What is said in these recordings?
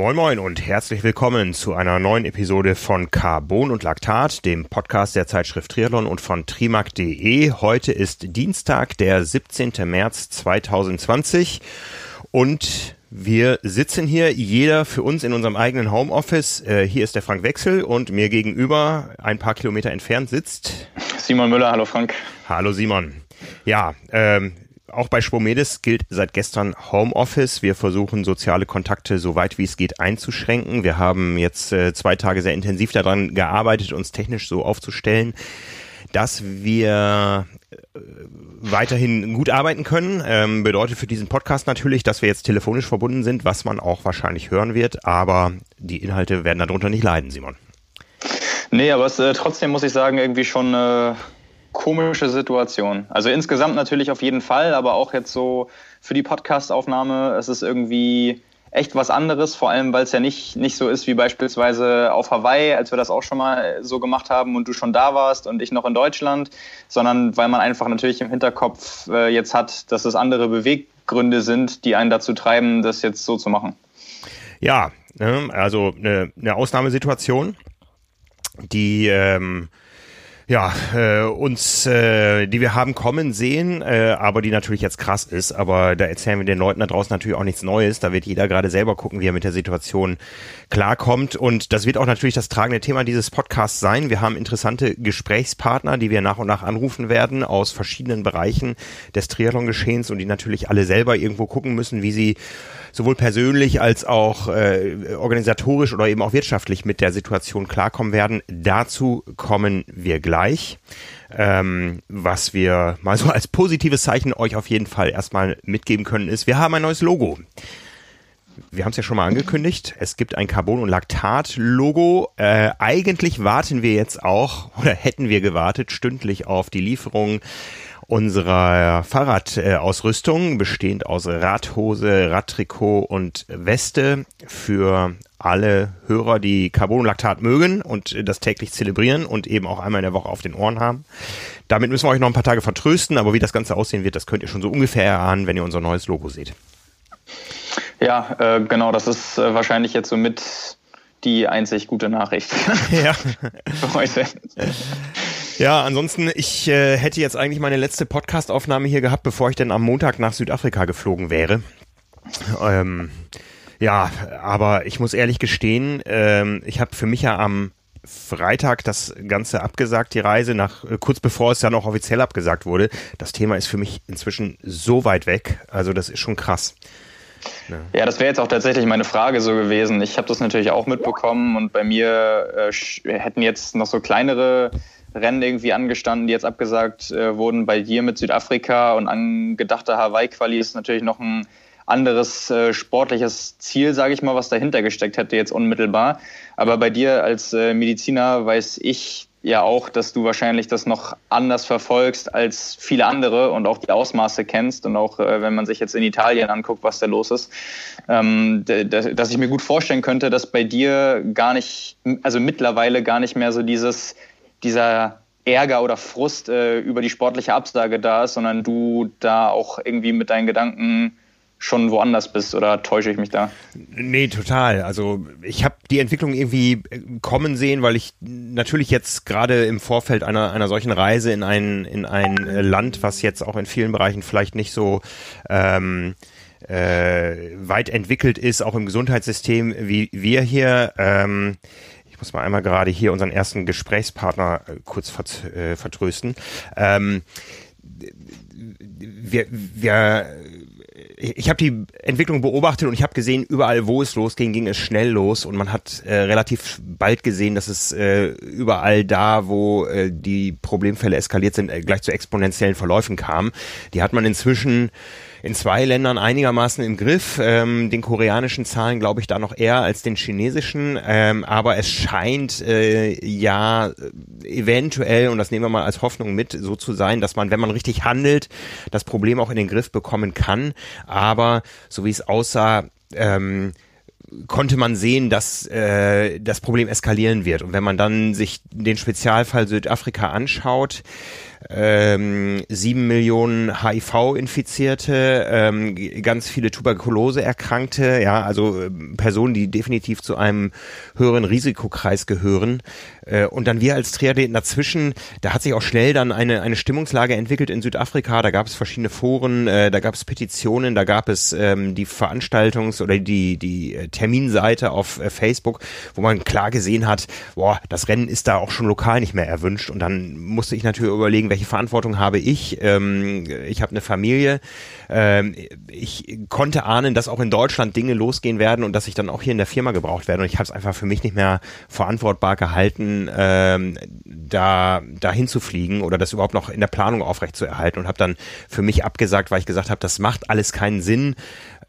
Moin Moin und herzlich willkommen zu einer neuen Episode von Carbon und Laktat, dem Podcast der Zeitschrift Triathlon und von trimark.de. Heute ist Dienstag, der 17. März 2020 und wir sitzen hier, jeder für uns in unserem eigenen Homeoffice. Äh, hier ist der Frank Wechsel und mir gegenüber, ein paar Kilometer entfernt, sitzt Simon Müller. Hallo Frank. Hallo Simon. Ja, ähm, auch bei Spomedes gilt seit gestern Homeoffice. Wir versuchen soziale Kontakte so weit wie es geht einzuschränken. Wir haben jetzt äh, zwei Tage sehr intensiv daran gearbeitet, uns technisch so aufzustellen, dass wir äh, weiterhin gut arbeiten können. Ähm, bedeutet für diesen Podcast natürlich, dass wir jetzt telefonisch verbunden sind, was man auch wahrscheinlich hören wird. Aber die Inhalte werden darunter nicht leiden, Simon. Nee, aber es, äh, trotzdem muss ich sagen, irgendwie schon äh, komische Situation. Also insgesamt natürlich auf jeden Fall, aber auch jetzt so für die Podcastaufnahme, es ist irgendwie echt was anderes, vor allem weil es ja nicht, nicht so ist wie beispielsweise auf Hawaii, als wir das auch schon mal so gemacht haben und du schon da warst und ich noch in Deutschland, sondern weil man einfach natürlich im Hinterkopf äh, jetzt hat, dass es andere Beweggründe sind, die einen dazu treiben, das jetzt so zu machen. Ja, ne, also eine, eine Ausnahmesituation, die ähm, ja, äh, uns, äh, die wir haben kommen sehen, äh, aber die natürlich jetzt krass ist. Aber da erzählen wir den Leuten da draußen natürlich auch nichts Neues. Da wird jeder gerade selber gucken, wie er mit der Situation klarkommt. Und das wird auch natürlich das tragende Thema dieses Podcasts sein. Wir haben interessante Gesprächspartner, die wir nach und nach anrufen werden aus verschiedenen Bereichen des Triathlon-Geschehens und die natürlich alle selber irgendwo gucken müssen, wie sie sowohl persönlich als auch äh, organisatorisch oder eben auch wirtschaftlich mit der Situation klarkommen werden. Dazu kommen wir gleich. Ähm, was wir mal so als positives Zeichen euch auf jeden Fall erstmal mitgeben können, ist, wir haben ein neues Logo. Wir haben es ja schon mal angekündigt. Es gibt ein Carbon- und Laktat-Logo. Äh, eigentlich warten wir jetzt auch oder hätten wir gewartet stündlich auf die Lieferung unserer Fahrradausrüstung, bestehend aus Radhose, Radtrikot und Weste für alle Hörer, die Carbonlaktat mögen und das täglich zelebrieren und eben auch einmal in der Woche auf den Ohren haben. Damit müssen wir euch noch ein paar Tage vertrösten, aber wie das Ganze aussehen wird, das könnt ihr schon so ungefähr erahnen, wenn ihr unser neues Logo seht. Ja, äh, genau, das ist äh, wahrscheinlich jetzt so mit die einzig gute Nachricht ja. für heute. Ja, ansonsten, ich äh, hätte jetzt eigentlich meine letzte Podcast-Aufnahme hier gehabt, bevor ich denn am Montag nach Südafrika geflogen wäre. Ähm, ja, aber ich muss ehrlich gestehen, ähm, ich habe für mich ja am Freitag das Ganze abgesagt, die Reise, nach äh, kurz bevor es dann auch offiziell abgesagt wurde. Das Thema ist für mich inzwischen so weit weg. Also das ist schon krass. Ja, ja das wäre jetzt auch tatsächlich meine Frage so gewesen. Ich habe das natürlich auch mitbekommen und bei mir äh, hätten jetzt noch so kleinere Rennen irgendwie angestanden, die jetzt abgesagt äh, wurden. Bei dir mit Südafrika und angedachter Hawaii-Quali ist natürlich noch ein anderes äh, sportliches Ziel, sage ich mal, was dahinter gesteckt hätte jetzt unmittelbar. Aber bei dir als äh, Mediziner weiß ich ja auch, dass du wahrscheinlich das noch anders verfolgst als viele andere und auch die Ausmaße kennst und auch äh, wenn man sich jetzt in Italien anguckt, was da los ist, ähm, dass ich mir gut vorstellen könnte, dass bei dir gar nicht, also mittlerweile gar nicht mehr so dieses dieser Ärger oder Frust äh, über die sportliche Absage da ist, sondern du da auch irgendwie mit deinen Gedanken schon woanders bist oder täusche ich mich da? Nee, total. Also ich habe die Entwicklung irgendwie äh, kommen sehen, weil ich natürlich jetzt gerade im Vorfeld einer, einer solchen Reise in ein, in ein äh, Land, was jetzt auch in vielen Bereichen vielleicht nicht so ähm, äh, weit entwickelt ist, auch im Gesundheitssystem wie wir hier, ähm, muss mal einmal gerade hier unseren ersten Gesprächspartner äh, kurz vert, äh, vertrösten. Ähm, wir, wir ich habe die Entwicklung beobachtet und ich habe gesehen, überall, wo es losging, ging es schnell los und man hat äh, relativ bald gesehen, dass es äh, überall da, wo äh, die Problemfälle eskaliert sind, äh, gleich zu exponentiellen Verläufen kam. Die hat man inzwischen in zwei Ländern einigermaßen im Griff. Ähm, den koreanischen Zahlen glaube ich da noch eher als den chinesischen. Ähm, aber es scheint äh, ja eventuell, und das nehmen wir mal als Hoffnung mit, so zu sein, dass man, wenn man richtig handelt, das Problem auch in den Griff bekommen kann. Aber so wie es aussah, ähm, konnte man sehen, dass äh, das Problem eskalieren wird. Und wenn man dann sich den Spezialfall Südafrika anschaut, ähm, sieben Millionen HIV-Infizierte, ähm, ganz viele Tuberkulose-Erkrankte, ja, also äh, Personen, die definitiv zu einem höheren Risikokreis gehören. Äh, und dann wir als Triathleten dazwischen, da hat sich auch schnell dann eine, eine Stimmungslage entwickelt in Südafrika. Da gab es verschiedene Foren, äh, da gab es Petitionen, da gab es ähm, die Veranstaltungs- oder die, die äh, Terminseite auf äh, Facebook, wo man klar gesehen hat, boah, das Rennen ist da auch schon lokal nicht mehr erwünscht. Und dann musste ich natürlich überlegen, welche Verantwortung habe ich. Ähm, ich habe eine Familie. Ähm, ich konnte ahnen, dass auch in Deutschland Dinge losgehen werden und dass ich dann auch hier in der Firma gebraucht werde. Und ich habe es einfach für mich nicht mehr verantwortbar gehalten, ähm, da dahin zu fliegen oder das überhaupt noch in der Planung aufrecht zu erhalten und habe dann für mich abgesagt, weil ich gesagt habe, das macht alles keinen Sinn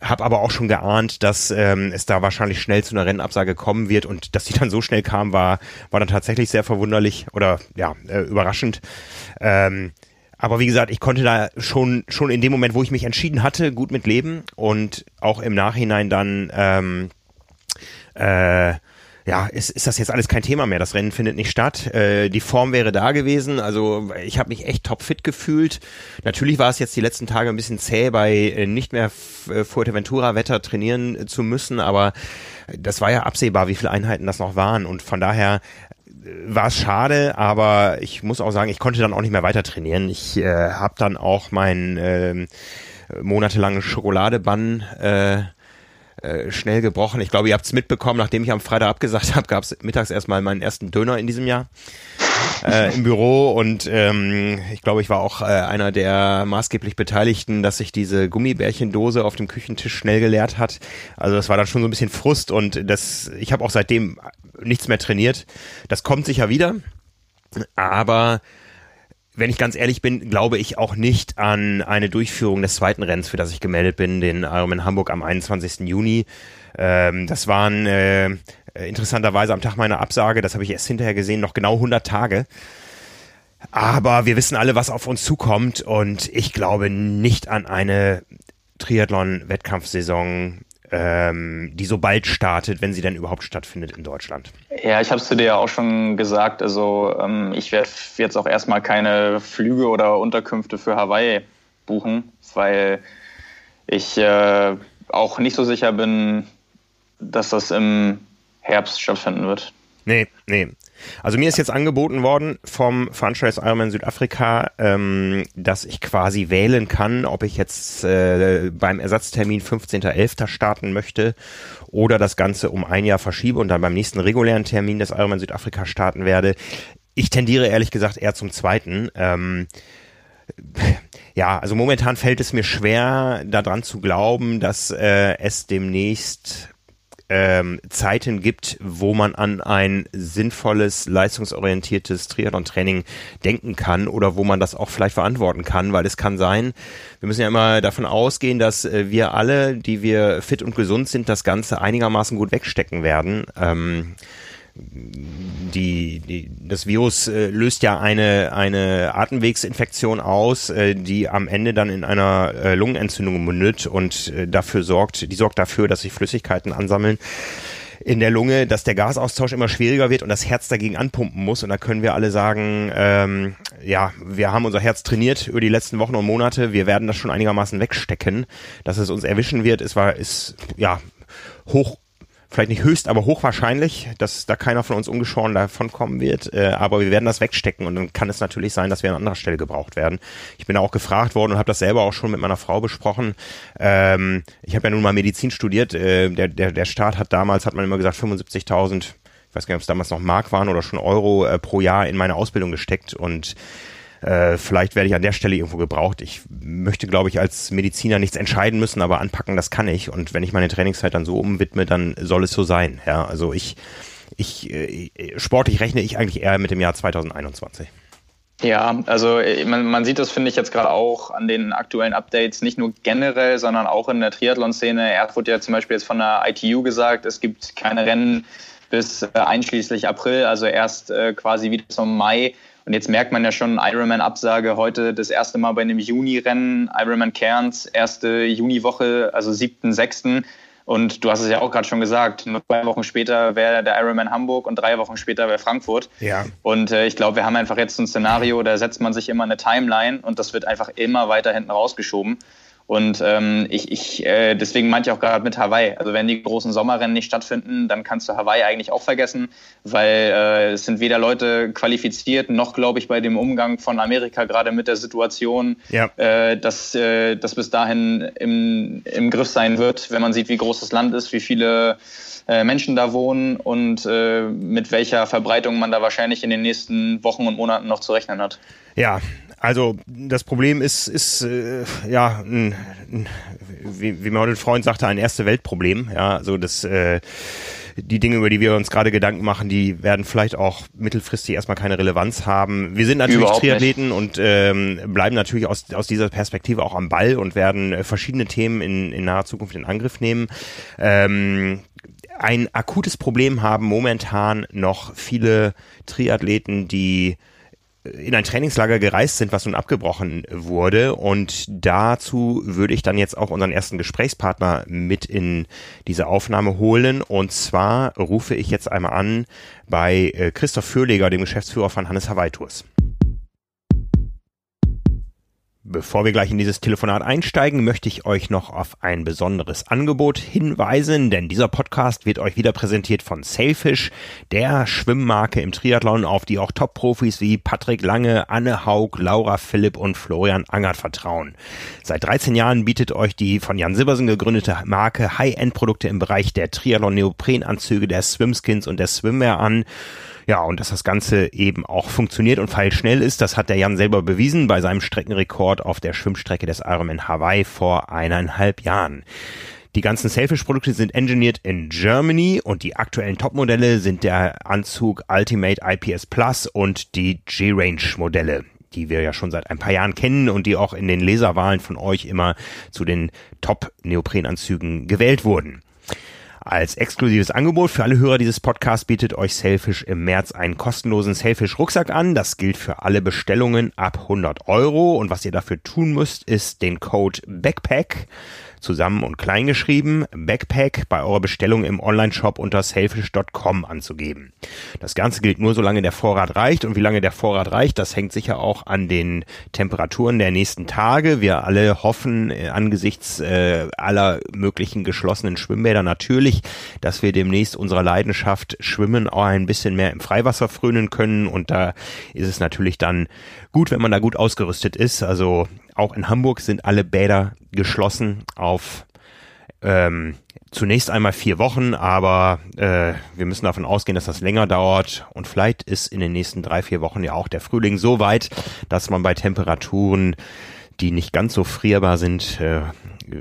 habe aber auch schon geahnt, dass ähm, es da wahrscheinlich schnell zu einer Rennabsage kommen wird und dass die dann so schnell kam, war war dann tatsächlich sehr verwunderlich oder ja äh, überraschend. Ähm, aber wie gesagt, ich konnte da schon, schon in dem Moment, wo ich mich entschieden hatte, gut mit leben und auch im Nachhinein dann, ähm, äh, ja, ist, ist das jetzt alles kein Thema mehr. Das Rennen findet nicht statt. Äh, die Form wäre da gewesen. Also ich habe mich echt topfit gefühlt. Natürlich war es jetzt die letzten Tage ein bisschen zäh, bei äh, nicht mehr äh, Fuerteventura-Wetter trainieren äh, zu müssen, aber das war ja absehbar, wie viele Einheiten das noch waren. Und von daher war es schade, aber ich muss auch sagen, ich konnte dann auch nicht mehr weiter trainieren. Ich äh, habe dann auch meinen äh, monatelangen Schokoladebann äh, äh, schnell gebrochen. Ich glaube, ihr habt es mitbekommen, nachdem ich am Freitag abgesagt habe, gab es mittags erstmal meinen ersten Döner in diesem Jahr äh, im Büro und ähm, ich glaube, ich war auch äh, einer der maßgeblich Beteiligten, dass sich diese Gummibärchendose auf dem Küchentisch schnell geleert hat. Also das war dann schon so ein bisschen Frust und das, ich habe auch seitdem nichts mehr trainiert. Das kommt sicher wieder, aber wenn ich ganz ehrlich bin, glaube ich auch nicht an eine Durchführung des zweiten Rennens, für das ich gemeldet bin, den Ironman Hamburg am 21. Juni. Ähm, das waren äh, interessanterweise am Tag meiner Absage, das habe ich erst hinterher gesehen, noch genau 100 Tage. Aber wir wissen alle, was auf uns zukommt und ich glaube nicht an eine Triathlon-Wettkampfsaison ähm, die so bald startet, wenn sie denn überhaupt stattfindet in Deutschland. Ja, ich habe es zu dir ja auch schon gesagt. Also ähm, ich werde jetzt auch erstmal keine Flüge oder Unterkünfte für Hawaii buchen, weil ich äh, auch nicht so sicher bin, dass das im Herbst stattfinden wird. Nee, nee. Also mir ist jetzt angeboten worden vom Franchise Ironman Südafrika, ähm, dass ich quasi wählen kann, ob ich jetzt äh, beim Ersatztermin 15.11. starten möchte oder das Ganze um ein Jahr verschiebe und dann beim nächsten regulären Termin des Ironman Südafrika starten werde. Ich tendiere ehrlich gesagt eher zum zweiten. Ähm, ja, also momentan fällt es mir schwer, daran zu glauben, dass äh, es demnächst ähm, Zeiten gibt, wo man an ein sinnvolles, leistungsorientiertes Triathlon-Training denken kann oder wo man das auch vielleicht verantworten kann, weil es kann sein, wir müssen ja immer davon ausgehen, dass äh, wir alle, die wir fit und gesund sind, das Ganze einigermaßen gut wegstecken werden. Ähm, die, die, das Virus äh, löst ja eine, eine Atemwegsinfektion aus, äh, die am Ende dann in einer äh, Lungenentzündung mündet und äh, dafür sorgt, die sorgt dafür, dass sich Flüssigkeiten ansammeln in der Lunge, dass der Gasaustausch immer schwieriger wird und das Herz dagegen anpumpen muss. Und da können wir alle sagen, ähm, ja, wir haben unser Herz trainiert über die letzten Wochen und Monate. Wir werden das schon einigermaßen wegstecken. Dass es uns erwischen wird, ist, war, ist ja hoch vielleicht nicht höchst, aber hochwahrscheinlich, dass da keiner von uns ungeschoren davon kommen wird. Äh, aber wir werden das wegstecken und dann kann es natürlich sein, dass wir an anderer Stelle gebraucht werden. Ich bin auch gefragt worden und habe das selber auch schon mit meiner Frau besprochen. Ähm, ich habe ja nun mal Medizin studiert. Äh, der, der, der Staat hat damals, hat man immer gesagt, 75.000 ich weiß gar nicht, ob es damals noch Mark waren oder schon Euro äh, pro Jahr in meine Ausbildung gesteckt und äh, vielleicht werde ich an der Stelle irgendwo gebraucht. Ich möchte, glaube ich, als Mediziner nichts entscheiden müssen, aber anpacken, das kann ich. Und wenn ich meine Trainingszeit dann so umwidme, dann soll es so sein. Ja, also ich, ich, äh, sportlich rechne ich eigentlich eher mit dem Jahr 2021. Ja, also äh, man, man sieht das, finde ich, jetzt gerade auch an den aktuellen Updates, nicht nur generell, sondern auch in der Triathlon-Szene. Erst wurde ja zum Beispiel jetzt von der ITU gesagt, es gibt keine Rennen bis einschließlich April, also erst quasi wieder zum Mai. Und jetzt merkt man ja schon, Ironman-Absage heute das erste Mal bei einem Juni-Rennen, Ironman Cairns, erste Juniwoche, also 7.6. Und du hast es ja auch gerade schon gesagt, nur zwei Wochen später wäre der Ironman Hamburg und drei Wochen später wäre Frankfurt. Ja. Und äh, ich glaube, wir haben einfach jetzt ein Szenario, da setzt man sich immer eine Timeline und das wird einfach immer weiter hinten rausgeschoben. Und ähm, ich, ich äh, deswegen meinte ich auch gerade mit Hawaii. Also wenn die großen Sommerrennen nicht stattfinden, dann kannst du Hawaii eigentlich auch vergessen, weil äh, es sind weder Leute qualifiziert, noch glaube ich bei dem Umgang von Amerika gerade mit der Situation, ja. äh, dass äh, das bis dahin im, im Griff sein wird, wenn man sieht, wie groß das Land ist, wie viele äh, Menschen da wohnen und äh, mit welcher Verbreitung man da wahrscheinlich in den nächsten Wochen und Monaten noch zu rechnen hat. Ja, also das Problem ist, ist äh, ja, ein, ein, wie, wie mein Freund sagte, ein erste Weltproblem. Ja, also das äh, die Dinge, über die wir uns gerade Gedanken machen, die werden vielleicht auch mittelfristig erstmal keine Relevanz haben. Wir sind natürlich Überhaupt Triathleten nicht. und ähm, bleiben natürlich aus, aus dieser Perspektive auch am Ball und werden äh, verschiedene Themen in, in naher Zukunft in Angriff nehmen. Ähm, ein akutes Problem haben momentan noch viele Triathleten, die in ein Trainingslager gereist sind, was nun abgebrochen wurde. Und dazu würde ich dann jetzt auch unseren ersten Gesprächspartner mit in diese Aufnahme holen. Und zwar rufe ich jetzt einmal an bei äh, Christoph Fürleger, dem Geschäftsführer von Hannes Hawaii Tours. Bevor wir gleich in dieses Telefonat einsteigen, möchte ich euch noch auf ein besonderes Angebot hinweisen, denn dieser Podcast wird euch wieder präsentiert von Sailfish, der Schwimmmarke im Triathlon, auf die auch Top-Profis wie Patrick Lange, Anne Haug, Laura Philipp und Florian Angert vertrauen. Seit 13 Jahren bietet euch die von Jan Silbersen gegründete Marke High-End-Produkte im Bereich der Triathlon-Neoprenanzüge, der Swimskins und der Swimwear an. Ja, und dass das Ganze eben auch funktioniert und feilschnell ist, das hat der Jan selber bewiesen bei seinem Streckenrekord auf der Schwimmstrecke des Ironman Hawaii vor eineinhalb Jahren. Die ganzen Selfish-Produkte sind engineered in Germany und die aktuellen Topmodelle sind der Anzug Ultimate IPS Plus und die G-Range-Modelle die wir ja schon seit ein paar Jahren kennen und die auch in den Leserwahlen von euch immer zu den Top-Neoprenanzügen gewählt wurden. Als exklusives Angebot für alle Hörer dieses Podcasts bietet euch Selfish im März einen kostenlosen Selfish Rucksack an. Das gilt für alle Bestellungen ab 100 Euro. Und was ihr dafür tun müsst, ist den Code Backpack zusammen und klein geschrieben, Backpack bei eurer Bestellung im Onlineshop unter selfish.com anzugeben. Das Ganze gilt nur, solange der Vorrat reicht und wie lange der Vorrat reicht, das hängt sicher auch an den Temperaturen der nächsten Tage. Wir alle hoffen äh, angesichts äh, aller möglichen geschlossenen Schwimmbäder natürlich, dass wir demnächst unserer Leidenschaft Schwimmen auch ein bisschen mehr im Freiwasser frönen können und da ist es natürlich dann gut, wenn man da gut ausgerüstet ist. Also auch in Hamburg sind alle Bäder geschlossen auf ähm, zunächst einmal vier Wochen, aber äh, wir müssen davon ausgehen, dass das länger dauert und vielleicht ist in den nächsten drei, vier Wochen ja auch der Frühling so weit, dass man bei Temperaturen, die nicht ganz so frierbar sind, äh,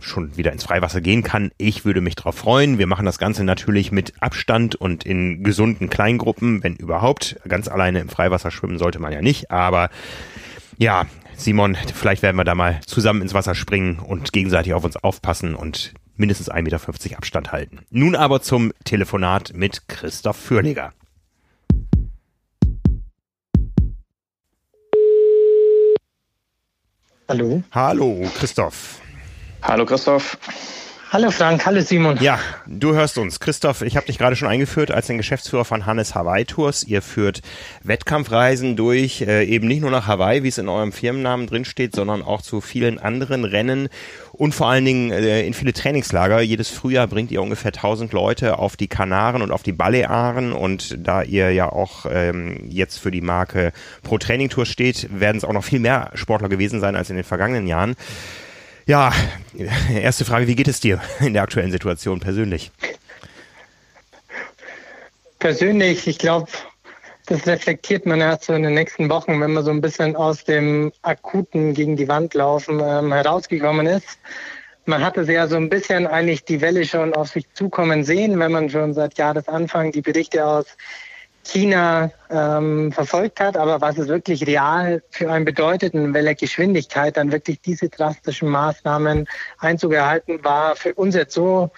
schon wieder ins Freiwasser gehen kann. Ich würde mich darauf freuen. Wir machen das Ganze natürlich mit Abstand und in gesunden Kleingruppen, wenn überhaupt. Ganz alleine im Freiwasser schwimmen sollte man ja nicht, aber ja, Simon, vielleicht werden wir da mal zusammen ins Wasser springen und gegenseitig auf uns aufpassen und mindestens 1,50 Meter Abstand halten. Nun aber zum Telefonat mit Christoph Fürliger. Hallo. Hallo, Christoph. Hallo, Christoph. Hallo Frank, hallo Simon. Ja, du hörst uns. Christoph, ich habe dich gerade schon eingeführt als den Geschäftsführer von Hannes Hawaii Tours. Ihr führt Wettkampfreisen durch, äh, eben nicht nur nach Hawaii, wie es in eurem Firmennamen drinsteht, sondern auch zu vielen anderen Rennen und vor allen Dingen äh, in viele Trainingslager. Jedes Frühjahr bringt ihr ungefähr 1000 Leute auf die Kanaren und auf die Balearen und da ihr ja auch ähm, jetzt für die Marke Pro Training Tour steht, werden es auch noch viel mehr Sportler gewesen sein als in den vergangenen Jahren. Ja, erste Frage, wie geht es dir in der aktuellen Situation persönlich? Persönlich, ich glaube, das reflektiert man erst so in den nächsten Wochen, wenn man so ein bisschen aus dem akuten gegen die Wand laufen ähm, herausgekommen ist. Man hatte ja so ein bisschen eigentlich die Welle schon auf sich zukommen sehen, wenn man schon seit Jahresanfang die Berichte aus China ähm, verfolgt hat, aber was es wirklich real für einen bedeutet in welcher Geschwindigkeit dann wirklich diese drastischen Maßnahmen Einzug erhalten, war für uns jetzt so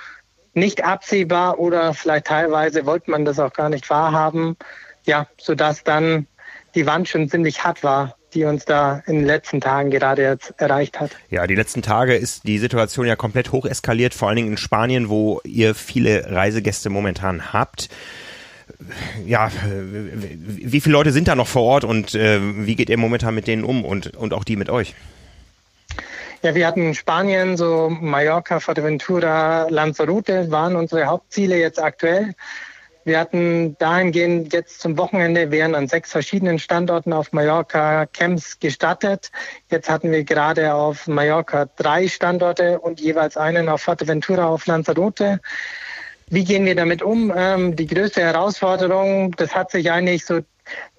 nicht absehbar oder vielleicht teilweise wollte man das auch gar nicht wahrhaben, ja, sodass dann die Wand schon ziemlich hart war die uns da in den letzten Tagen gerade jetzt erreicht hat. Ja, die letzten Tage ist die Situation ja komplett hoch eskaliert, vor allen Dingen in Spanien, wo ihr viele Reisegäste momentan habt. Ja, wie viele Leute sind da noch vor Ort und äh, wie geht ihr momentan mit denen um und, und auch die mit euch? Ja, wir hatten Spanien, so Mallorca, Fuerteventura, Lanzarote waren unsere Hauptziele jetzt aktuell. Wir hatten dahingehend jetzt zum Wochenende wären an sechs verschiedenen Standorten auf Mallorca Camps gestartet. Jetzt hatten wir gerade auf Mallorca drei Standorte und jeweils einen auf Fuerteventura auf Lanzarote. Wie gehen wir damit um? Ähm, die größte Herausforderung, das hat sich eigentlich so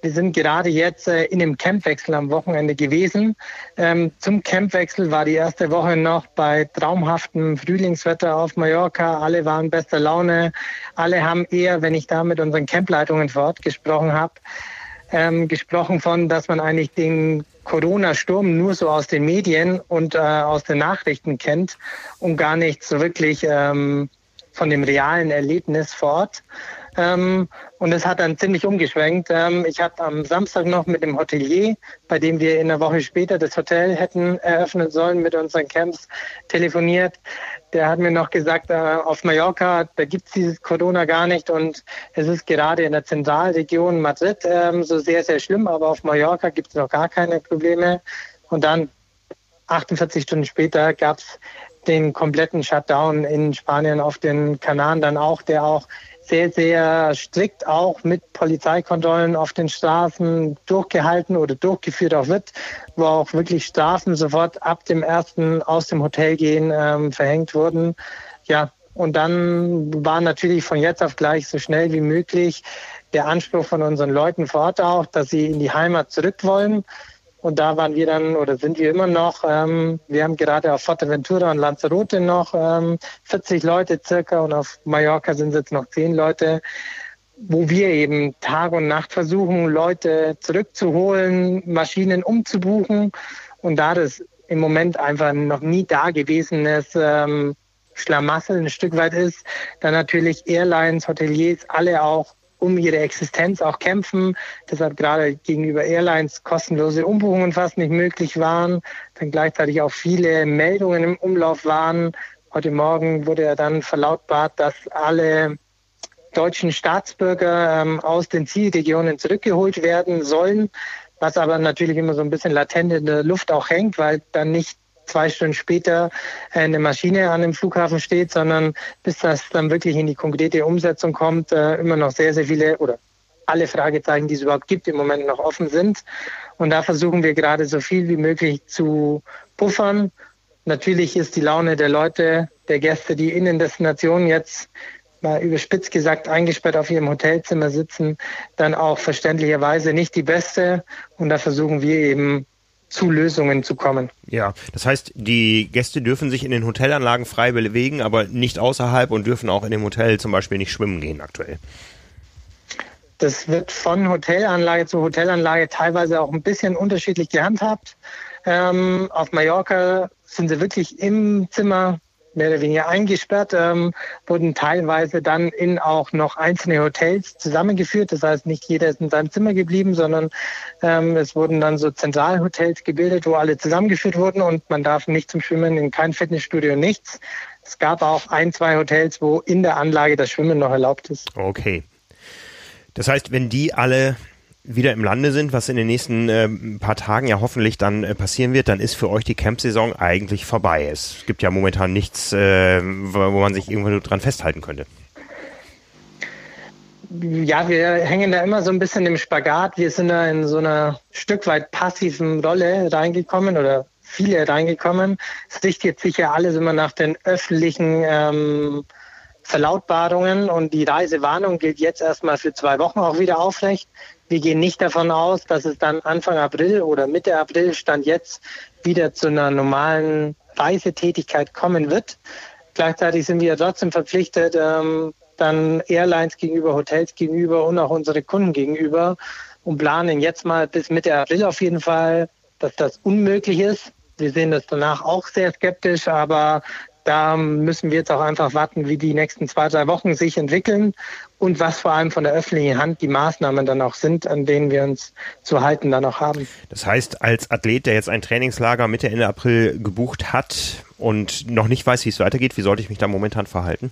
wir sind gerade jetzt äh, in dem Campwechsel am Wochenende gewesen. Ähm, zum Campwechsel war die erste Woche noch bei traumhaftem Frühlingswetter auf Mallorca. Alle waren bester Laune. Alle haben eher, wenn ich da mit unseren Campleitungen vor Ort gesprochen habe, ähm, gesprochen von, dass man eigentlich den Corona-Sturm nur so aus den Medien und äh, aus den Nachrichten kennt und gar nicht so wirklich ähm, von dem realen Erlebnis vor Ort. Ähm, und es hat dann ziemlich umgeschwenkt. Ähm, ich habe am Samstag noch mit dem Hotelier, bei dem wir in der Woche später das Hotel hätten eröffnen sollen, mit unseren Camps telefoniert. Der hat mir noch gesagt, äh, auf Mallorca, da gibt es dieses Corona gar nicht und es ist gerade in der Zentralregion Madrid ähm, so sehr, sehr schlimm, aber auf Mallorca gibt es noch gar keine Probleme. Und dann 48 Stunden später gab es den kompletten Shutdown in Spanien auf den Kanaren dann auch, der auch sehr, sehr strikt auch mit Polizeikontrollen auf den Straßen durchgehalten oder durchgeführt auch wird, wo auch wirklich Strafen sofort ab dem ersten aus dem Hotel gehen ähm, verhängt wurden. Ja, und dann war natürlich von jetzt auf gleich so schnell wie möglich der Anspruch von unseren Leuten vor Ort auch, dass sie in die Heimat zurück wollen. Und da waren wir dann oder sind wir immer noch. Ähm, wir haben gerade auf Fuerteventura und Lanzarote noch ähm, 40 Leute circa und auf Mallorca sind es jetzt noch 10 Leute, wo wir eben Tag und Nacht versuchen, Leute zurückzuholen, Maschinen umzubuchen. Und da das im Moment einfach noch nie dagewesenes ähm, Schlamassel ein Stück weit ist, dann natürlich Airlines, Hoteliers, alle auch um ihre Existenz auch kämpfen. Deshalb gerade gegenüber Airlines kostenlose Umbuchungen fast nicht möglich waren. Dann gleichzeitig auch viele Meldungen im Umlauf waren. Heute Morgen wurde ja dann verlautbart, dass alle deutschen Staatsbürger ähm, aus den Zielregionen zurückgeholt werden sollen, was aber natürlich immer so ein bisschen latent in der Luft auch hängt, weil dann nicht zwei Stunden später äh, eine Maschine an dem Flughafen steht, sondern bis das dann wirklich in die konkrete Umsetzung kommt, äh, immer noch sehr, sehr viele oder alle Fragezeichen, die es überhaupt gibt, im Moment noch offen sind. Und da versuchen wir gerade so viel wie möglich zu puffern. Natürlich ist die Laune der Leute, der Gäste, die in den Destinationen jetzt mal überspitzt gesagt eingesperrt auf ihrem Hotelzimmer sitzen, dann auch verständlicherweise nicht die beste. Und da versuchen wir eben zu Lösungen zu kommen. Ja, das heißt, die Gäste dürfen sich in den Hotelanlagen frei bewegen, aber nicht außerhalb und dürfen auch in dem Hotel zum Beispiel nicht schwimmen gehen aktuell. Das wird von Hotelanlage zu Hotelanlage teilweise auch ein bisschen unterschiedlich gehandhabt. Ähm, auf Mallorca sind sie wirklich im Zimmer mehr oder weniger eingesperrt, ähm, wurden teilweise dann in auch noch einzelne Hotels zusammengeführt. Das heißt, nicht jeder ist in seinem Zimmer geblieben, sondern ähm, es wurden dann so Zentralhotels gebildet, wo alle zusammengeführt wurden und man darf nicht zum Schwimmen in kein Fitnessstudio, nichts. Es gab auch ein, zwei Hotels, wo in der Anlage das Schwimmen noch erlaubt ist. Okay. Das heißt, wenn die alle wieder im Lande sind, was in den nächsten äh, paar Tagen ja hoffentlich dann äh, passieren wird, dann ist für euch die Campsaison eigentlich vorbei. Es gibt ja momentan nichts, äh, wo man sich irgendwo dran festhalten könnte. Ja, wir hängen da immer so ein bisschen im Spagat. Wir sind da in so einer Stück weit passiven Rolle reingekommen oder viele reingekommen. Es richtet sich ja alles immer nach den öffentlichen ähm, Verlautbarungen und die Reisewarnung gilt jetzt erstmal für zwei Wochen auch wieder aufrecht. Wir gehen nicht davon aus, dass es dann Anfang April oder Mitte April stand jetzt wieder zu einer normalen Reisetätigkeit kommen wird. Gleichzeitig sind wir trotzdem verpflichtet, ähm, dann Airlines gegenüber, Hotels gegenüber und auch unsere Kunden gegenüber und planen jetzt mal bis Mitte April auf jeden Fall, dass das unmöglich ist. Wir sehen das danach auch sehr skeptisch, aber da müssen wir jetzt auch einfach warten, wie die nächsten zwei, drei Wochen sich entwickeln und was vor allem von der öffentlichen Hand die Maßnahmen dann auch sind, an denen wir uns zu halten dann auch haben. Das heißt, als Athlet, der jetzt ein Trainingslager Mitte, Ende April gebucht hat und noch nicht weiß, wie es weitergeht, wie sollte ich mich da momentan verhalten?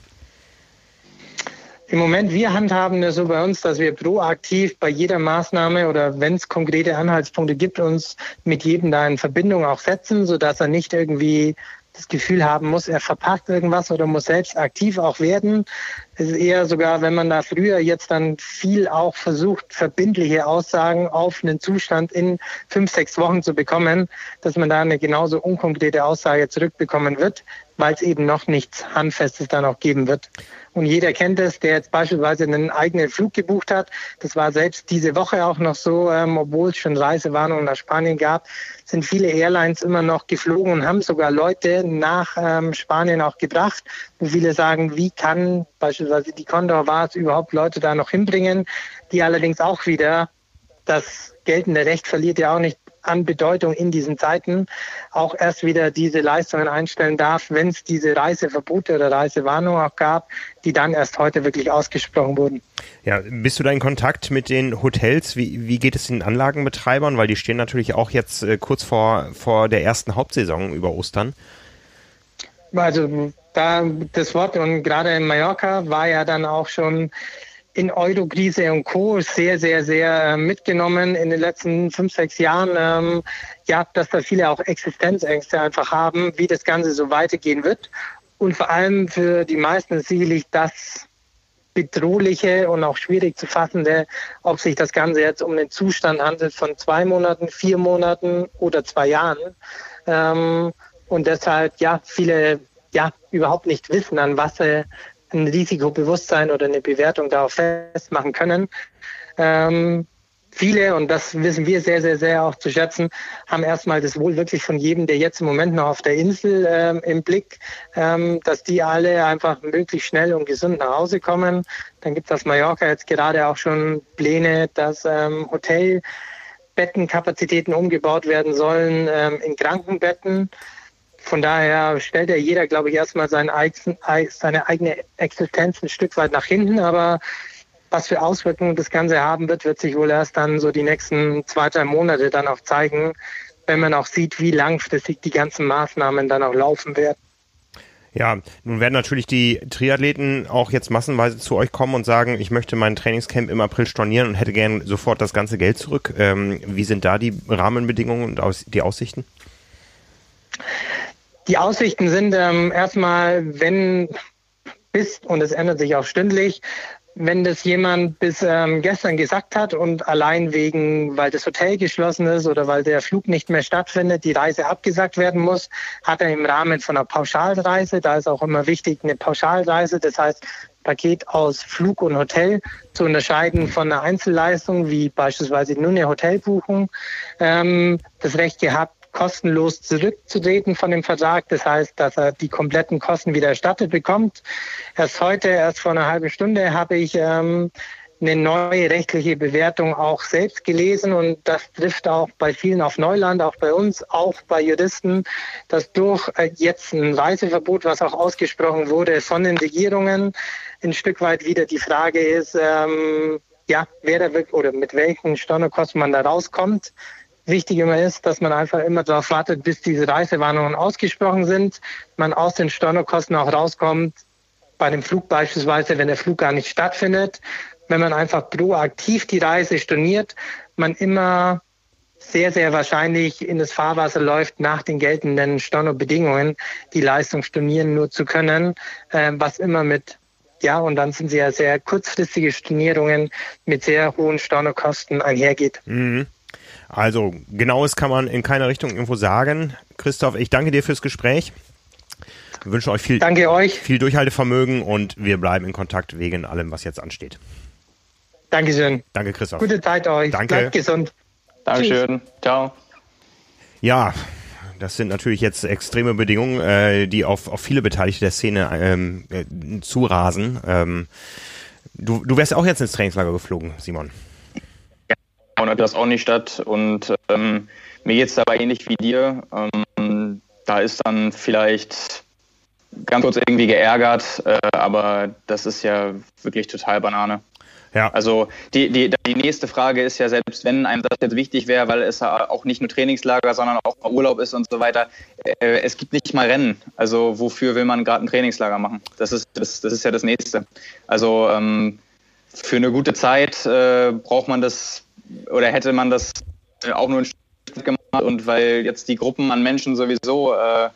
Im Moment, wir handhaben das so bei uns, dass wir proaktiv bei jeder Maßnahme oder wenn es konkrete Anhaltspunkte gibt, uns mit jedem da in Verbindung auch setzen, sodass er nicht irgendwie das Gefühl haben muss, er verpasst irgendwas oder muss selbst aktiv auch werden. Es ist eher sogar, wenn man da früher jetzt dann viel auch versucht, verbindliche Aussagen auf einen Zustand in fünf, sechs Wochen zu bekommen, dass man da eine genauso unkonkrete Aussage zurückbekommen wird, weil es eben noch nichts Handfestes dann auch geben wird. Und jeder kennt es, der jetzt beispielsweise einen eigenen Flug gebucht hat. Das war selbst diese Woche auch noch so, ähm, obwohl es schon Reisewarnungen nach Spanien gab, sind viele Airlines immer noch geflogen und haben sogar Leute nach ähm, Spanien auch gebracht, wo viele sagen, wie kann beispielsweise die Condor Vars überhaupt Leute da noch hinbringen, die allerdings auch wieder das geltende Recht verliert ja auch nicht an Bedeutung in diesen Zeiten auch erst wieder diese Leistungen einstellen darf, wenn es diese Reiseverbote oder Reisewarnungen auch gab, die dann erst heute wirklich ausgesprochen wurden. Ja, bist du da in Kontakt mit den Hotels? Wie, wie geht es den Anlagenbetreibern? Weil die stehen natürlich auch jetzt äh, kurz vor, vor der ersten Hauptsaison über Ostern. Also da das Wort und gerade in Mallorca war ja dann auch schon in Eurokrise und Co. sehr, sehr, sehr äh, mitgenommen in den letzten fünf, sechs Jahren. Ähm, ja, dass da viele auch Existenzängste einfach haben, wie das Ganze so weitergehen wird. Und vor allem für die meisten ist sicherlich das bedrohliche und auch schwierig zu fassende, ob sich das Ganze jetzt um den Zustand handelt von zwei Monaten, vier Monaten oder zwei Jahren. Ähm, und deshalb, ja, viele ja überhaupt nicht wissen, an was sie ein Risikobewusstsein oder eine Bewertung darauf festmachen können. Ähm, viele, und das wissen wir sehr, sehr, sehr auch zu schätzen, haben erstmal das Wohl wirklich von jedem, der jetzt im Moment noch auf der Insel ähm, im Blick, ähm, dass die alle einfach möglichst schnell und gesund nach Hause kommen. Dann gibt es auf Mallorca jetzt gerade auch schon Pläne, dass ähm, Hotelbettenkapazitäten umgebaut werden sollen ähm, in Krankenbetten. Von daher stellt ja jeder, glaube ich, erstmal seine eigene Existenz ein Stück weit nach hinten. Aber was für Auswirkungen das Ganze haben wird, wird sich wohl erst dann so die nächsten zwei, drei Monate dann auch zeigen, wenn man auch sieht, wie langfristig die ganzen Maßnahmen dann auch laufen werden. Ja, nun werden natürlich die Triathleten auch jetzt massenweise zu euch kommen und sagen, ich möchte mein Trainingscamp im April stornieren und hätte gern sofort das ganze Geld zurück. Ähm, wie sind da die Rahmenbedingungen und die Aussichten? Die Aussichten sind ähm, erstmal, wenn bis, und es ändert sich auch stündlich, wenn das jemand bis ähm, gestern gesagt hat und allein wegen, weil das Hotel geschlossen ist oder weil der Flug nicht mehr stattfindet, die Reise abgesagt werden muss, hat er im Rahmen von einer Pauschalreise, da ist auch immer wichtig eine Pauschalreise, das heißt Paket aus Flug und Hotel zu unterscheiden von einer Einzelleistung, wie beispielsweise nur eine Hotelbuchung, ähm, das Recht gehabt, kostenlos zurückzutreten von dem Vertrag. Das heißt, dass er die kompletten Kosten wieder erstattet bekommt. Erst heute, erst vor einer halben Stunde, habe ich ähm, eine neue rechtliche Bewertung auch selbst gelesen und das trifft auch bei vielen auf Neuland, auch bei uns, auch bei Juristen, dass durch äh, jetzt ein Reiseverbot, was auch ausgesprochen wurde von den Regierungen, ein Stück weit wieder die Frage ist, ähm, ja, wer da wirklich oder mit welchen Stornokosten man da rauskommt. Wichtig immer ist, dass man einfach immer darauf wartet, bis diese Reisewarnungen ausgesprochen sind, man aus den Stornokosten auch rauskommt, bei dem Flug beispielsweise, wenn der Flug gar nicht stattfindet, wenn man einfach proaktiv die Reise storniert, man immer sehr, sehr wahrscheinlich in das Fahrwasser läuft, nach den geltenden Stornobedingungen die Leistung stornieren nur zu können, äh, was immer mit ja, und dann sind sie ja sehr kurzfristige Stornierungen mit sehr hohen Stornokosten einhergeht. Mhm. Also, genaues kann man in keiner Richtung irgendwo sagen. Christoph, ich danke dir fürs Gespräch. Wir wünschen euch viel, danke euch. viel Durchhaltevermögen und wir bleiben in Kontakt wegen allem, was jetzt ansteht. Dankeschön. Danke, Christoph. Gute Zeit euch. Danke. Bleibt gesund. Dankeschön. Tschüss. Ciao. Ja, das sind natürlich jetzt extreme Bedingungen, äh, die auf, auf viele Beteiligte der Szene ähm, äh, zurasen. Ähm, du, du wärst auch jetzt ins Trainingslager geflogen, Simon findet das auch nicht statt. Und ähm, mir geht es dabei ähnlich wie dir. Ähm, da ist dann vielleicht ganz kurz irgendwie geärgert, äh, aber das ist ja wirklich total Banane. Ja. Also die, die, die nächste Frage ist ja, selbst wenn einem das jetzt wichtig wäre, weil es ja auch nicht nur Trainingslager, sondern auch Urlaub ist und so weiter, äh, es gibt nicht mal Rennen. Also wofür will man gerade ein Trainingslager machen? Das ist, das, das ist ja das Nächste. Also ähm, für eine gute Zeit äh, braucht man das oder hätte man das auch nur ein Stück gemacht und weil jetzt die Gruppen an Menschen sowieso äh,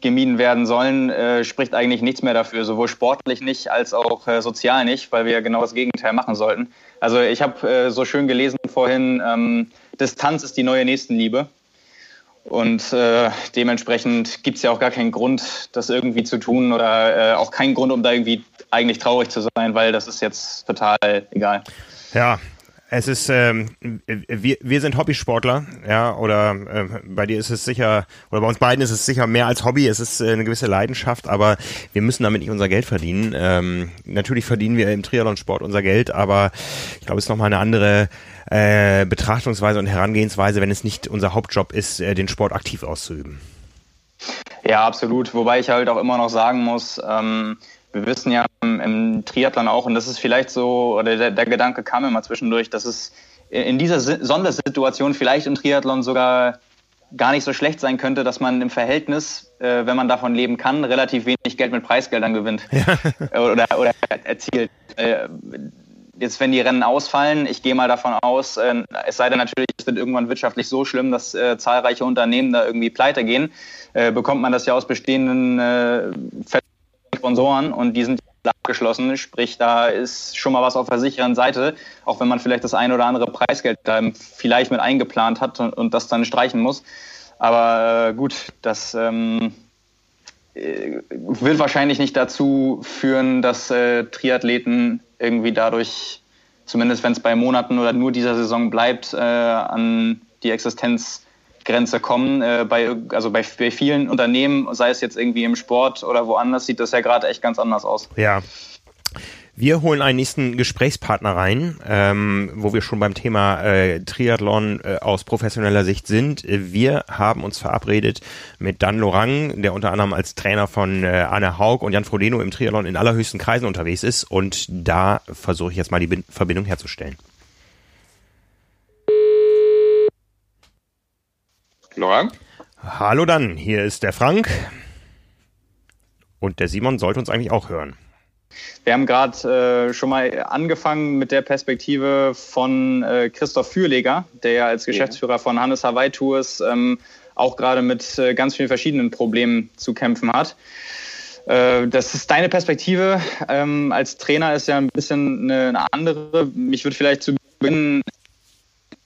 gemieden werden sollen, äh, spricht eigentlich nichts mehr dafür, sowohl sportlich nicht als auch äh, sozial nicht, weil wir genau das Gegenteil machen sollten. Also ich habe äh, so schön gelesen vorhin, ähm, Distanz ist die neue Nächstenliebe. Und äh, dementsprechend gibt es ja auch gar keinen Grund, das irgendwie zu tun oder äh, auch keinen Grund, um da irgendwie eigentlich traurig zu sein, weil das ist jetzt total egal. Ja, es ist, ähm, wir, wir sind Hobbysportler, ja, oder äh, bei dir ist es sicher, oder bei uns beiden ist es sicher mehr als Hobby, es ist äh, eine gewisse Leidenschaft, aber wir müssen damit nicht unser Geld verdienen. Ähm, natürlich verdienen wir im Triathlonsport unser Geld, aber ich glaube, es ist nochmal eine andere äh, Betrachtungsweise und Herangehensweise, wenn es nicht unser Hauptjob ist, äh, den Sport aktiv auszuüben. Ja, absolut. Wobei ich halt auch immer noch sagen muss, ähm, wir wissen ja im, Triathlon auch, und das ist vielleicht so, oder der, der Gedanke kam immer zwischendurch, dass es in dieser Sondersituation vielleicht im Triathlon sogar gar nicht so schlecht sein könnte, dass man im Verhältnis, äh, wenn man davon leben kann, relativ wenig Geld mit Preisgeldern gewinnt ja. oder, oder erzielt. Äh, jetzt, wenn die Rennen ausfallen, ich gehe mal davon aus, äh, es sei denn natürlich, es wird irgendwann wirtschaftlich so schlimm, dass äh, zahlreiche Unternehmen da irgendwie pleite gehen, äh, bekommt man das ja aus bestehenden äh, Sponsoren und die sind abgeschlossen, sprich da ist schon mal was auf der sicheren Seite, auch wenn man vielleicht das ein oder andere Preisgeld da vielleicht mit eingeplant hat und, und das dann streichen muss. Aber äh, gut, das ähm, äh, wird wahrscheinlich nicht dazu führen, dass äh, Triathleten irgendwie dadurch, zumindest wenn es bei Monaten oder nur dieser Saison bleibt, äh, an die Existenz Grenze kommen. Äh, bei, also bei, bei vielen Unternehmen, sei es jetzt irgendwie im Sport oder woanders, sieht das ja gerade echt ganz anders aus. Ja. Wir holen einen nächsten Gesprächspartner rein, ähm, wo wir schon beim Thema äh, Triathlon äh, aus professioneller Sicht sind. Wir haben uns verabredet mit Dan Lorang, der unter anderem als Trainer von äh, Anne Haug und Jan Frodeno im Triathlon in allerhöchsten Kreisen unterwegs ist. Und da versuche ich jetzt mal die Bin Verbindung herzustellen. Laurent? Hallo dann, hier ist der Frank. Und der Simon sollte uns eigentlich auch hören. Wir haben gerade äh, schon mal angefangen mit der Perspektive von äh, Christoph Fürleger, der ja als Geschäftsführer von Hannes Hawaii Tours ähm, auch gerade mit äh, ganz vielen verschiedenen Problemen zu kämpfen hat. Äh, das ist deine Perspektive. Ähm, als Trainer ist ja ein bisschen eine, eine andere. Mich würde vielleicht zu Beginn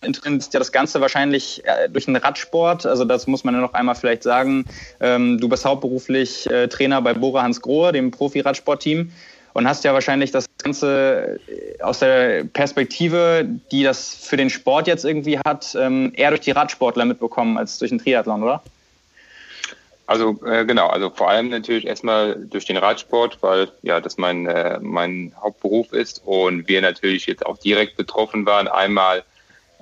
ist ja das Ganze wahrscheinlich äh, durch den Radsport. Also das muss man ja noch einmal vielleicht sagen. Ähm, du bist hauptberuflich äh, Trainer bei Bora Hans Grohe, dem Profi-Radsportteam und hast ja wahrscheinlich das Ganze äh, aus der Perspektive, die das für den Sport jetzt irgendwie hat, ähm, eher durch die Radsportler mitbekommen als durch den Triathlon, oder? Also äh, genau, also vor allem natürlich erstmal durch den Radsport, weil ja das mein, äh, mein Hauptberuf ist und wir natürlich jetzt auch direkt betroffen waren. Einmal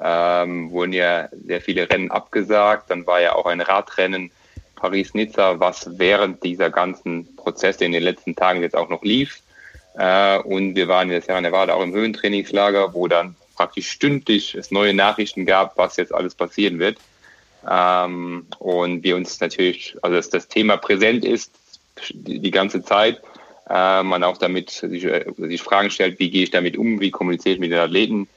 ähm, wurden ja sehr viele Rennen abgesagt. Dann war ja auch ein Radrennen Paris-Nizza, was während dieser ganzen Prozesse in den letzten Tagen jetzt auch noch lief. Äh, und wir waren in der Nevada auch im Höhentrainingslager, wo dann praktisch stündlich es neue Nachrichten gab, was jetzt alles passieren wird. Ähm, und wir uns natürlich, also dass das Thema präsent ist die, die ganze Zeit, äh, man auch damit sich, äh, sich Fragen stellt, wie gehe ich damit um, wie kommuniziere ich mit den Athleten,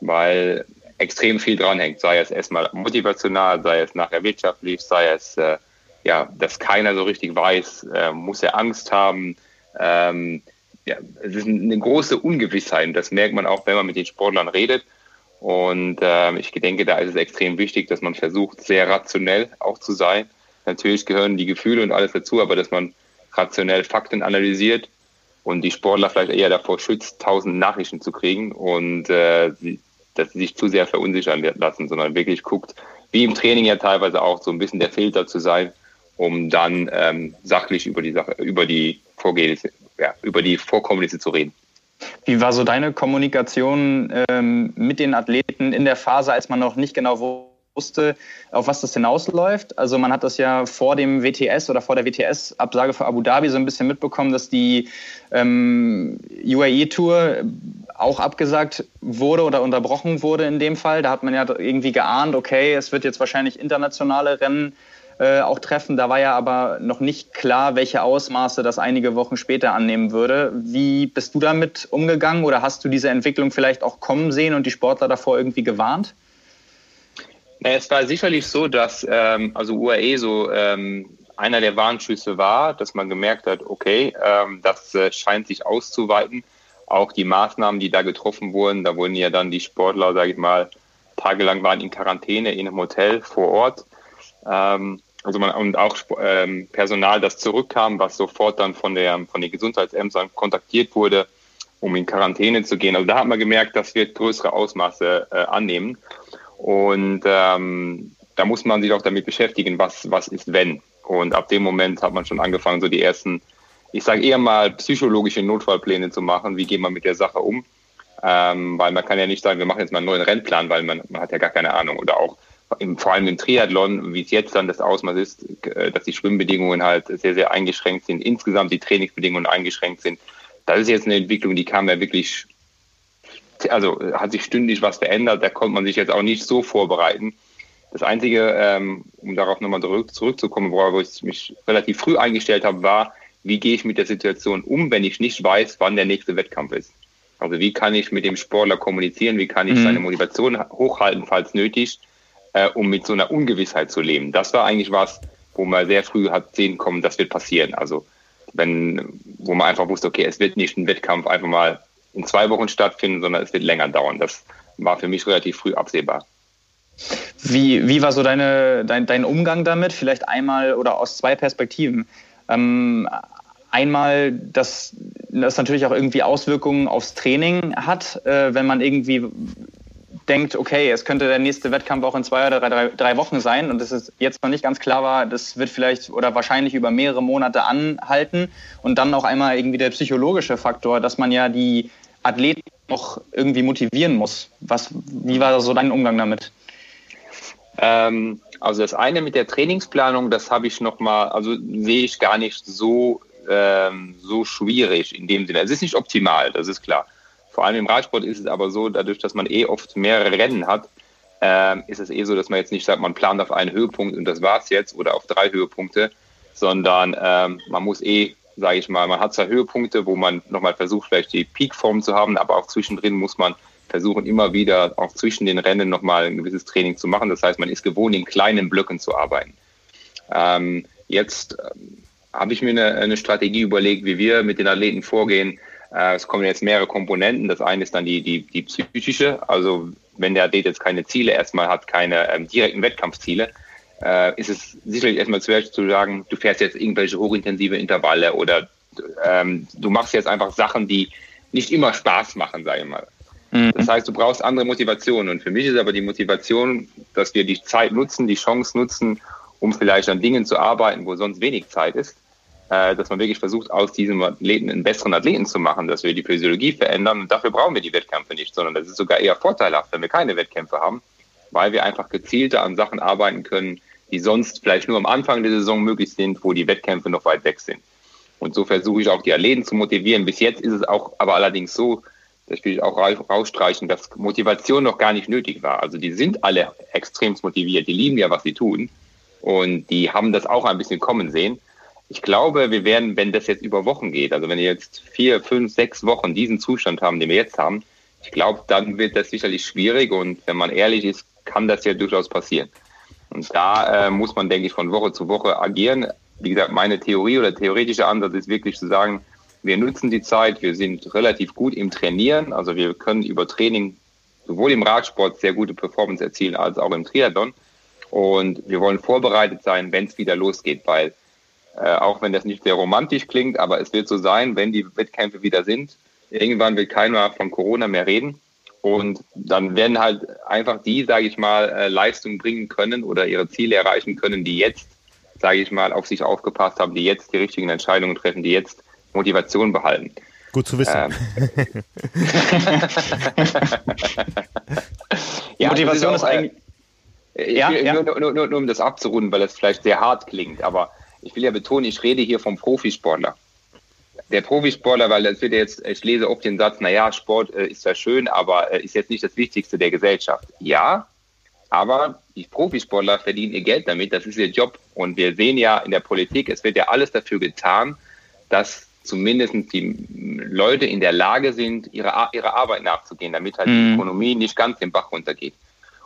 weil extrem viel dranhängt, sei es erstmal motivational, sei es nachher wirtschaftlich, sei es, äh, ja, dass keiner so richtig weiß, äh, muss er Angst haben. Ähm, ja, es ist eine große Ungewissheit. Das merkt man auch, wenn man mit den Sportlern redet. Und äh, ich denke, da ist es extrem wichtig, dass man versucht, sehr rationell auch zu sein. Natürlich gehören die Gefühle und alles dazu, aber dass man rationell Fakten analysiert und die Sportler vielleicht eher davor schützt, tausend Nachrichten zu kriegen und äh, dass sie sich zu sehr verunsichern lassen, sondern wirklich guckt, wie im Training ja teilweise auch so ein bisschen der Filter zu sein, um dann ähm, sachlich über die Sache, über die Vorgehensweise, ja, über die Vorkommnisse zu reden. Wie war so deine Kommunikation ähm, mit den Athleten in der Phase, als man noch nicht genau wusste, auf was das hinausläuft. Also man hat das ja vor dem WTS oder vor der WTS-Absage für Abu Dhabi so ein bisschen mitbekommen, dass die ähm, UAE-Tour auch abgesagt wurde oder unterbrochen wurde in dem Fall. Da hat man ja irgendwie geahnt, okay, es wird jetzt wahrscheinlich internationale Rennen äh, auch treffen. Da war ja aber noch nicht klar, welche Ausmaße das einige Wochen später annehmen würde. Wie bist du damit umgegangen oder hast du diese Entwicklung vielleicht auch kommen sehen und die Sportler davor irgendwie gewarnt? Es war sicherlich so, dass ähm, also UAE so ähm, einer der Warnschüsse war, dass man gemerkt hat, okay, ähm, das äh, scheint sich auszuweiten. Auch die Maßnahmen, die da getroffen wurden, da wurden ja dann die Sportler, sage ich mal, tagelang waren in Quarantäne in einem Hotel vor Ort. Ähm, also man und auch ähm, Personal, das zurückkam, was sofort dann von der von den Gesundheitsämtern kontaktiert wurde, um in Quarantäne zu gehen. Also da hat man gemerkt, das wird größere Ausmaße äh, annehmen. Und ähm, da muss man sich auch damit beschäftigen, was, was ist wenn. Und ab dem Moment hat man schon angefangen, so die ersten, ich sage eher mal, psychologische Notfallpläne zu machen. Wie geht man mit der Sache um? Ähm, weil man kann ja nicht sagen, wir machen jetzt mal einen neuen Rennplan, weil man, man hat ja gar keine Ahnung. Oder auch im, vor allem im Triathlon, wie es jetzt dann das Ausmaß ist, äh, dass die Schwimmbedingungen halt sehr, sehr eingeschränkt sind, insgesamt die Trainingsbedingungen eingeschränkt sind. Das ist jetzt eine Entwicklung, die kam ja wirklich also hat sich stündlich was verändert, da konnte man sich jetzt auch nicht so vorbereiten. Das Einzige, ähm, um darauf nochmal zurück, zurückzukommen, worauf ich mich relativ früh eingestellt habe, war, wie gehe ich mit der Situation um, wenn ich nicht weiß, wann der nächste Wettkampf ist. Also wie kann ich mit dem Sportler kommunizieren, wie kann ich mhm. seine Motivation hochhalten, falls nötig, äh, um mit so einer Ungewissheit zu leben. Das war eigentlich was, wo man sehr früh hat sehen kommen, das wird passieren. Also wenn, wo man einfach wusste, okay, es wird nicht ein Wettkampf einfach mal in zwei Wochen stattfinden, sondern es wird länger dauern. Das war für mich relativ früh absehbar. Wie, wie war so deine, dein, dein Umgang damit? Vielleicht einmal oder aus zwei Perspektiven. Ähm, einmal, dass das natürlich auch irgendwie Auswirkungen aufs Training hat, äh, wenn man irgendwie denkt, okay, es könnte der nächste Wettkampf auch in zwei oder drei, drei Wochen sein und es ist jetzt noch nicht ganz klar war, das wird vielleicht oder wahrscheinlich über mehrere Monate anhalten und dann auch einmal irgendwie der psychologische Faktor, dass man ja die Athleten noch irgendwie motivieren muss. Was, wie war so dein Umgang damit? Ähm, also das eine mit der Trainingsplanung, das habe ich nochmal, also sehe ich gar nicht so, ähm, so schwierig in dem Sinne. Es ist nicht optimal, das ist klar. Vor allem im Radsport ist es aber so, dadurch, dass man eh oft mehrere Rennen hat, ähm, ist es eh so, dass man jetzt nicht sagt, man plant auf einen Höhepunkt und das war's jetzt oder auf drei Höhepunkte, sondern ähm, man muss eh sage ich mal, man hat zwar Höhepunkte, wo man nochmal versucht, vielleicht die Peakform zu haben, aber auch zwischendrin muss man versuchen, immer wieder auch zwischen den Rennen nochmal ein gewisses Training zu machen. Das heißt, man ist gewohnt, in kleinen Blöcken zu arbeiten. Ähm, jetzt ähm, habe ich mir eine, eine, Strategie überlegt, wie wir mit den Athleten vorgehen. Äh, es kommen jetzt mehrere Komponenten. Das eine ist dann die, die, die psychische. Also wenn der Athlet jetzt keine Ziele erstmal hat, keine ähm, direkten Wettkampfziele, äh, ist es sicherlich erstmal zuerst zu sagen, du fährst jetzt irgendwelche hochintensive Intervalle oder ähm, du machst jetzt einfach Sachen, die nicht immer Spaß machen, sage ich mal. Mhm. Das heißt, du brauchst andere Motivationen. Und für mich ist aber die Motivation, dass wir die Zeit nutzen, die Chance nutzen, um vielleicht an Dingen zu arbeiten, wo sonst wenig Zeit ist. Äh, dass man wirklich versucht, aus diesem Athleten einen besseren Athleten zu machen, dass wir die Physiologie verändern. Und dafür brauchen wir die Wettkämpfe nicht, sondern das ist sogar eher vorteilhaft, wenn wir keine Wettkämpfe haben, weil wir einfach gezielter an Sachen arbeiten können, die sonst vielleicht nur am Anfang der Saison möglich sind, wo die Wettkämpfe noch weit weg sind. Und so versuche ich auch die Athleten zu motivieren. Bis jetzt ist es auch aber allerdings so, das will ich auch rausstreichen, dass Motivation noch gar nicht nötig war. Also die sind alle extremst motiviert, die lieben ja, was sie tun. Und die haben das auch ein bisschen kommen sehen. Ich glaube, wir werden, wenn das jetzt über Wochen geht, also wenn wir jetzt vier, fünf, sechs Wochen diesen Zustand haben, den wir jetzt haben, ich glaube, dann wird das sicherlich schwierig. Und wenn man ehrlich ist, kann das ja durchaus passieren. Und da äh, muss man, denke ich, von Woche zu Woche agieren. Wie gesagt, meine Theorie oder theoretische Ansatz ist wirklich zu sagen, wir nutzen die Zeit, wir sind relativ gut im Trainieren, also wir können über Training sowohl im Radsport sehr gute Performance erzielen als auch im Triathlon. Und wir wollen vorbereitet sein, wenn es wieder losgeht, weil äh, auch wenn das nicht sehr romantisch klingt, aber es wird so sein, wenn die Wettkämpfe wieder sind, irgendwann will keiner von Corona mehr reden. Und dann werden halt einfach die, sage ich mal, äh, Leistung bringen können oder ihre Ziele erreichen können, die jetzt, sage ich mal, auf sich aufgepasst haben, die jetzt die richtigen Entscheidungen treffen, die jetzt Motivation behalten. Gut zu wissen. Ähm. ja, Motivation ist, ist eigentlich ja, will, ja. Nur, nur, nur, nur, um das abzurunden, weil das vielleicht sehr hart klingt, aber ich will ja betonen, ich rede hier vom Profisportler. Der Profisportler, weil das wird jetzt, ich lese oft den Satz, naja, Sport äh, ist ja schön, aber äh, ist jetzt nicht das Wichtigste der Gesellschaft. Ja, aber die Profisportler verdienen ihr Geld damit, das ist ihr Job. Und wir sehen ja in der Politik, es wird ja alles dafür getan, dass zumindest die Leute in der Lage sind, ihrer ihre Arbeit nachzugehen, damit halt mhm. die Ökonomie nicht ganz den Bach runtergeht.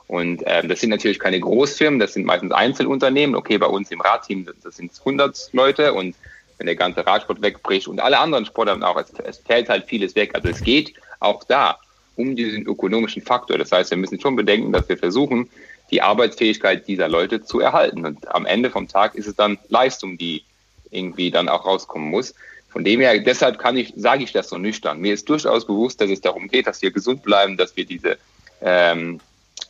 Und äh, das sind natürlich keine Großfirmen, das sind meistens Einzelunternehmen. Okay, bei uns im Radteam, das sind 100 Leute und wenn der ganze Radsport wegbricht und alle anderen Sportarten auch, es, es fällt halt vieles weg. Also es geht auch da um diesen ökonomischen Faktor. Das heißt, wir müssen schon bedenken, dass wir versuchen, die Arbeitsfähigkeit dieser Leute zu erhalten. Und am Ende vom Tag ist es dann Leistung, die irgendwie dann auch rauskommen muss. Von dem her, deshalb kann ich, sage ich das so nüchtern. Mir ist durchaus bewusst, dass es darum geht, dass wir gesund bleiben, dass wir diese, ähm,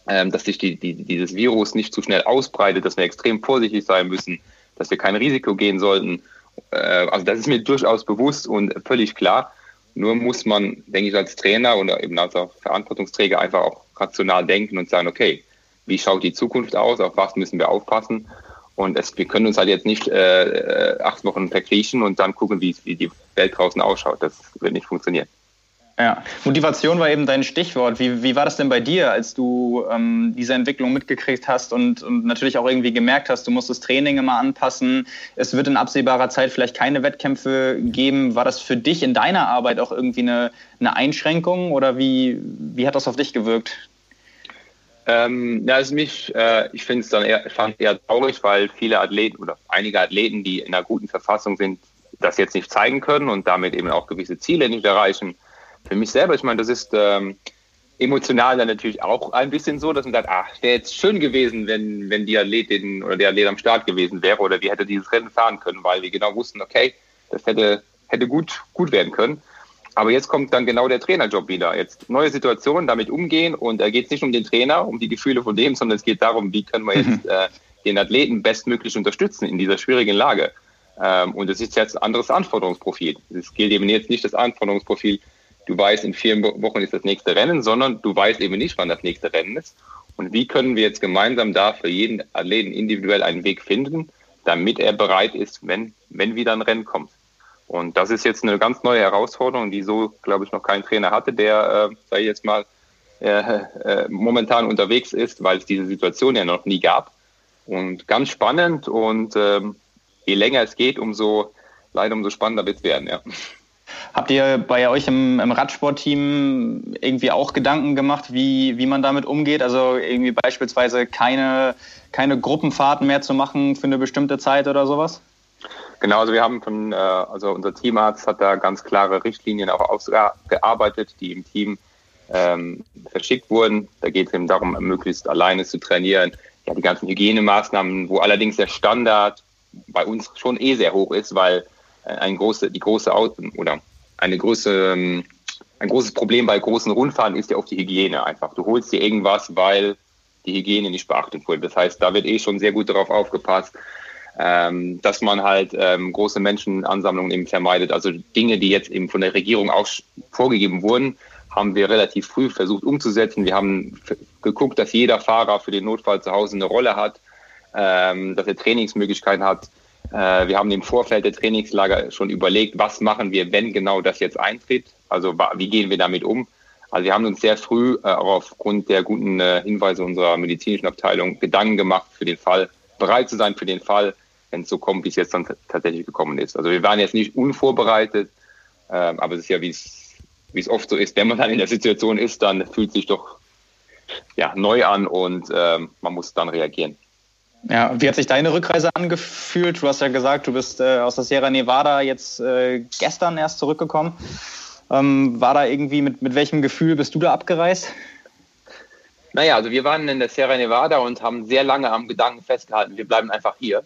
ähm, dass sich die, die, dieses Virus nicht zu schnell ausbreitet, dass wir extrem vorsichtig sein müssen, dass wir kein Risiko gehen sollten. Äh, also das ist mir durchaus bewusst und völlig klar. Nur muss man, denke ich, als Trainer oder eben als Verantwortungsträger einfach auch rational denken und sagen, okay, wie schaut die Zukunft aus, auf was müssen wir aufpassen und es, wir können uns halt jetzt nicht äh, äh, acht Wochen verkriechen und dann gucken, wie, wie die Welt draußen ausschaut. Das wird nicht funktionieren. Ja, Motivation war eben dein Stichwort. Wie, wie war das denn bei dir, als du ähm, diese Entwicklung mitgekriegt hast und, und natürlich auch irgendwie gemerkt hast, du musst das Training immer anpassen, es wird in absehbarer Zeit vielleicht keine Wettkämpfe geben. War das für dich in deiner Arbeit auch irgendwie eine, eine Einschränkung oder wie, wie hat das auf dich gewirkt? Ähm, ja, also mich, äh, ich finde es dann eher, fand eher traurig, weil viele Athleten oder einige Athleten, die in einer guten Verfassung sind, das jetzt nicht zeigen können und damit eben auch gewisse Ziele nicht erreichen. Für mich selber, ich meine, das ist ähm, emotional dann natürlich auch ein bisschen so, dass man sagt, ach, wäre jetzt schön gewesen, wenn, wenn die Athletin oder der Athlet am Start gewesen wäre oder wie hätte dieses Rennen fahren können, weil wir genau wussten, okay, das hätte, hätte gut, gut werden können. Aber jetzt kommt dann genau der Trainerjob wieder. Jetzt neue Situationen, damit umgehen. Und da geht es nicht um den Trainer, um die Gefühle von dem, sondern es geht darum, wie können wir jetzt äh, den Athleten bestmöglich unterstützen in dieser schwierigen Lage. Ähm, und es ist jetzt ein anderes Anforderungsprofil. Es gilt eben jetzt nicht das Anforderungsprofil, du weißt, in vier Wochen ist das nächste Rennen, sondern du weißt eben nicht, wann das nächste Rennen ist. Und wie können wir jetzt gemeinsam da für jeden Athleten individuell einen Weg finden, damit er bereit ist, wenn, wenn wieder ein Rennen kommt. Und das ist jetzt eine ganz neue Herausforderung, die so, glaube ich, noch kein Trainer hatte, der, äh, ich jetzt mal, äh, äh, momentan unterwegs ist, weil es diese Situation ja noch nie gab. Und ganz spannend und ähm, je länger es geht, umso leider umso spannender wird es werden, ja. Habt ihr bei euch im, im Radsportteam irgendwie auch Gedanken gemacht, wie, wie man damit umgeht? Also irgendwie beispielsweise keine, keine Gruppenfahrten mehr zu machen für eine bestimmte Zeit oder sowas? Genau, also wir haben von, äh, also unser Teamarzt hat da ganz klare Richtlinien auch ausgearbeitet, die im Team ähm, verschickt wurden. Da geht es eben darum, möglichst alleine zu trainieren. Ja, die ganzen Hygienemaßnahmen, wo allerdings der Standard bei uns schon eh sehr hoch ist, weil ein große, die große oder eine große, ähm, ein großes Problem bei großen Rundfahrten ist ja auch die Hygiene einfach. Du holst dir irgendwas, weil die Hygiene nicht beachtet wurde. Das heißt, da wird eh schon sehr gut darauf aufgepasst ähm, dass man halt ähm, große Menschenansammlungen eben vermeidet. Also Dinge, die jetzt eben von der Regierung auch vorgegeben wurden, haben wir relativ früh versucht umzusetzen. Wir haben geguckt, dass jeder Fahrer für den Notfall zu Hause eine Rolle hat, ähm, dass er Trainingsmöglichkeiten hat. Äh, wir haben im Vorfeld der Trainingslager schon überlegt, was machen wir, wenn genau das jetzt eintritt. Also wie gehen wir damit um? Also wir haben uns sehr früh äh, auch aufgrund der guten äh, Hinweise unserer medizinischen Abteilung Gedanken gemacht für den Fall, bereit zu sein für den Fall, wenn es so kommt, wie es jetzt dann tatsächlich gekommen ist. Also wir waren jetzt nicht unvorbereitet, ähm, aber es ist ja, wie es, oft so ist, wenn man dann in der Situation ist, dann fühlt sich doch ja, neu an und ähm, man muss dann reagieren. Ja, wie hat sich deine Rückreise angefühlt? Du hast ja gesagt, du bist äh, aus der Sierra Nevada jetzt äh, gestern erst zurückgekommen. Ähm, war da irgendwie, mit, mit welchem Gefühl bist du da abgereist? Naja, also wir waren in der Sierra Nevada und haben sehr lange am Gedanken festgehalten, wir bleiben einfach hier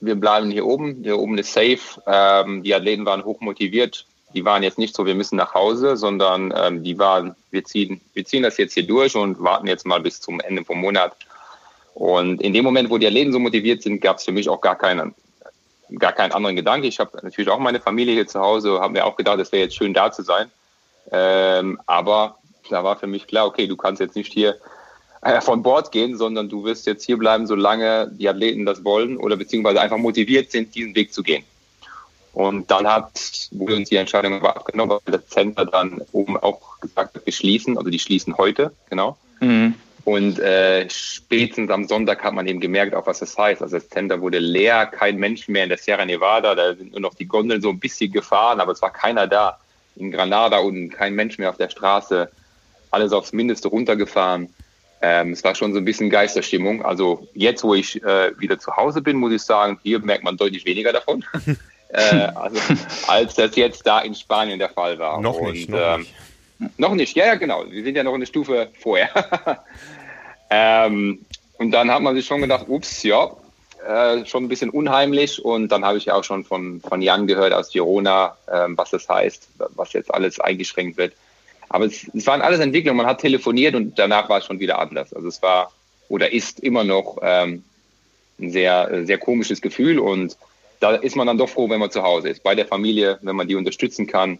wir bleiben hier oben. Hier oben ist safe. Ähm, die Athleten waren hoch motiviert. Die waren jetzt nicht so, wir müssen nach Hause, sondern ähm, die waren, wir ziehen, wir ziehen das jetzt hier durch und warten jetzt mal bis zum Ende vom Monat. Und in dem Moment, wo die Athleten so motiviert sind, gab es für mich auch gar keinen, gar keinen anderen Gedanke. Ich habe natürlich auch meine Familie hier zu Hause, habe mir auch gedacht, es wäre jetzt schön da zu sein. Ähm, aber da war für mich klar, okay, du kannst jetzt nicht hier äh, von Bord gehen, sondern du wirst jetzt hier bleiben, solange die Athleten das wollen oder beziehungsweise einfach motiviert sind, diesen Weg zu gehen. Und dann hat, wurde uns die Entscheidung abgenommen, weil das Center dann oben auch gesagt hat, wir schließen, also die schließen heute, genau. Mhm. Und äh, spätestens am Sonntag hat man eben gemerkt, auch was das heißt. Also das Center wurde leer, kein Mensch mehr in der Sierra Nevada, da sind nur noch die Gondeln so ein bisschen gefahren, aber es war keiner da. In Granada und kein Mensch mehr auf der Straße, alles aufs Mindeste runtergefahren. Ähm, es war schon so ein bisschen Geisterstimmung. Also jetzt, wo ich äh, wieder zu Hause bin, muss ich sagen, hier merkt man deutlich weniger davon. äh, also, als das jetzt da in Spanien der Fall war. Noch nicht. Und, noch, ähm, nicht. Noch nicht. ja, ja, genau. Wir sind ja noch eine Stufe vorher. ähm, und dann hat man sich schon gedacht, ups, ja, äh, schon ein bisschen unheimlich. Und dann habe ich ja auch schon von, von Jan gehört aus Girona, äh, was das heißt, was jetzt alles eingeschränkt wird. Aber es, es waren alles Entwicklungen. Man hat telefoniert und danach war es schon wieder anders. Also es war oder ist immer noch ähm, ein sehr, sehr komisches Gefühl und da ist man dann doch froh, wenn man zu Hause ist, bei der Familie, wenn man die unterstützen kann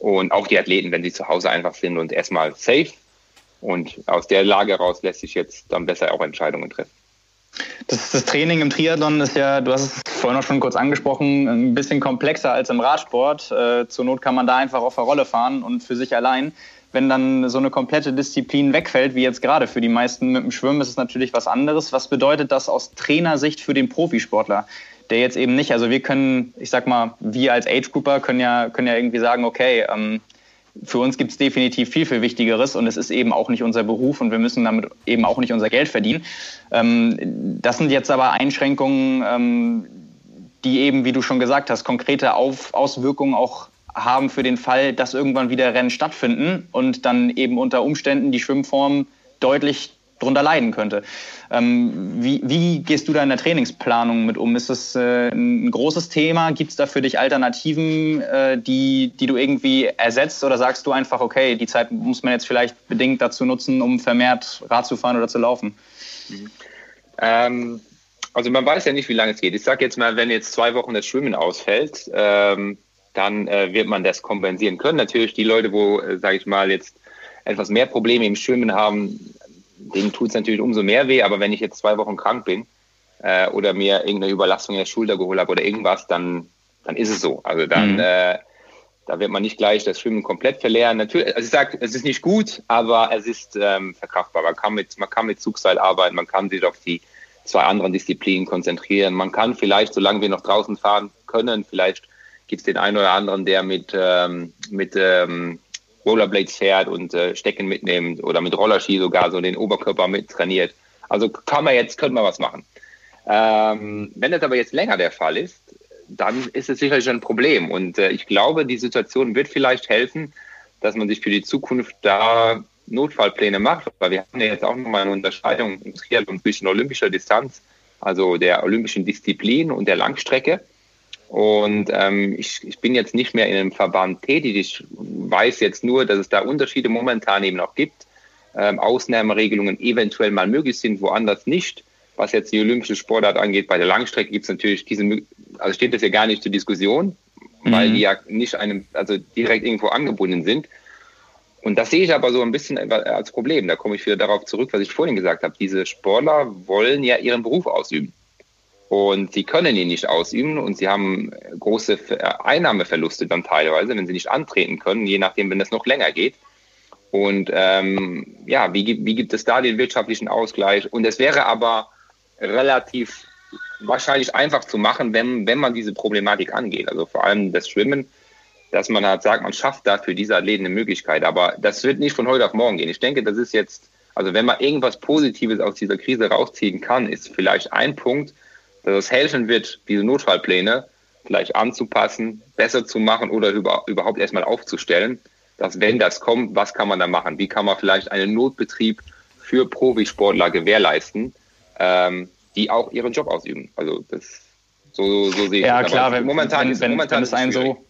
und auch die Athleten, wenn sie zu Hause einfach sind und erstmal safe. Und aus der Lage heraus lässt sich jetzt dann besser auch Entscheidungen treffen. Das, das, Training im Triathlon ist ja, du hast es vorhin auch schon kurz angesprochen, ein bisschen komplexer als im Radsport. Äh, zur Not kann man da einfach auf der Rolle fahren und für sich allein. Wenn dann so eine komplette Disziplin wegfällt, wie jetzt gerade für die meisten mit dem Schwimmen, ist es natürlich was anderes. Was bedeutet das aus Trainersicht für den Profisportler? Der jetzt eben nicht, also wir können, ich sag mal, wir als Age Grouper können ja, können ja irgendwie sagen, okay, ähm, für uns gibt es definitiv viel, viel Wichtigeres und es ist eben auch nicht unser Beruf und wir müssen damit eben auch nicht unser Geld verdienen. Ähm, das sind jetzt aber Einschränkungen, ähm, die eben, wie du schon gesagt hast, konkrete Auf Auswirkungen auch haben für den Fall, dass irgendwann wieder Rennen stattfinden und dann eben unter Umständen die Schwimmform deutlich drunter leiden könnte. Ähm, wie, wie, gehst du da in der Trainingsplanung mit um? Ist das äh, ein großes Thema? Gibt es da für dich Alternativen, äh, die, die du irgendwie ersetzt oder sagst du einfach, okay, die Zeit muss man jetzt vielleicht bedingt dazu nutzen, um vermehrt Rad zu fahren oder zu laufen? Mhm. Ähm, also man weiß ja nicht, wie lange es geht. Ich sage jetzt mal, wenn jetzt zwei Wochen das Schwimmen ausfällt, ähm, dann äh, wird man das kompensieren können. Natürlich die Leute, wo, äh, sage ich mal, jetzt etwas mehr Probleme im Schwimmen haben, denen tut es natürlich umso mehr weh, aber wenn ich jetzt zwei Wochen krank bin äh, oder mir irgendeine Überlastung in der Schulter geholt habe oder irgendwas, dann, dann ist es so. Also dann, mhm. äh, da wird man nicht gleich das Schwimmen komplett verlernen. Natürlich, also ich sage, es ist nicht gut, aber es ist ähm, verkraftbar. Man kann, mit, man kann mit Zugseil arbeiten, man kann sich auf die zwei anderen Disziplinen konzentrieren. Man kann vielleicht, solange wir noch draußen fahren können, vielleicht gibt es den einen oder anderen, der mit, ähm, mit ähm, Rollerblades fährt und äh, Stecken mitnimmt oder mit Rollerski sogar so den Oberkörper mit trainiert. Also kann man jetzt, könnte man was machen. Ähm, wenn das aber jetzt länger der Fall ist, dann ist es sicherlich ein Problem. Und äh, ich glaube, die Situation wird vielleicht helfen, dass man sich für die Zukunft da Notfallpläne macht, weil wir haben ja jetzt auch nochmal eine Unterscheidung im Triathlon zwischen olympischer Distanz, also der olympischen Disziplin und der Langstrecke. Und ähm, ich, ich bin jetzt nicht mehr in einem Verband tätig. Ich weiß jetzt nur, dass es da Unterschiede momentan eben auch gibt. Ähm, Ausnahmeregelungen eventuell mal möglich sind, woanders nicht. Was jetzt die olympische Sportart angeht, bei der Langstrecke gibt es natürlich diese, also steht das ja gar nicht zur Diskussion, mhm. weil die ja nicht einem, also direkt irgendwo angebunden sind. Und das sehe ich aber so ein bisschen als Problem. Da komme ich wieder darauf zurück, was ich vorhin gesagt habe. Diese Sportler wollen ja ihren Beruf ausüben. Und sie können ihn nicht ausüben und sie haben große Einnahmeverluste dann teilweise, wenn sie nicht antreten können, je nachdem, wenn es noch länger geht. Und ähm, ja, wie, wie gibt es da den wirtschaftlichen Ausgleich? Und es wäre aber relativ wahrscheinlich einfach zu machen, wenn, wenn man diese Problematik angeht. Also vor allem das Schwimmen, dass man halt sagt, man schafft dafür diese Athleten eine Möglichkeit. Aber das wird nicht von heute auf morgen gehen. Ich denke, das ist jetzt, also wenn man irgendwas Positives aus dieser Krise rausziehen kann, ist vielleicht ein Punkt, dass es helfen wird, diese Notfallpläne vielleicht anzupassen, besser zu machen oder über, überhaupt erstmal aufzustellen, dass wenn das kommt, was kann man da machen? Wie kann man vielleicht einen Notbetrieb für Profisportler gewährleisten, ähm, die auch ihren Job ausüben? Also das so, so sehe ich Ja, klar, wenn, momentan, wenn, wenn, momentan wenn es einen so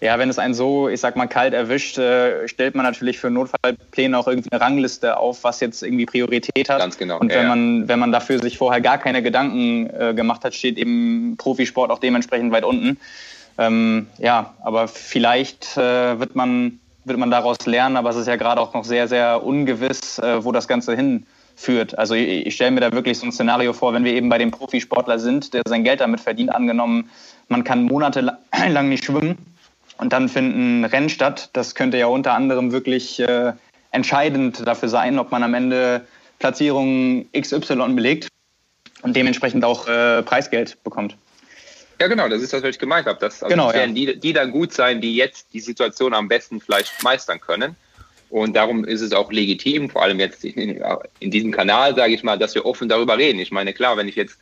ja, wenn es einen so, ich sag mal, kalt erwischt, äh, stellt man natürlich für Notfallpläne auch irgendwie eine Rangliste auf, was jetzt irgendwie Priorität hat. Ganz genau. Und wenn ja, man, wenn man dafür sich vorher gar keine Gedanken äh, gemacht hat, steht eben Profisport auch dementsprechend weit unten. Ähm, ja, aber vielleicht äh, wird man wird man daraus lernen, aber es ist ja gerade auch noch sehr, sehr ungewiss, äh, wo das Ganze hin führt. Also ich, ich stelle mir da wirklich so ein Szenario vor, wenn wir eben bei dem Profisportler sind, der sein Geld damit verdient, angenommen, man kann monatelang nicht schwimmen und dann finden Rennen statt. Das könnte ja unter anderem wirklich äh, entscheidend dafür sein, ob man am Ende Platzierung XY belegt und dementsprechend auch äh, Preisgeld bekommt. Ja, genau, das ist das, was ich gemeint habe. Das, also genau, werden ja. die, die dann gut sein, die jetzt die Situation am besten vielleicht meistern können. Und darum ist es auch legitim, vor allem jetzt in, in diesem Kanal, sage ich mal, dass wir offen darüber reden. Ich meine, klar, wenn ich jetzt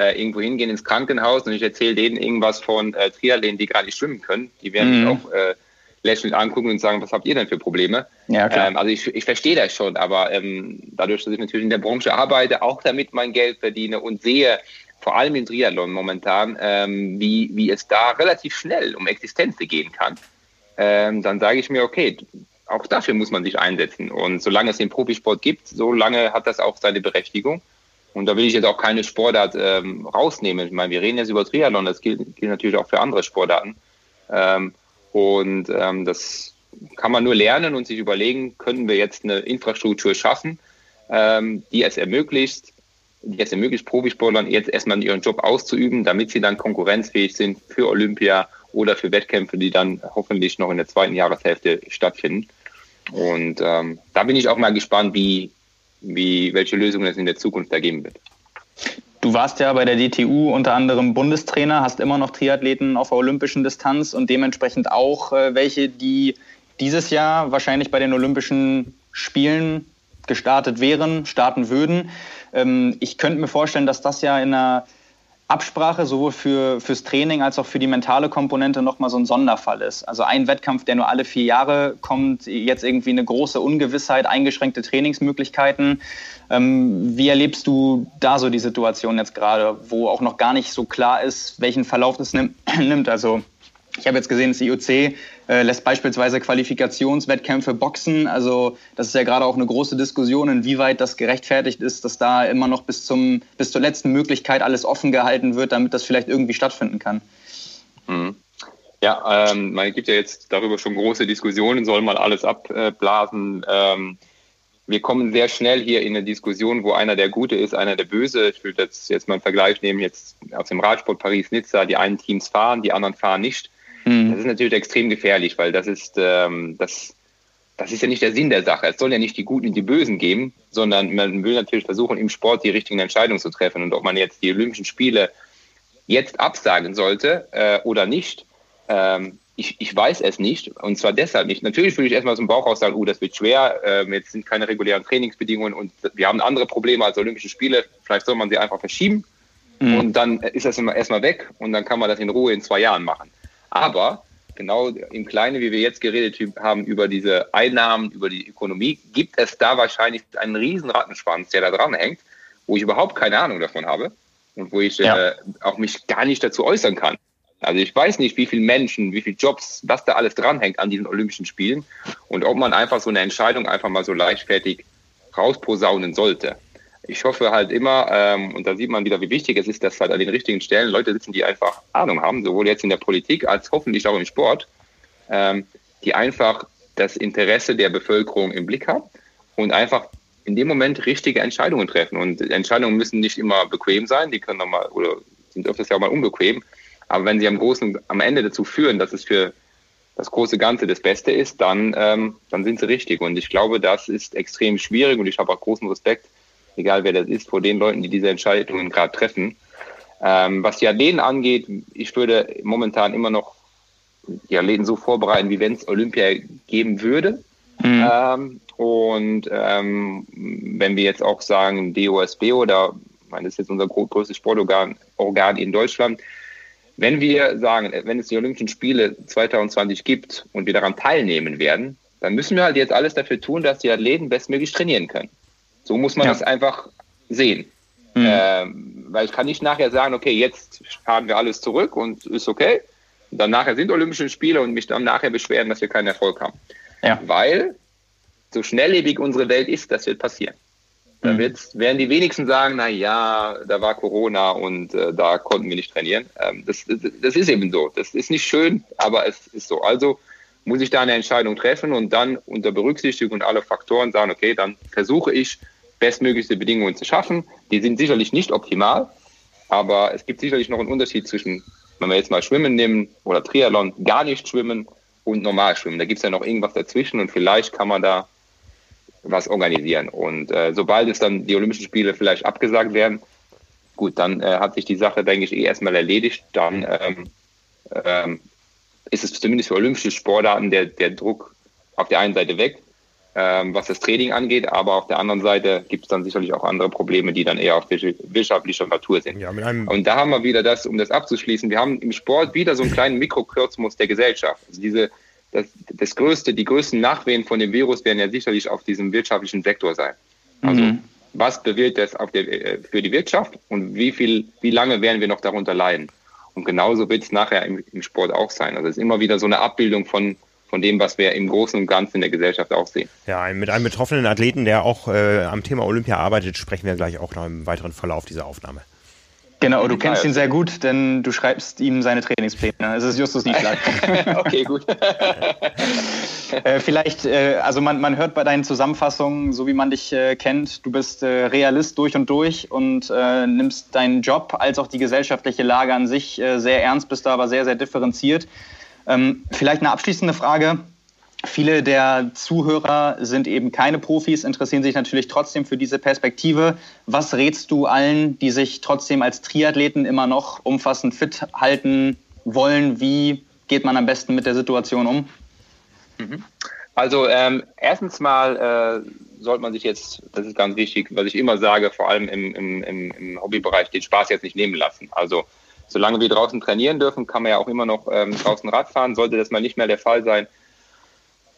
äh, irgendwo hingehe ins Krankenhaus und ich erzähle denen irgendwas von äh, Triathleten, die gar nicht schwimmen können, die werden mhm. mich auch äh, lächelnd angucken und sagen, was habt ihr denn für Probleme? Ja. Ähm, also ich, ich verstehe das schon, aber ähm, dadurch, dass ich natürlich in der Branche arbeite, auch damit mein Geld verdiene und sehe, vor allem im Triathlon momentan, ähm, wie, wie es da relativ schnell um Existenzen gehen kann, ähm, dann sage ich mir, okay, auch dafür muss man sich einsetzen. Und solange es den Profisport gibt, solange hat das auch seine Berechtigung. Und da will ich jetzt auch keine Sportart ähm, rausnehmen. Ich meine, wir reden jetzt über Triathlon, das gilt, gilt natürlich auch für andere Sportarten. Ähm, und ähm, das kann man nur lernen und sich überlegen, können wir jetzt eine Infrastruktur schaffen, ähm, die es ermöglicht, die es ermöglicht, Profisportlern jetzt erstmal ihren Job auszuüben, damit sie dann konkurrenzfähig sind für Olympia oder für Wettkämpfe, die dann hoffentlich noch in der zweiten Jahreshälfte stattfinden. Und ähm, da bin ich auch mal gespannt, wie, wie, welche Lösungen es in der Zukunft ergeben wird. Du warst ja bei der DTU unter anderem Bundestrainer, hast immer noch Triathleten auf der olympischen Distanz und dementsprechend auch äh, welche, die dieses Jahr wahrscheinlich bei den Olympischen Spielen gestartet wären, starten würden. Ähm, ich könnte mir vorstellen, dass das ja in einer Absprache sowohl für, fürs Training als auch für die mentale Komponente nochmal so ein Sonderfall ist. Also ein Wettkampf, der nur alle vier Jahre kommt, jetzt irgendwie eine große Ungewissheit, eingeschränkte Trainingsmöglichkeiten. Ähm, wie erlebst du da so die Situation jetzt gerade, wo auch noch gar nicht so klar ist, welchen Verlauf es nimmt? Also ich habe jetzt gesehen, das IOC äh, lässt beispielsweise Qualifikationswettkämpfe boxen. Also das ist ja gerade auch eine große Diskussion, inwieweit das gerechtfertigt ist, dass da immer noch bis, zum, bis zur letzten Möglichkeit alles offen gehalten wird, damit das vielleicht irgendwie stattfinden kann. Mhm. Ja, ähm, man gibt ja jetzt darüber schon große Diskussionen, soll mal alles abblasen. Ähm, wir kommen sehr schnell hier in eine Diskussion, wo einer der Gute ist, einer der Böse. Ich will jetzt, jetzt mal einen Vergleich nehmen, jetzt aus dem Radsport Paris-Nizza, die einen Teams fahren, die anderen fahren nicht. Mhm. Das ist natürlich extrem gefährlich, weil das ist, ähm, das, das ist ja nicht der Sinn der Sache. Es soll ja nicht die Guten und die Bösen geben, sondern man will natürlich versuchen, im Sport die richtigen Entscheidungen zu treffen. Und ob man jetzt die Olympischen Spiele jetzt absagen sollte äh, oder nicht, ähm, ich, ich weiß es nicht. Und zwar deshalb nicht. Natürlich würde ich erstmal aus dem Bauch raus sagen, oh, das wird schwer. Ähm, jetzt sind keine regulären Trainingsbedingungen und wir haben andere Probleme als Olympische Spiele. Vielleicht soll man sie einfach verschieben. Mhm. Und dann ist das erstmal weg und dann kann man das in Ruhe in zwei Jahren machen. Aber genau im Kleinen, wie wir jetzt geredet haben über diese Einnahmen, über die Ökonomie, gibt es da wahrscheinlich einen riesen Rattenschwanz, der da dran hängt, wo ich überhaupt keine Ahnung davon habe und wo ich ja. äh, auch mich gar nicht dazu äußern kann. Also ich weiß nicht, wie viele Menschen, wie viele Jobs, was da alles dranhängt an diesen Olympischen Spielen und ob man einfach so eine Entscheidung einfach mal so leichtfertig rausposaunen sollte ich hoffe halt immer, ähm, und da sieht man wieder, wie wichtig es ist, dass halt an den richtigen Stellen Leute sitzen, die einfach Ahnung haben, sowohl jetzt in der Politik als hoffentlich auch im Sport, ähm, die einfach das Interesse der Bevölkerung im Blick haben und einfach in dem Moment richtige Entscheidungen treffen. Und Entscheidungen müssen nicht immer bequem sein, die können mal oder sind öfters ja auch mal unbequem. Aber wenn sie am großen, am Ende dazu führen, dass es für das große Ganze das Beste ist, dann, ähm, dann sind sie richtig. Und ich glaube, das ist extrem schwierig und ich habe auch großen Respekt egal wer das ist, vor den Leuten, die diese Entscheidungen gerade treffen. Ähm, was die Athleten angeht, ich würde momentan immer noch die Athleten so vorbereiten, wie wenn es Olympia geben würde. Mhm. Ähm, und ähm, wenn wir jetzt auch sagen DOSB oder, meine, das ist jetzt unser größtes Sportorgan Organ in Deutschland, wenn wir sagen, wenn es die Olympischen Spiele 2020 gibt und wir daran teilnehmen werden, dann müssen wir halt jetzt alles dafür tun, dass die Athleten bestmöglich trainieren können. So muss man ja. das einfach sehen. Mhm. Ähm, weil ich kann nicht nachher sagen, okay, jetzt fahren wir alles zurück und ist okay. Und dann nachher sind Olympische Spiele und mich dann nachher beschweren, dass wir keinen Erfolg haben. Ja. Weil so schnelllebig unsere Welt ist, das wird passieren. Da mhm. werden die wenigsten sagen, na ja, da war Corona und äh, da konnten wir nicht trainieren. Ähm, das, das ist eben so. Das ist nicht schön, aber es ist so. Also muss ich da eine Entscheidung treffen und dann unter Berücksichtigung aller Faktoren sagen, okay, dann versuche ich bestmöglichste Bedingungen zu schaffen. Die sind sicherlich nicht optimal, aber es gibt sicherlich noch einen Unterschied zwischen, wenn wir jetzt mal Schwimmen nehmen oder Triathlon, gar nicht schwimmen und normal schwimmen. Da gibt es ja noch irgendwas dazwischen und vielleicht kann man da was organisieren. Und äh, sobald es dann die Olympischen Spiele vielleicht abgesagt werden, gut, dann äh, hat sich die Sache, denke ich, eh erstmal erledigt. Dann ähm, ähm, ist es zumindest für olympische Sportarten der, der Druck auf der einen Seite weg, ähm, was das Training angeht, aber auf der anderen Seite gibt es dann sicherlich auch andere Probleme, die dann eher auf wirtschaftlicher Natur sind. Ja, und da haben wir wieder das, um das abzuschließen, wir haben im Sport wieder so einen kleinen Mikrokürzmus der Gesellschaft. Also diese, das, das größte, die größten Nachwehen von dem Virus werden ja sicherlich auf diesem wirtschaftlichen Sektor sein. Also mhm. was bewirkt das auf der, äh, für die Wirtschaft und wie viel, wie lange werden wir noch darunter leiden? Und genauso wird es nachher im, im Sport auch sein. Also es ist immer wieder so eine Abbildung von von dem, was wir im Großen und Ganzen in der Gesellschaft auch sehen. Ja, mit einem betroffenen Athleten, der auch äh, am Thema Olympia arbeitet, sprechen wir gleich auch noch im weiteren Verlauf dieser Aufnahme. Genau, du kennst ihn sehr gut, denn du schreibst ihm seine Trainingspläne. Es ist Justus Nieschlag. okay, gut. äh, vielleicht, äh, also man, man hört bei deinen Zusammenfassungen, so wie man dich äh, kennt, du bist Realist durch und durch und nimmst deinen Job als auch die gesellschaftliche Lage an sich sehr ernst, bist da aber sehr, sehr differenziert. Ähm, vielleicht eine abschließende Frage. Viele der Zuhörer sind eben keine Profis, interessieren sich natürlich trotzdem für diese Perspektive. Was rätst du allen, die sich trotzdem als Triathleten immer noch umfassend fit halten wollen? Wie geht man am besten mit der Situation um? Mhm. Also ähm, erstens mal äh, sollte man sich jetzt, das ist ganz wichtig, was ich immer sage, vor allem im, im, im Hobbybereich, den Spaß jetzt nicht nehmen lassen. Also solange wir draußen trainieren dürfen, kann man ja auch immer noch ähm, draußen Rad fahren. Sollte das mal nicht mehr der Fall sein,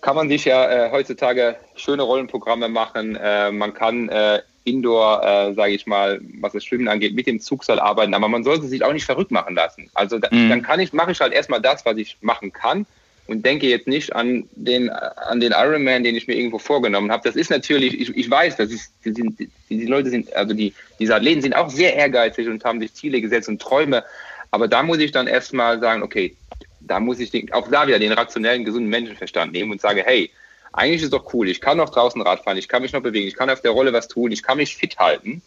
kann man sich ja äh, heutzutage schöne Rollenprogramme machen. Äh, man kann äh, Indoor, äh, sage ich mal, was das Schwimmen angeht, mit dem Zugseil arbeiten, aber man sollte sich auch nicht verrückt machen lassen. Also da, mhm. dann kann ich, mache ich halt erstmal das, was ich machen kann und denke jetzt nicht an den, an den Ironman, den ich mir irgendwo vorgenommen habe. Das ist natürlich, ich, ich weiß, das ist, die, die, die Leute sind, also die, diese Athleten sind auch sehr ehrgeizig und haben sich Ziele gesetzt und Träume. Aber da muss ich dann erstmal sagen, okay, da muss ich den, auch da wieder den rationellen, gesunden Menschenverstand nehmen und sage, hey, eigentlich ist es doch cool, ich kann noch draußen Rad fahren, ich kann mich noch bewegen, ich kann auf der Rolle was tun, ich kann mich fit halten.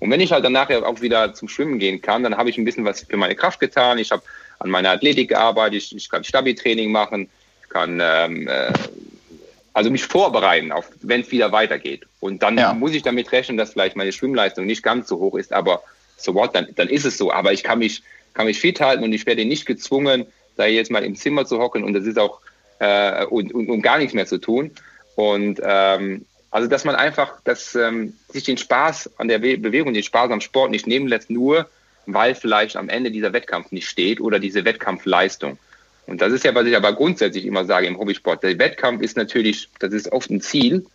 Und wenn ich halt dann nachher auch wieder zum Schwimmen gehen kann, dann habe ich ein bisschen was für meine Kraft getan. Ich habe an meiner Athletik gearbeitet, ich, ich kann Stabi-Training machen, ich kann ähm, äh, also mich vorbereiten, auf wenn es wieder weitergeht. Und dann ja. muss ich damit rechnen, dass vielleicht meine Schwimmleistung nicht ganz so hoch ist, aber so what, dann, dann ist es so. Aber ich kann mich, kann mich fit halten und ich werde nicht gezwungen, da jetzt mal im Zimmer zu hocken und das ist auch äh, und, und, und gar nichts mehr zu tun. Und ähm, also dass man einfach, dass ähm, sich den Spaß an der Bewegung, den Spaß am Sport nicht nehmen lässt, nur weil vielleicht am Ende dieser Wettkampf nicht steht oder diese Wettkampfleistung. Und das ist ja, was ich aber grundsätzlich immer sage im Hobbysport. Der Wettkampf ist natürlich, das ist oft ein Ziel,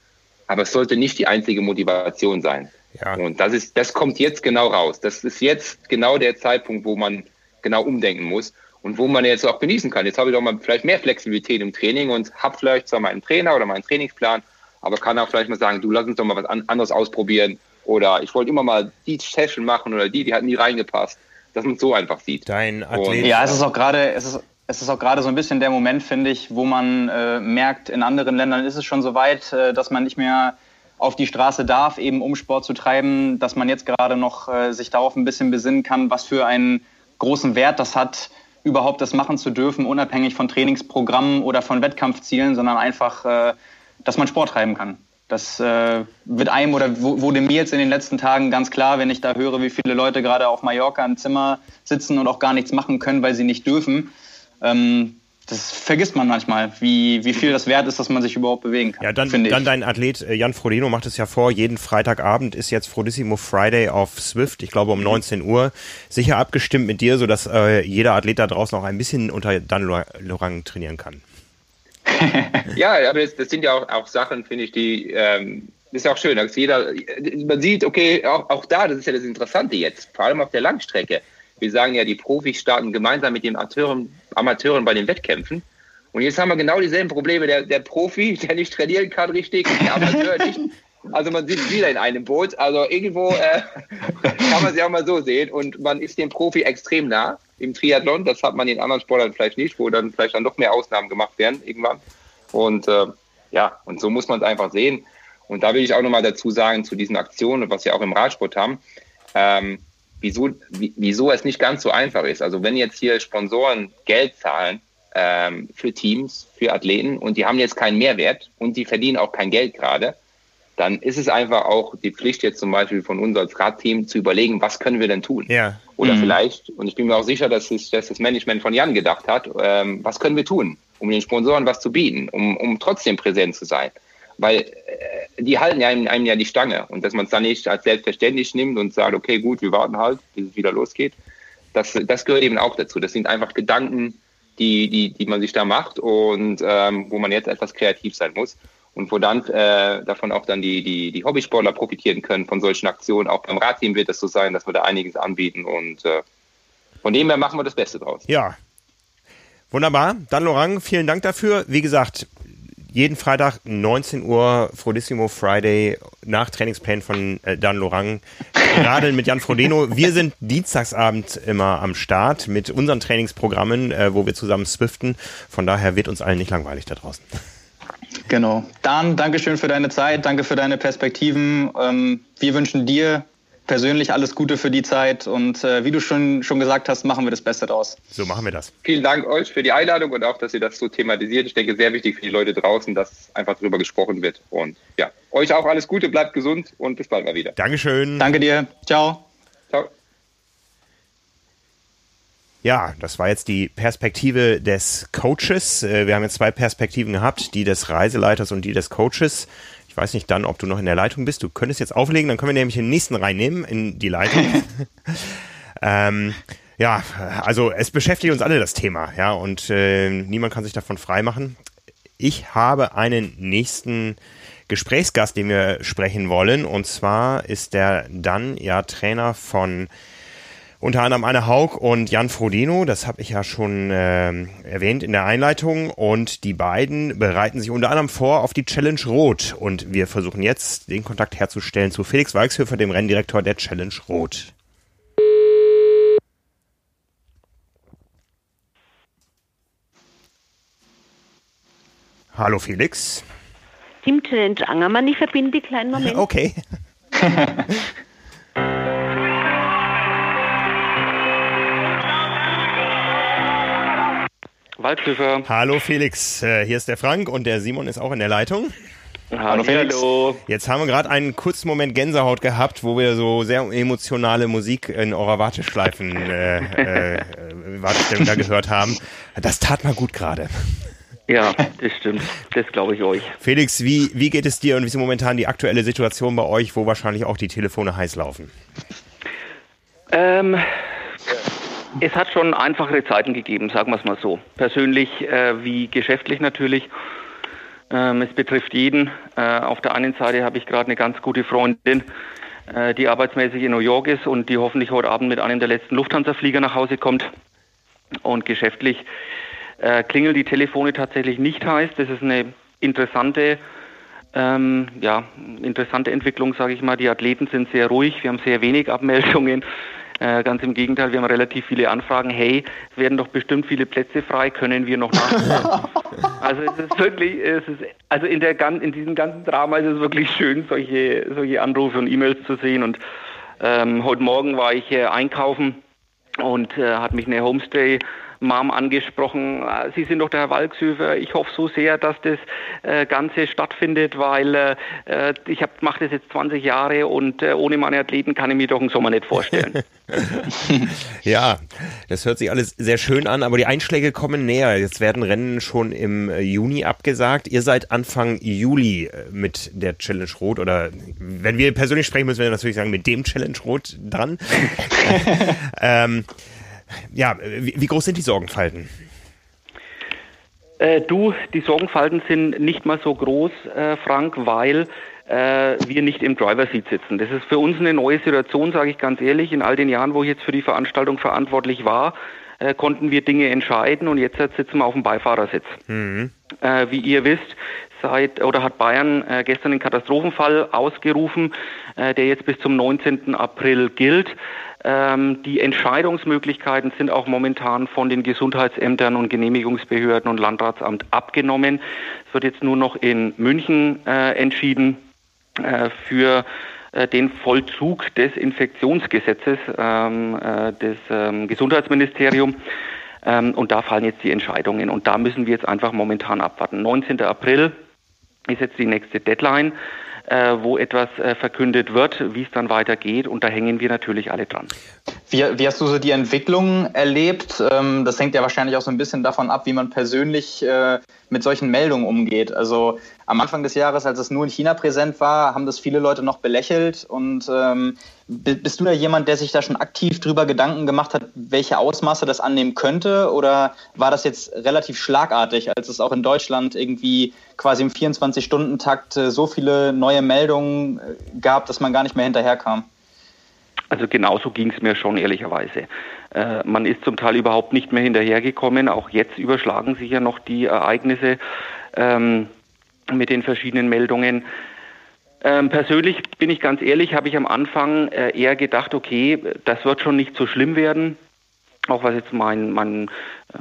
aber es sollte nicht die einzige Motivation sein. Ja. Und das ist, das kommt jetzt genau raus. Das ist jetzt genau der Zeitpunkt, wo man genau umdenken muss und wo man jetzt auch genießen kann. Jetzt habe ich doch mal vielleicht mehr Flexibilität im Training und habe vielleicht zwar meinen Trainer oder meinen Trainingsplan, aber kann auch vielleicht mal sagen, du lass uns doch mal was anderes ausprobieren oder ich wollte immer mal die Session machen oder die, die hat nie reingepasst. Dass man es so einfach sieht. Dein Athlet. ja, es ist auch gerade, es ist, es ist auch gerade so ein bisschen der Moment, finde ich, wo man äh, merkt, in anderen Ländern ist es schon so weit, äh, dass man nicht mehr auf die Straße darf, eben um Sport zu treiben, dass man jetzt gerade noch äh, sich darauf ein bisschen besinnen kann, was für einen großen Wert das hat, überhaupt das machen zu dürfen, unabhängig von Trainingsprogrammen oder von Wettkampfzielen, sondern einfach, äh, dass man Sport treiben kann. Das äh, wird einem oder wurde mir jetzt in den letzten Tagen ganz klar, wenn ich da höre, wie viele Leute gerade auf Mallorca im Zimmer sitzen und auch gar nichts machen können, weil sie nicht dürfen. Ähm, das vergisst man manchmal, wie, wie viel das wert ist, dass man sich überhaupt bewegen kann. Ja, dann, dann dein Athlet äh, Jan Frodeno macht es ja vor, jeden Freitagabend ist jetzt Frodissimo Friday auf Swift, ich glaube um 19 mhm. Uhr, sicher abgestimmt mit dir, sodass äh, jeder Athlet da draußen auch ein bisschen unter Dan Lorang trainieren kann. ja, aber das, das, sind ja auch, auch Sachen, finde ich, die ähm, ist ja auch schön, dass jeder, man sieht, okay, auch, auch da, das ist ja das Interessante jetzt, vor allem auf der Langstrecke. Wir sagen ja, die Profis starten gemeinsam mit den Amateuren, Amateuren bei den Wettkämpfen. Und jetzt haben wir genau dieselben Probleme. Der, der Profi, der nicht trainieren kann richtig, der Amateur nicht. Also man sitzt wieder in einem Boot. Also irgendwo äh, kann man sich auch mal so sehen. Und man ist dem Profi extrem nah im Triathlon. Das hat man in anderen Sportlern vielleicht nicht, wo dann vielleicht dann noch mehr Ausnahmen gemacht werden irgendwann. Und äh, ja, und so muss man es einfach sehen. Und da will ich auch nochmal dazu sagen, zu diesen Aktionen, was wir auch im Radsport haben, ähm, wieso, wieso es nicht ganz so einfach ist. Also wenn jetzt hier Sponsoren Geld zahlen ähm, für Teams, für Athleten und die haben jetzt keinen Mehrwert und die verdienen auch kein Geld gerade, dann ist es einfach auch die Pflicht jetzt zum Beispiel von uns als Radteam zu überlegen, was können wir denn tun? Ja. Oder mhm. vielleicht, und ich bin mir auch sicher, dass, es, dass das Management von Jan gedacht hat, ähm, was können wir tun, um den Sponsoren was zu bieten, um, um trotzdem präsent zu sein? Weil äh, die halten ja einem, einem, ja die Stange und dass man es dann nicht als selbstverständlich nimmt und sagt, okay, gut, wir warten halt, bis es wieder losgeht, das, das gehört eben auch dazu. Das sind einfach Gedanken, die, die, die man sich da macht und ähm, wo man jetzt etwas kreativ sein muss und wo dann äh, davon auch dann die, die, die Hobbysportler profitieren können von solchen Aktionen. Auch beim Radteam wird es so sein, dass wir da einiges anbieten und äh, von dem her machen wir das Beste draus. Ja. Wunderbar. Dann Lorang, vielen Dank dafür. Wie gesagt, jeden Freitag 19 Uhr Frodissimo Friday nach Trainingsplan von äh, Dan Lorang. Gerade mit Jan Frodeno. Wir sind Dienstagsabend immer am Start mit unseren Trainingsprogrammen, äh, wo wir zusammen swiften. Von daher wird uns allen nicht langweilig da draußen. Genau. Dan, Dankeschön für deine Zeit, danke für deine Perspektiven. Ähm, wir wünschen dir persönlich alles Gute für die Zeit und äh, wie du schon, schon gesagt hast, machen wir das Beste draus. So machen wir das. Vielen Dank euch für die Einladung und auch, dass ihr das so thematisiert. Ich denke, sehr wichtig für die Leute draußen, dass einfach darüber gesprochen wird. Und ja, euch auch alles Gute, bleibt gesund und bis bald mal wieder. Dankeschön. Danke dir. Ciao. Ciao. Ja, das war jetzt die Perspektive des Coaches. Äh, wir haben jetzt zwei Perspektiven gehabt, die des Reiseleiters und die des Coaches. Ich weiß nicht dann, ob du noch in der Leitung bist. Du könntest jetzt auflegen, dann können wir nämlich den nächsten reinnehmen in die Leitung. ähm, ja, also es beschäftigt uns alle das Thema, ja, und äh, niemand kann sich davon freimachen. Ich habe einen nächsten Gesprächsgast, den wir sprechen wollen, und zwar ist der dann ja Trainer von unter anderem Anne Haug und Jan Frodeno, das habe ich ja schon äh, erwähnt in der Einleitung. Und die beiden bereiten sich unter anderem vor auf die Challenge Rot. Und wir versuchen jetzt den Kontakt herzustellen zu Felix Walkshöfer, dem Renndirektor der Challenge Rot. Hallo Felix. Team Challenge Angermann, ich verbinde die kleinen Momente. Okay. Waldhöfer. Hallo Felix, äh, hier ist der Frank und der Simon ist auch in der Leitung. Hallo Felix. Hallo. Jetzt haben wir gerade einen kurzen Moment Gänsehaut gehabt, wo wir so sehr emotionale Musik in eurer Warteschleifen äh, äh, Wartestellung da gehört haben. Das tat mal gut gerade. Ja, das stimmt. Das glaube ich euch. Felix, wie, wie geht es dir und wie ist momentan die aktuelle Situation bei euch, wo wahrscheinlich auch die Telefone heiß laufen? Ähm, es hat schon einfachere Zeiten gegeben, sagen wir es mal so. Persönlich äh, wie geschäftlich natürlich. Ähm, es betrifft jeden. Äh, auf der einen Seite habe ich gerade eine ganz gute Freundin, äh, die arbeitsmäßig in New York ist und die hoffentlich heute Abend mit einem der letzten Lufthansa-Flieger nach Hause kommt. Und geschäftlich äh, klingeln die Telefone tatsächlich nicht heiß. Das ist eine interessante ähm, ja, interessante Entwicklung, sage ich mal. Die Athleten sind sehr ruhig, wir haben sehr wenig Abmeldungen. Äh, ganz im Gegenteil, wir haben relativ viele Anfragen. Hey, es werden doch bestimmt viele Plätze frei, können wir noch nachholen? also es ist wirklich, es ist, also in, der, in diesem ganzen Drama ist es wirklich schön, solche, solche Anrufe und E-Mails zu sehen. Und ähm, heute Morgen war ich äh, einkaufen und äh, hat mich eine Homestay Mom angesprochen, äh, Sie sind doch der Herr Walkshöfer, ich hoffe so sehr, dass das äh, Ganze stattfindet, weil äh, ich mache das jetzt 20 Jahre und äh, ohne meine Athleten kann ich mir doch einen Sommer nicht vorstellen. ja, das hört sich alles sehr schön an, aber die Einschläge kommen näher. Jetzt werden Rennen schon im Juni abgesagt. Ihr seid Anfang Juli mit der Challenge Rot oder wenn wir persönlich sprechen, müssen wir natürlich sagen, mit dem Challenge Rot dran. ähm, ja, wie, wie groß sind die Sorgenfalten? Äh, du, die Sorgenfalten sind nicht mal so groß, äh, Frank, weil äh, wir nicht im Driver-Seat sitzen. Das ist für uns eine neue Situation, sage ich ganz ehrlich. In all den Jahren, wo ich jetzt für die Veranstaltung verantwortlich war, äh, konnten wir Dinge entscheiden und jetzt sitzen wir auf dem Beifahrersitz. Mhm. Äh, wie ihr wisst, seit oder hat Bayern äh, gestern den Katastrophenfall ausgerufen, äh, der jetzt bis zum 19. April gilt. Ähm, die Entscheidungsmöglichkeiten sind auch momentan von den Gesundheitsämtern und Genehmigungsbehörden und Landratsamt abgenommen. Es wird jetzt nur noch in München äh, entschieden. äh, für äh, den Vollzug des Infektionsgesetzes ähm, äh, des ähm, Gesundheitsministeriums. Ähm, und da fallen jetzt die Entscheidungen. Und da müssen wir jetzt einfach momentan abwarten. 19. April ist jetzt die nächste Deadline wo etwas äh, verkündet wird, wie es dann weitergeht. Und da hängen wir natürlich alle dran. Wie, wie hast du so die Entwicklung erlebt? Ähm, das hängt ja wahrscheinlich auch so ein bisschen davon ab, wie man persönlich äh, mit solchen Meldungen umgeht. Also am Anfang des Jahres, als es nur in China präsent war, haben das viele Leute noch belächelt. Und ähm, bist du da jemand, der sich da schon aktiv drüber Gedanken gemacht hat, welche Ausmaße das annehmen könnte? Oder war das jetzt relativ schlagartig, als es auch in Deutschland irgendwie quasi im 24-Stunden-Takt äh, so viele neue Meldungen äh, gab, dass man gar nicht mehr hinterherkam? Also genauso ging es mir schon ehrlicherweise. Äh, man ist zum Teil überhaupt nicht mehr hinterhergekommen. Auch jetzt überschlagen sich ja noch die Ereignisse ähm, mit den verschiedenen Meldungen. Ähm, persönlich bin ich ganz ehrlich, habe ich am Anfang äh, eher gedacht, okay, das wird schon nicht so schlimm werden. Auch was jetzt mein, mein äh,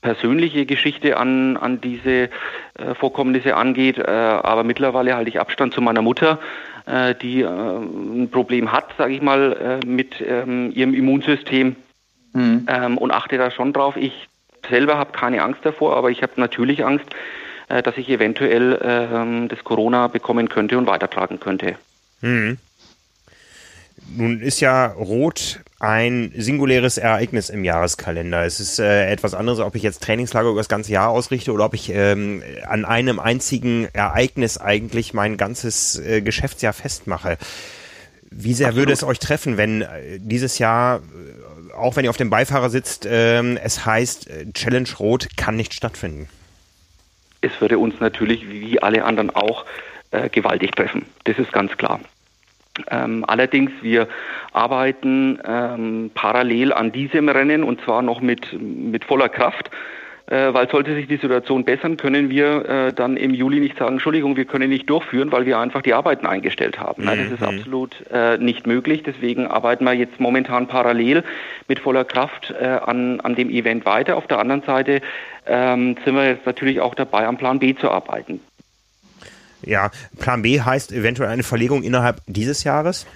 persönliche Geschichte an, an diese äh, Vorkommnisse angeht. Äh, aber mittlerweile halte ich Abstand zu meiner Mutter, äh, die äh, ein Problem hat, sage ich mal, mit ähm, ihrem Immunsystem mhm. ähm, und achte da schon drauf. Ich selber habe keine Angst davor, aber ich habe natürlich Angst, äh, dass ich eventuell ähm, das Corona bekommen könnte und weitertragen könnte. Mhm. Nun ist ja Rot ein singuläres Ereignis im Jahreskalender. Es ist äh, etwas anderes, ob ich jetzt Trainingslager über das ganze Jahr ausrichte oder ob ich ähm, an einem einzigen Ereignis eigentlich mein ganzes äh, Geschäftsjahr festmache. Wie sehr Absolut. würde es euch treffen, wenn äh, dieses Jahr, äh, auch wenn ihr auf dem Beifahrer sitzt, ähm, es heißt, äh, Challenge Rot kann nicht stattfinden? es würde uns natürlich wie alle anderen auch äh, gewaltig treffen. Das ist ganz klar. Ähm, allerdings, wir arbeiten ähm, parallel an diesem Rennen und zwar noch mit, mit voller Kraft. Äh, weil sollte sich die Situation bessern, können wir äh, dann im Juli nicht sagen, Entschuldigung, wir können nicht durchführen, weil wir einfach die Arbeiten eingestellt haben. Mhm. Das ist mhm. absolut äh, nicht möglich. Deswegen arbeiten wir jetzt momentan parallel mit voller Kraft äh, an, an dem Event weiter. Auf der anderen Seite ähm, sind wir jetzt natürlich auch dabei, am Plan B zu arbeiten. Ja, Plan B heißt eventuell eine Verlegung innerhalb dieses Jahres?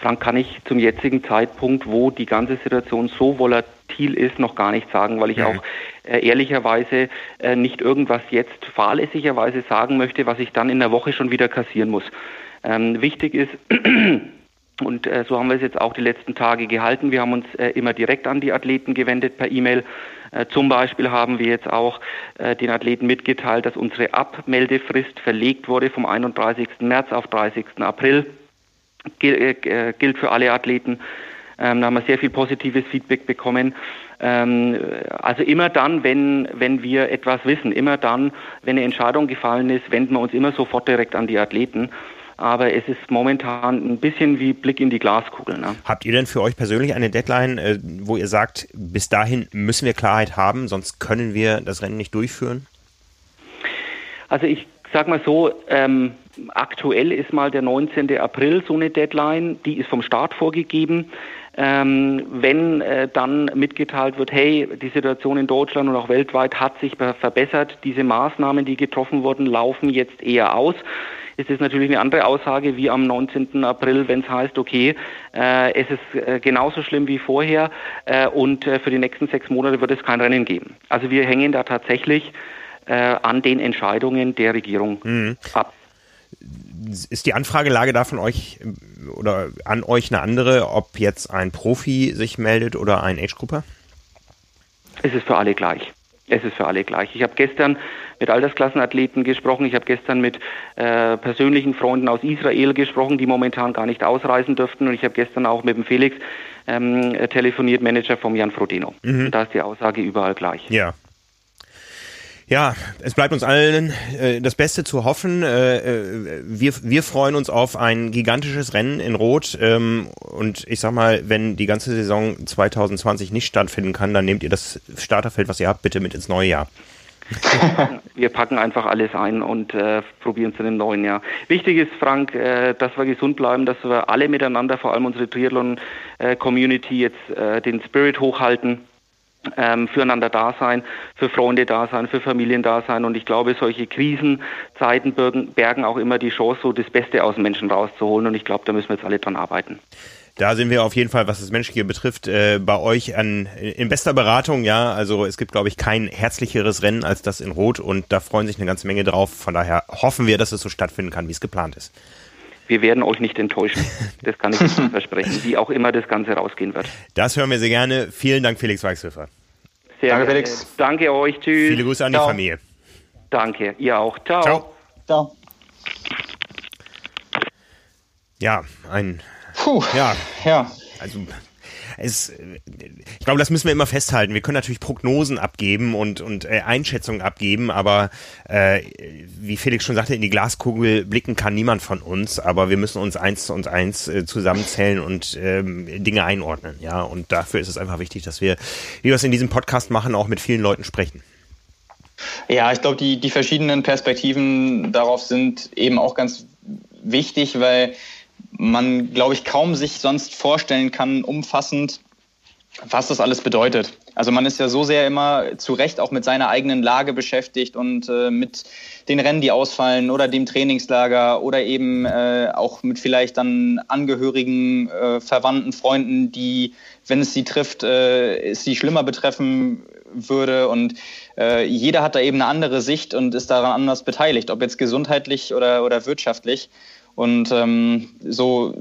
Frank, kann ich zum jetzigen Zeitpunkt, wo die ganze Situation so volatil ist, noch gar nicht sagen, weil ich ja. auch äh, ehrlicherweise äh, nicht irgendwas jetzt fahrlässigerweise sagen möchte, was ich dann in der Woche schon wieder kassieren muss. Ähm, wichtig ist, und äh, so haben wir es jetzt auch die letzten Tage gehalten, wir haben uns äh, immer direkt an die Athleten gewendet per E-Mail. Äh, zum Beispiel haben wir jetzt auch äh, den Athleten mitgeteilt, dass unsere Abmeldefrist verlegt wurde vom 31. März auf 30. April. Äh, gilt für alle Athleten. Ähm, da haben wir sehr viel positives Feedback bekommen. Ähm, also immer dann, wenn, wenn wir etwas wissen, immer dann, wenn eine Entscheidung gefallen ist, wenden wir uns immer sofort direkt an die Athleten. Aber es ist momentan ein bisschen wie Blick in die Glaskugel. Ne? Habt ihr denn für euch persönlich eine Deadline, äh, wo ihr sagt, bis dahin müssen wir Klarheit haben, sonst können wir das Rennen nicht durchführen? Also ich sag mal so, ähm, aktuell ist mal der 19. April so eine Deadline, die ist vom Staat vorgegeben. Ähm, wenn äh, dann mitgeteilt wird, hey, die Situation in Deutschland und auch weltweit hat sich verbessert, diese Maßnahmen, die getroffen wurden, laufen jetzt eher aus. Es ist natürlich eine andere Aussage wie am 19. April, wenn es heißt, okay, äh, es ist äh, genauso schlimm wie vorher äh, und äh, für die nächsten sechs Monate wird es kein Rennen geben. Also wir hängen da tatsächlich äh, an den Entscheidungen der Regierung mhm. ab. Ist die Anfragelage da von euch oder an euch eine andere, ob jetzt ein Profi sich meldet oder ein Age-Grupper? Es ist für alle gleich. Es ist für alle gleich. Ich habe gestern mit Altersklassenathleten gesprochen. Ich habe gestern mit äh, persönlichen Freunden aus Israel gesprochen, die momentan gar nicht ausreisen dürften. Und ich habe gestern auch mit dem Felix ähm, telefoniert, Manager vom Jan Frodeno. Mhm. da ist die Aussage überall gleich. Ja, ja, es bleibt uns allen äh, das Beste zu hoffen. Äh, äh, wir, wir freuen uns auf ein gigantisches Rennen in Rot. Ähm, und ich sag mal, wenn die ganze Saison 2020 nicht stattfinden kann, dann nehmt ihr das Starterfeld, was ihr habt, bitte mit ins neue Jahr. wir packen einfach alles ein und äh, probieren es in dem neuen Jahr. Wichtig ist, Frank, äh, dass wir gesund bleiben, dass wir alle miteinander, vor allem unsere Triathlon-Community, jetzt äh, den Spirit hochhalten ähm, füreinander da sein, für Freunde da sein, für Familien da sein. Und ich glaube, solche Krisenzeiten bergen, auch immer die Chance, so das Beste aus Menschen rauszuholen. Und ich glaube, da müssen wir jetzt alle dran arbeiten. Da sind wir auf jeden Fall, was das Menschliche betrifft, äh, bei euch an, in bester Beratung, ja. Also es gibt, glaube ich, kein herzlicheres Rennen als das in Rot und da freuen sich eine ganze Menge drauf. Von daher hoffen wir, dass es so stattfinden kann, wie es geplant ist. Wir werden euch nicht enttäuschen. Das kann ich versprechen, wie auch immer das Ganze rausgehen wird. Das hören wir sehr gerne. Vielen Dank, Felix Weichshöfer. Sehr danke, Felix. Danke euch. Tschüss. Viele Grüße an Ciao. die Familie. Danke. Ihr auch. Ciao. Ciao. Ciao. Ja, ein. Puh. Ja. Ja. Also es, ich glaube, das müssen wir immer festhalten. Wir können natürlich Prognosen abgeben und, und äh, Einschätzungen abgeben, aber äh, wie Felix schon sagte, in die Glaskugel blicken kann niemand von uns, aber wir müssen uns eins und eins äh, zusammenzählen und ähm, Dinge einordnen. Ja, und dafür ist es einfach wichtig, dass wir, wie wir es in diesem Podcast machen, auch mit vielen Leuten sprechen. Ja, ich glaube, die, die verschiedenen Perspektiven darauf sind eben auch ganz wichtig, weil man, glaube ich, kaum sich sonst vorstellen kann, umfassend, was das alles bedeutet. Also man ist ja so sehr immer zu Recht auch mit seiner eigenen Lage beschäftigt und äh, mit den Rennen, die ausfallen oder dem Trainingslager oder eben äh, auch mit vielleicht dann Angehörigen, äh, Verwandten, Freunden, die, wenn es sie trifft, äh, es sie schlimmer betreffen würde. Und äh, jeder hat da eben eine andere Sicht und ist daran anders beteiligt, ob jetzt gesundheitlich oder, oder wirtschaftlich. Und ähm, so,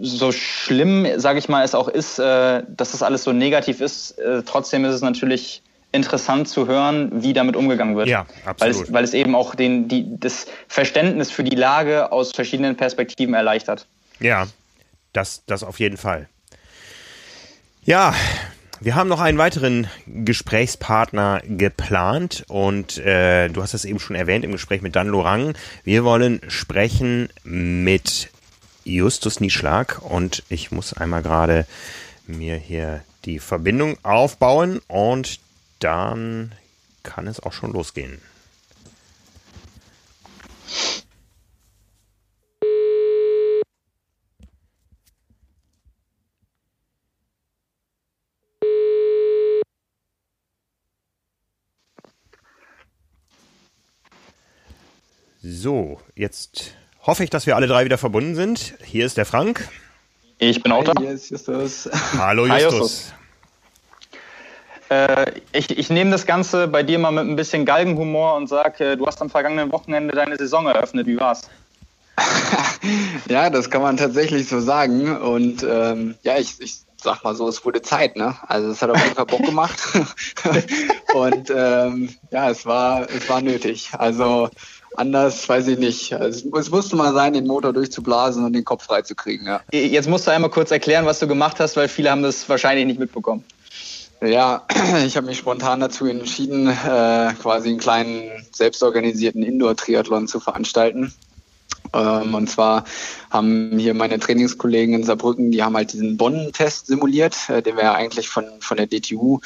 so schlimm, sage ich mal, es auch ist, äh, dass das alles so negativ ist, äh, trotzdem ist es natürlich interessant zu hören, wie damit umgegangen wird. Ja, absolut. Weil es, weil es eben auch den, die, das Verständnis für die Lage aus verschiedenen Perspektiven erleichtert. Ja, das, das auf jeden Fall. Ja, wir haben noch einen weiteren Gesprächspartner geplant und äh, du hast es eben schon erwähnt im Gespräch mit Dan Lorang. Wir wollen sprechen mit Justus Nieschlag und ich muss einmal gerade mir hier die Verbindung aufbauen und dann kann es auch schon losgehen. So, jetzt hoffe ich, dass wir alle drei wieder verbunden sind. Hier ist der Frank. Ich bin auch da. Hier ist Justus. Hallo Justus. Hi, Justus. Äh, ich, ich nehme das Ganze bei dir mal mit ein bisschen Galgenhumor und sage, äh, du hast am vergangenen Wochenende deine Saison eröffnet. Wie war's? ja, das kann man tatsächlich so sagen. Und ähm, ja, ich, ich sag mal so, es wurde Zeit, ne? Also es hat auf jeden Fall Bock gemacht. und ähm, ja, es war, es war nötig. Also anders weiß ich nicht. Also, es musste mal sein, den Motor durchzublasen und den Kopf freizukriegen. Ja. Jetzt musst du einmal kurz erklären, was du gemacht hast, weil viele haben das wahrscheinlich nicht mitbekommen. Ja, ich habe mich spontan dazu entschieden, äh, quasi einen kleinen selbstorganisierten Indoor-Triathlon zu veranstalten. Ähm, und zwar haben hier meine Trainingskollegen in Saarbrücken, die haben halt diesen Bonn-Test simuliert, äh, den wir ja eigentlich von, von der DTU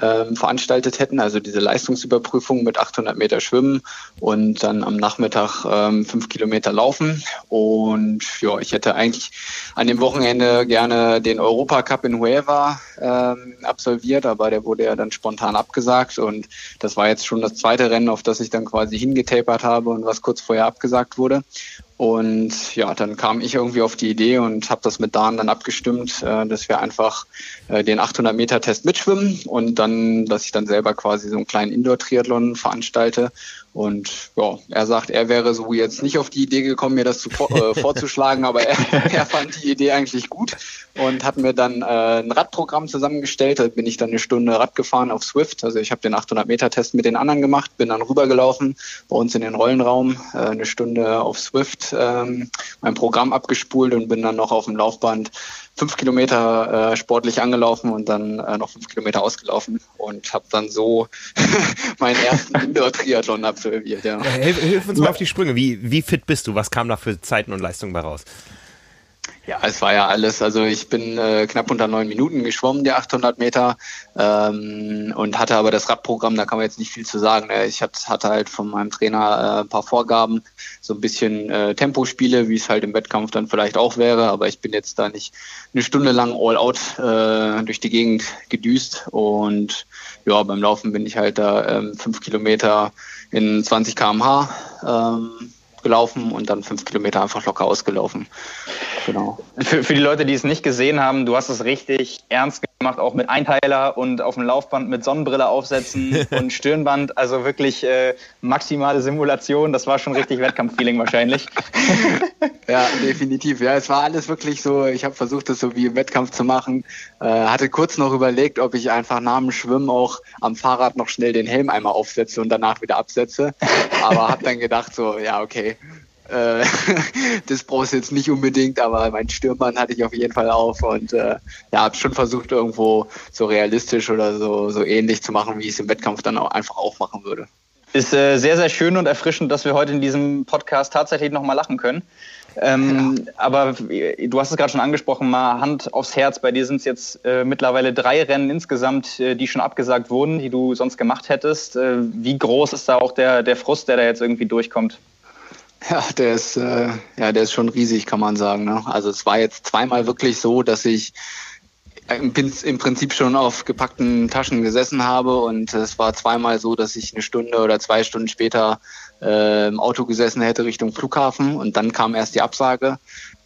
ähm, veranstaltet hätten, also diese Leistungsüberprüfung mit 800 Meter Schwimmen und dann am Nachmittag ähm, fünf Kilometer Laufen. Und ja, ich hätte eigentlich an dem Wochenende gerne den Europacup in Huelva ähm, absolviert, aber der wurde ja dann spontan abgesagt und das war jetzt schon das zweite Rennen, auf das ich dann quasi hingetapert habe und was kurz vorher abgesagt wurde. Und ja, dann kam ich irgendwie auf die Idee und habe das mit Dan dann abgestimmt, äh, dass wir einfach äh, den 800 Meter Test mitschwimmen und dann, dass ich dann selber quasi so einen kleinen Indoor-Triathlon veranstalte und ja, er sagt, er wäre so jetzt nicht auf die Idee gekommen, mir das zu, äh, vorzuschlagen, aber er, er, fand die Idee eigentlich gut und hat mir dann äh, ein Radprogramm zusammengestellt. Da bin ich dann eine Stunde Rad gefahren auf Swift. Also ich habe den 800-Meter-Test mit den anderen gemacht, bin dann rübergelaufen bei uns in den Rollenraum, äh, eine Stunde auf Swift ähm, mein Programm abgespult und bin dann noch auf dem Laufband fünf Kilometer äh, sportlich angelaufen und dann äh, noch fünf Kilometer ausgelaufen und habe dann so meinen ersten Indoor-Triathlon absolviert. Ja. Hilf, hilf, uns mal auf die Sprünge. Wie, wie fit bist du? Was kam da für Zeiten und Leistungen bei raus? Ja, es war ja alles. Also ich bin äh, knapp unter neun Minuten geschwommen, die 800 Meter, ähm, und hatte aber das Radprogramm, da kann man jetzt nicht viel zu sagen. Ne? Ich hatte halt von meinem Trainer äh, ein paar Vorgaben, so ein bisschen äh, Tempospiele, wie es halt im Wettkampf dann vielleicht auch wäre, aber ich bin jetzt da nicht eine Stunde lang all out äh, durch die Gegend gedüst und ja, beim Laufen bin ich halt da ähm, fünf Kilometer in 20 km/h. Ähm, gelaufen und dann fünf Kilometer einfach locker ausgelaufen. Genau. Für, für die Leute, die es nicht gesehen haben, du hast es richtig ernst gemacht, auch mit Einteiler und auf dem Laufband mit Sonnenbrille aufsetzen und Stirnband. Also wirklich äh, maximale Simulation. Das war schon richtig Wettkampffeeling wahrscheinlich. ja, definitiv. Ja, es war alles wirklich so. Ich habe versucht, das so wie im Wettkampf zu machen. Äh, hatte kurz noch überlegt, ob ich einfach nach dem Schwimmen auch am Fahrrad noch schnell den Helm einmal aufsetze und danach wieder absetze. Aber habe dann gedacht so, ja okay, äh, das brauchst du jetzt nicht unbedingt, aber mein Stürmband hatte ich auf jeden Fall auf und äh, ja, habe schon versucht, irgendwo so realistisch oder so, so ähnlich zu machen, wie ich es im Wettkampf dann auch einfach auch machen würde. Ist äh, sehr, sehr schön und erfrischend, dass wir heute in diesem Podcast tatsächlich nochmal lachen können. Ähm, ja. Aber du hast es gerade schon angesprochen, mal Hand aufs Herz. Bei dir sind es jetzt äh, mittlerweile drei Rennen insgesamt, äh, die schon abgesagt wurden, die du sonst gemacht hättest. Äh, wie groß ist da auch der, der Frust, der da jetzt irgendwie durchkommt? Ja, der ist, äh, ja, der ist schon riesig, kann man sagen. Ne? Also es war jetzt zweimal wirklich so, dass ich im, Prinzip schon auf gepackten Taschen gesessen habe und es war zweimal so, dass ich eine Stunde oder zwei Stunden später äh, im Auto gesessen hätte Richtung Flughafen und dann kam erst die Absage.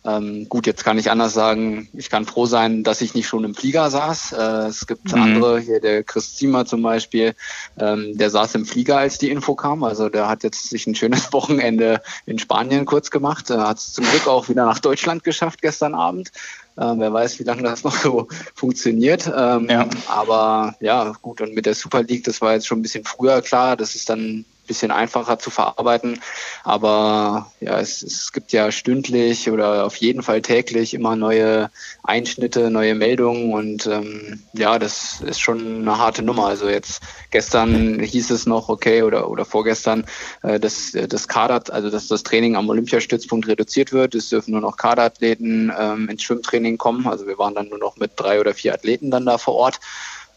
Ähm, gut, jetzt kann ich anders sagen, ich kann froh sein, dass ich nicht schon im Flieger saß. Äh, es gibt mhm. andere, hier der Chris Ziemer zum Beispiel, ähm, der saß im Flieger, als die Info kam. Also der hat jetzt sich ein schönes Wochenende in Spanien kurz gemacht. Er hat es zum Glück auch wieder nach Deutschland geschafft gestern Abend. Äh, wer weiß, wie lange das noch so funktioniert. Ähm, ja. Aber ja, gut, und mit der Super League, das war jetzt schon ein bisschen früher klar. Das ist dann bisschen einfacher zu verarbeiten. Aber ja, es, es gibt ja stündlich oder auf jeden Fall täglich immer neue Einschnitte, neue Meldungen und ähm, ja, das ist schon eine harte Nummer. Also jetzt gestern hieß es noch, okay, oder, oder vorgestern, äh, dass das Kader, also dass das Training am Olympiastützpunkt reduziert wird. Es dürfen nur noch Kaderathleten ähm, ins Schwimmtraining kommen. Also wir waren dann nur noch mit drei oder vier Athleten dann da vor Ort.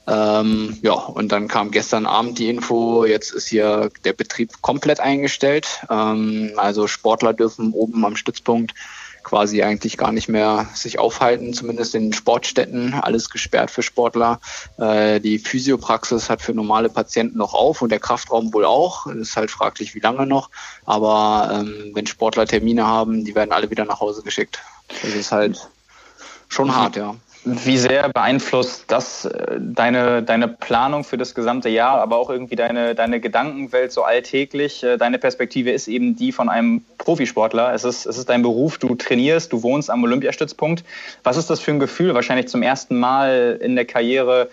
Ähm, ja, und dann kam gestern Abend die Info, jetzt ist hier der Betrieb komplett eingestellt. Ähm, also Sportler dürfen oben am Stützpunkt quasi eigentlich gar nicht mehr sich aufhalten, zumindest in Sportstätten, alles gesperrt für Sportler. Äh, die Physiopraxis hat für normale Patienten noch auf und der Kraftraum wohl auch. Es ist halt fraglich, wie lange noch. Aber ähm, wenn Sportler Termine haben, die werden alle wieder nach Hause geschickt. Das ist halt schon mhm. hart, ja. Wie sehr beeinflusst das äh, deine, deine Planung für das gesamte Jahr, aber auch irgendwie deine, deine Gedankenwelt so alltäglich? Äh, deine Perspektive ist eben die von einem Profisportler. Es ist, es ist dein Beruf, du trainierst, du wohnst am Olympiastützpunkt. Was ist das für ein Gefühl, wahrscheinlich zum ersten Mal in der Karriere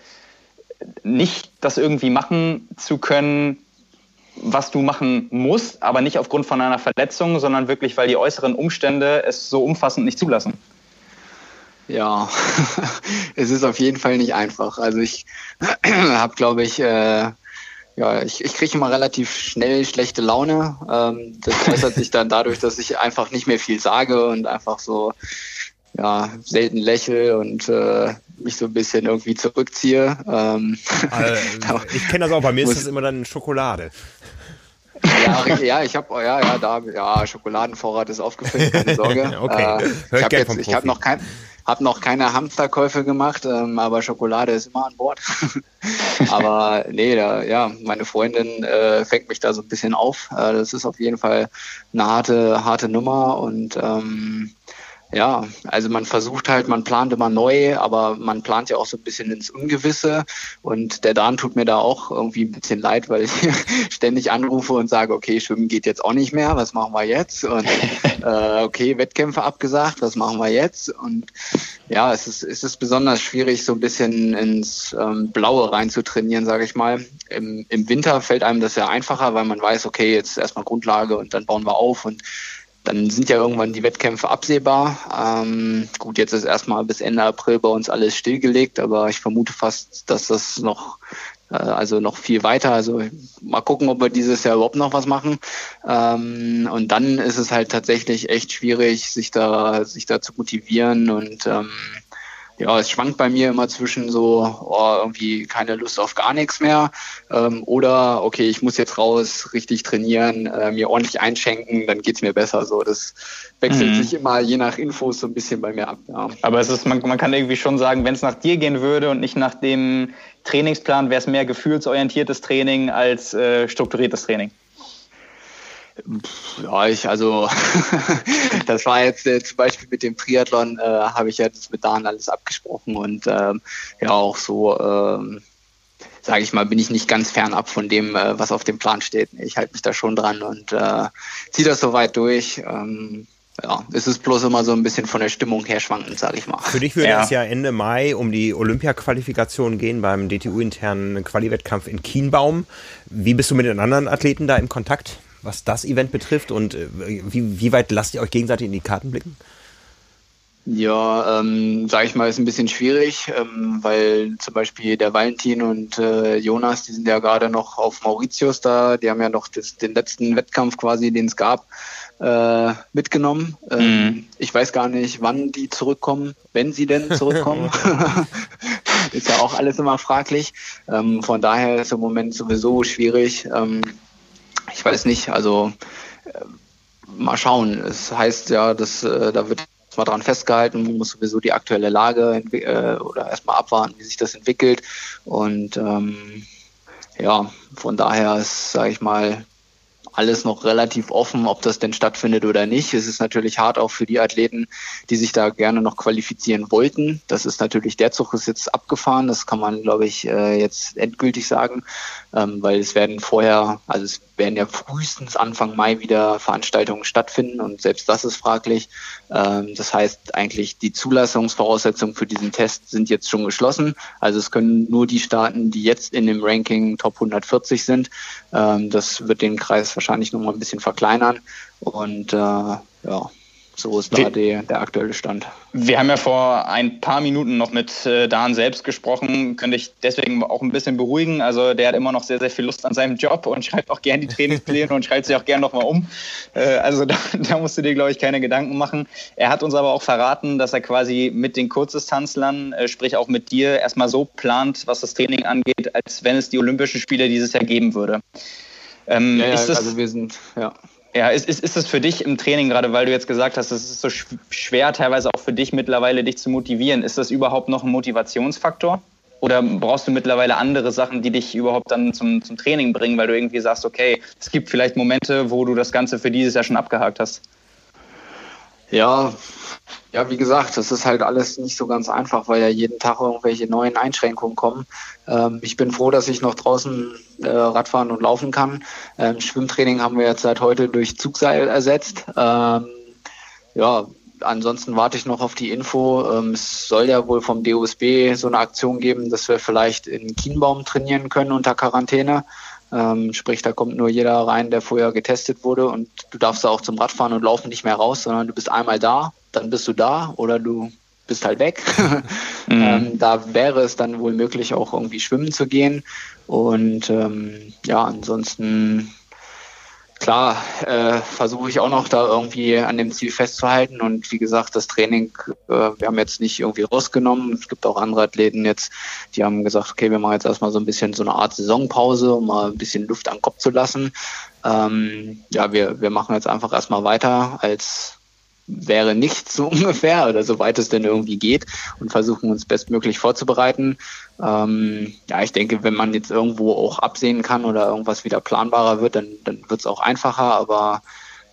nicht das irgendwie machen zu können, was du machen musst, aber nicht aufgrund von einer Verletzung, sondern wirklich, weil die äußeren Umstände es so umfassend nicht zulassen? Ja, es ist auf jeden Fall nicht einfach. Also ich habe, glaube ich, äh, ja, ich, ich kriege immer relativ schnell schlechte Laune. Ähm, das äußert sich dann dadurch, dass ich einfach nicht mehr viel sage und einfach so ja, selten lächle und äh, mich so ein bisschen irgendwie zurückziehe. Ähm, also, ich kenne das auch, bei mir ist das immer dann Schokolade. Ja, ja, ich habe, ja, ja, da, ja, Schokoladenvorrat ist aufgefüllt, keine Sorge. okay. Äh, ich habe jetzt, ich habe noch kein, habe noch keine Hamsterkäufe gemacht, ähm, aber Schokolade ist immer an Bord. aber nee, da, ja, meine Freundin äh, fängt mich da so ein bisschen auf. Äh, das ist auf jeden Fall eine harte, harte Nummer und ähm, ja, also man versucht halt, man plant immer neu, aber man plant ja auch so ein bisschen ins Ungewisse. Und der Dan tut mir da auch irgendwie ein bisschen leid, weil ich ständig anrufe und sage, okay, Schwimmen geht jetzt auch nicht mehr, was machen wir jetzt? Und äh, okay, Wettkämpfe abgesagt, was machen wir jetzt? Und ja, es ist, es ist besonders schwierig, so ein bisschen ins ähm, Blaue rein zu trainieren, sage ich mal. Im, Im Winter fällt einem das ja einfacher, weil man weiß, okay, jetzt erstmal Grundlage und dann bauen wir auf und dann sind ja irgendwann die Wettkämpfe absehbar. Ähm, gut, jetzt ist erstmal bis Ende April bei uns alles stillgelegt, aber ich vermute fast, dass das noch äh, also noch viel weiter. Also mal gucken, ob wir dieses Jahr überhaupt noch was machen. Ähm, und dann ist es halt tatsächlich echt schwierig, sich da, sich da zu motivieren und ähm, ja, es schwankt bei mir immer zwischen so, oh, irgendwie keine Lust auf gar nichts mehr ähm, oder okay, ich muss jetzt raus, richtig trainieren, äh, mir ordentlich einschenken, dann geht's mir besser. So, das wechselt mhm. sich immer je nach Infos so ein bisschen bei mir ab. Ja. Aber es ist, man, man kann irgendwie schon sagen, wenn es nach dir gehen würde und nicht nach dem Trainingsplan, wäre es mehr gefühlsorientiertes Training als äh, strukturiertes Training. Ja, ich, also, das war jetzt äh, zum Beispiel mit dem Triathlon, äh, habe ich jetzt mit Dan alles abgesprochen und ähm, ja, auch so, ähm, sage ich mal, bin ich nicht ganz fernab von dem, äh, was auf dem Plan steht. Ich halte mich da schon dran und äh, ziehe das so weit durch. Ähm, ja, es ist bloß immer so ein bisschen von der Stimmung her schwankend, sage ich mal. Für dich würde ja. es ja Ende Mai um die Olympia-Qualifikation gehen beim DTU-internen Quali-Wettkampf in Kienbaum. Wie bist du mit den anderen Athleten da im Kontakt? Was das Event betrifft und äh, wie, wie weit lasst ihr euch gegenseitig in die Karten blicken? Ja, ähm, sage ich mal, ist ein bisschen schwierig, ähm, weil zum Beispiel der Valentin und äh, Jonas, die sind ja gerade noch auf Mauritius da, die haben ja noch das, den letzten Wettkampf quasi, den es gab, äh, mitgenommen. Ähm, mhm. Ich weiß gar nicht, wann die zurückkommen, wenn sie denn zurückkommen. ist ja auch alles immer fraglich. Ähm, von daher ist im Moment sowieso schwierig. Ähm, ich weiß nicht, also äh, mal schauen. Es heißt ja, dass äh, da wird mal dran festgehalten, muss sowieso die aktuelle Lage äh, oder erstmal abwarten, wie sich das entwickelt. Und ähm, ja, von daher ist, sage ich mal, alles noch relativ offen, ob das denn stattfindet oder nicht. Es ist natürlich hart auch für die Athleten, die sich da gerne noch qualifizieren wollten. Das ist natürlich, der Zug ist jetzt abgefahren. Das kann man, glaube ich, äh, jetzt endgültig sagen, ähm, weil es werden vorher, also es werden ja frühestens Anfang Mai wieder Veranstaltungen stattfinden und selbst das ist fraglich. Ähm, das heißt eigentlich, die Zulassungsvoraussetzungen für diesen Test sind jetzt schon geschlossen. Also es können nur die Staaten, die jetzt in dem Ranking Top 140 sind. Ähm, das wird den Kreis wahrscheinlich noch mal ein bisschen verkleinern und äh, ja. So ist da die, der aktuelle Stand. Wir haben ja vor ein paar Minuten noch mit äh, Dan selbst gesprochen. Könnte ich deswegen auch ein bisschen beruhigen. Also der hat immer noch sehr, sehr viel Lust an seinem Job und schreibt auch gerne die Trainingspläne und schreibt sie auch gerne nochmal um. Äh, also da, da, musst du dir, glaube ich, keine Gedanken machen. Er hat uns aber auch verraten, dass er quasi mit den Kurzdistanzlern, äh, sprich auch mit dir, erstmal so plant, was das Training angeht, als wenn es die Olympischen Spiele dieses Jahr geben würde. Ähm, ja, ja, also wir sind, ja. Ja, ist, ist, ist es für dich im Training, gerade weil du jetzt gesagt hast, es ist so schwer teilweise auch für dich mittlerweile, dich zu motivieren, ist das überhaupt noch ein Motivationsfaktor? Oder brauchst du mittlerweile andere Sachen, die dich überhaupt dann zum, zum Training bringen, weil du irgendwie sagst, okay, es gibt vielleicht Momente, wo du das Ganze für dieses Jahr schon abgehakt hast? Ja, ja, wie gesagt, das ist halt alles nicht so ganz einfach, weil ja jeden Tag irgendwelche neuen Einschränkungen kommen. Ähm, ich bin froh, dass ich noch draußen äh, Radfahren und laufen kann. Ähm, Schwimmtraining haben wir jetzt seit heute durch Zugseil ersetzt. Ähm, ja, ansonsten warte ich noch auf die Info. Ähm, es soll ja wohl vom DOSB so eine Aktion geben, dass wir vielleicht in Kienbaum trainieren können unter Quarantäne. Ähm, sprich, da kommt nur jeder rein, der vorher getestet wurde und du darfst da auch zum Radfahren und Laufen nicht mehr raus, sondern du bist einmal da, dann bist du da oder du bist halt weg. mhm. ähm, da wäre es dann wohl möglich, auch irgendwie schwimmen zu gehen. Und ähm, ja, ansonsten klar äh, versuche ich auch noch da irgendwie an dem Ziel festzuhalten. Und wie gesagt, das Training, äh, wir haben jetzt nicht irgendwie rausgenommen. Es gibt auch andere Athleten jetzt, die haben gesagt, okay, wir machen jetzt erstmal so ein bisschen so eine Art Saisonpause, um mal ein bisschen Luft am Kopf zu lassen. Ähm, ja, wir, wir machen jetzt einfach erstmal weiter als wäre nichts so ungefähr oder soweit es denn irgendwie geht und versuchen uns bestmöglich vorzubereiten. Ähm, ja, ich denke, wenn man jetzt irgendwo auch absehen kann oder irgendwas wieder planbarer wird, dann, dann wird es auch einfacher, aber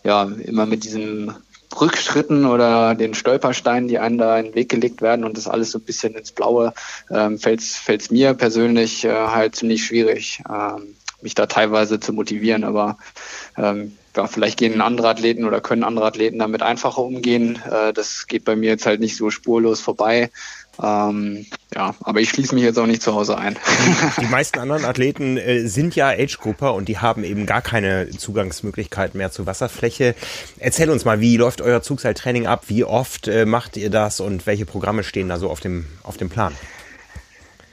ja, immer mit diesen Rückschritten oder den Stolpersteinen, die einem da in den Weg gelegt werden und das alles so ein bisschen ins Blaue, ähm, fällt es mir persönlich äh, halt ziemlich schwierig, ähm, mich da teilweise zu motivieren. Aber ähm, ja, vielleicht gehen andere Athleten oder können andere Athleten damit einfacher umgehen. Äh, das geht bei mir jetzt halt nicht so spurlos vorbei. Ähm, ja, aber ich schließe mich jetzt auch nicht zu Hause ein. Die meisten anderen Athleten äh, sind ja Age-Grupper und die haben eben gar keine Zugangsmöglichkeit mehr zur Wasserfläche. Erzähl uns mal, wie läuft euer Zugseiltraining ab? Wie oft äh, macht ihr das und welche Programme stehen da so auf dem, auf dem Plan?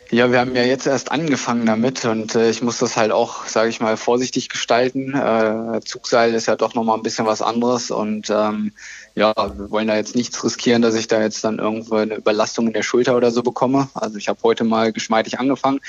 Ja, wir haben ja jetzt erst angefangen damit und äh, ich muss das halt auch, sage ich mal, vorsichtig gestalten. Äh, Zugseil ist ja doch nochmal ein bisschen was anderes und ähm, ja, wir wollen da jetzt nichts riskieren, dass ich da jetzt dann irgendwo eine Überlastung in der Schulter oder so bekomme. Also ich habe heute mal geschmeidig angefangen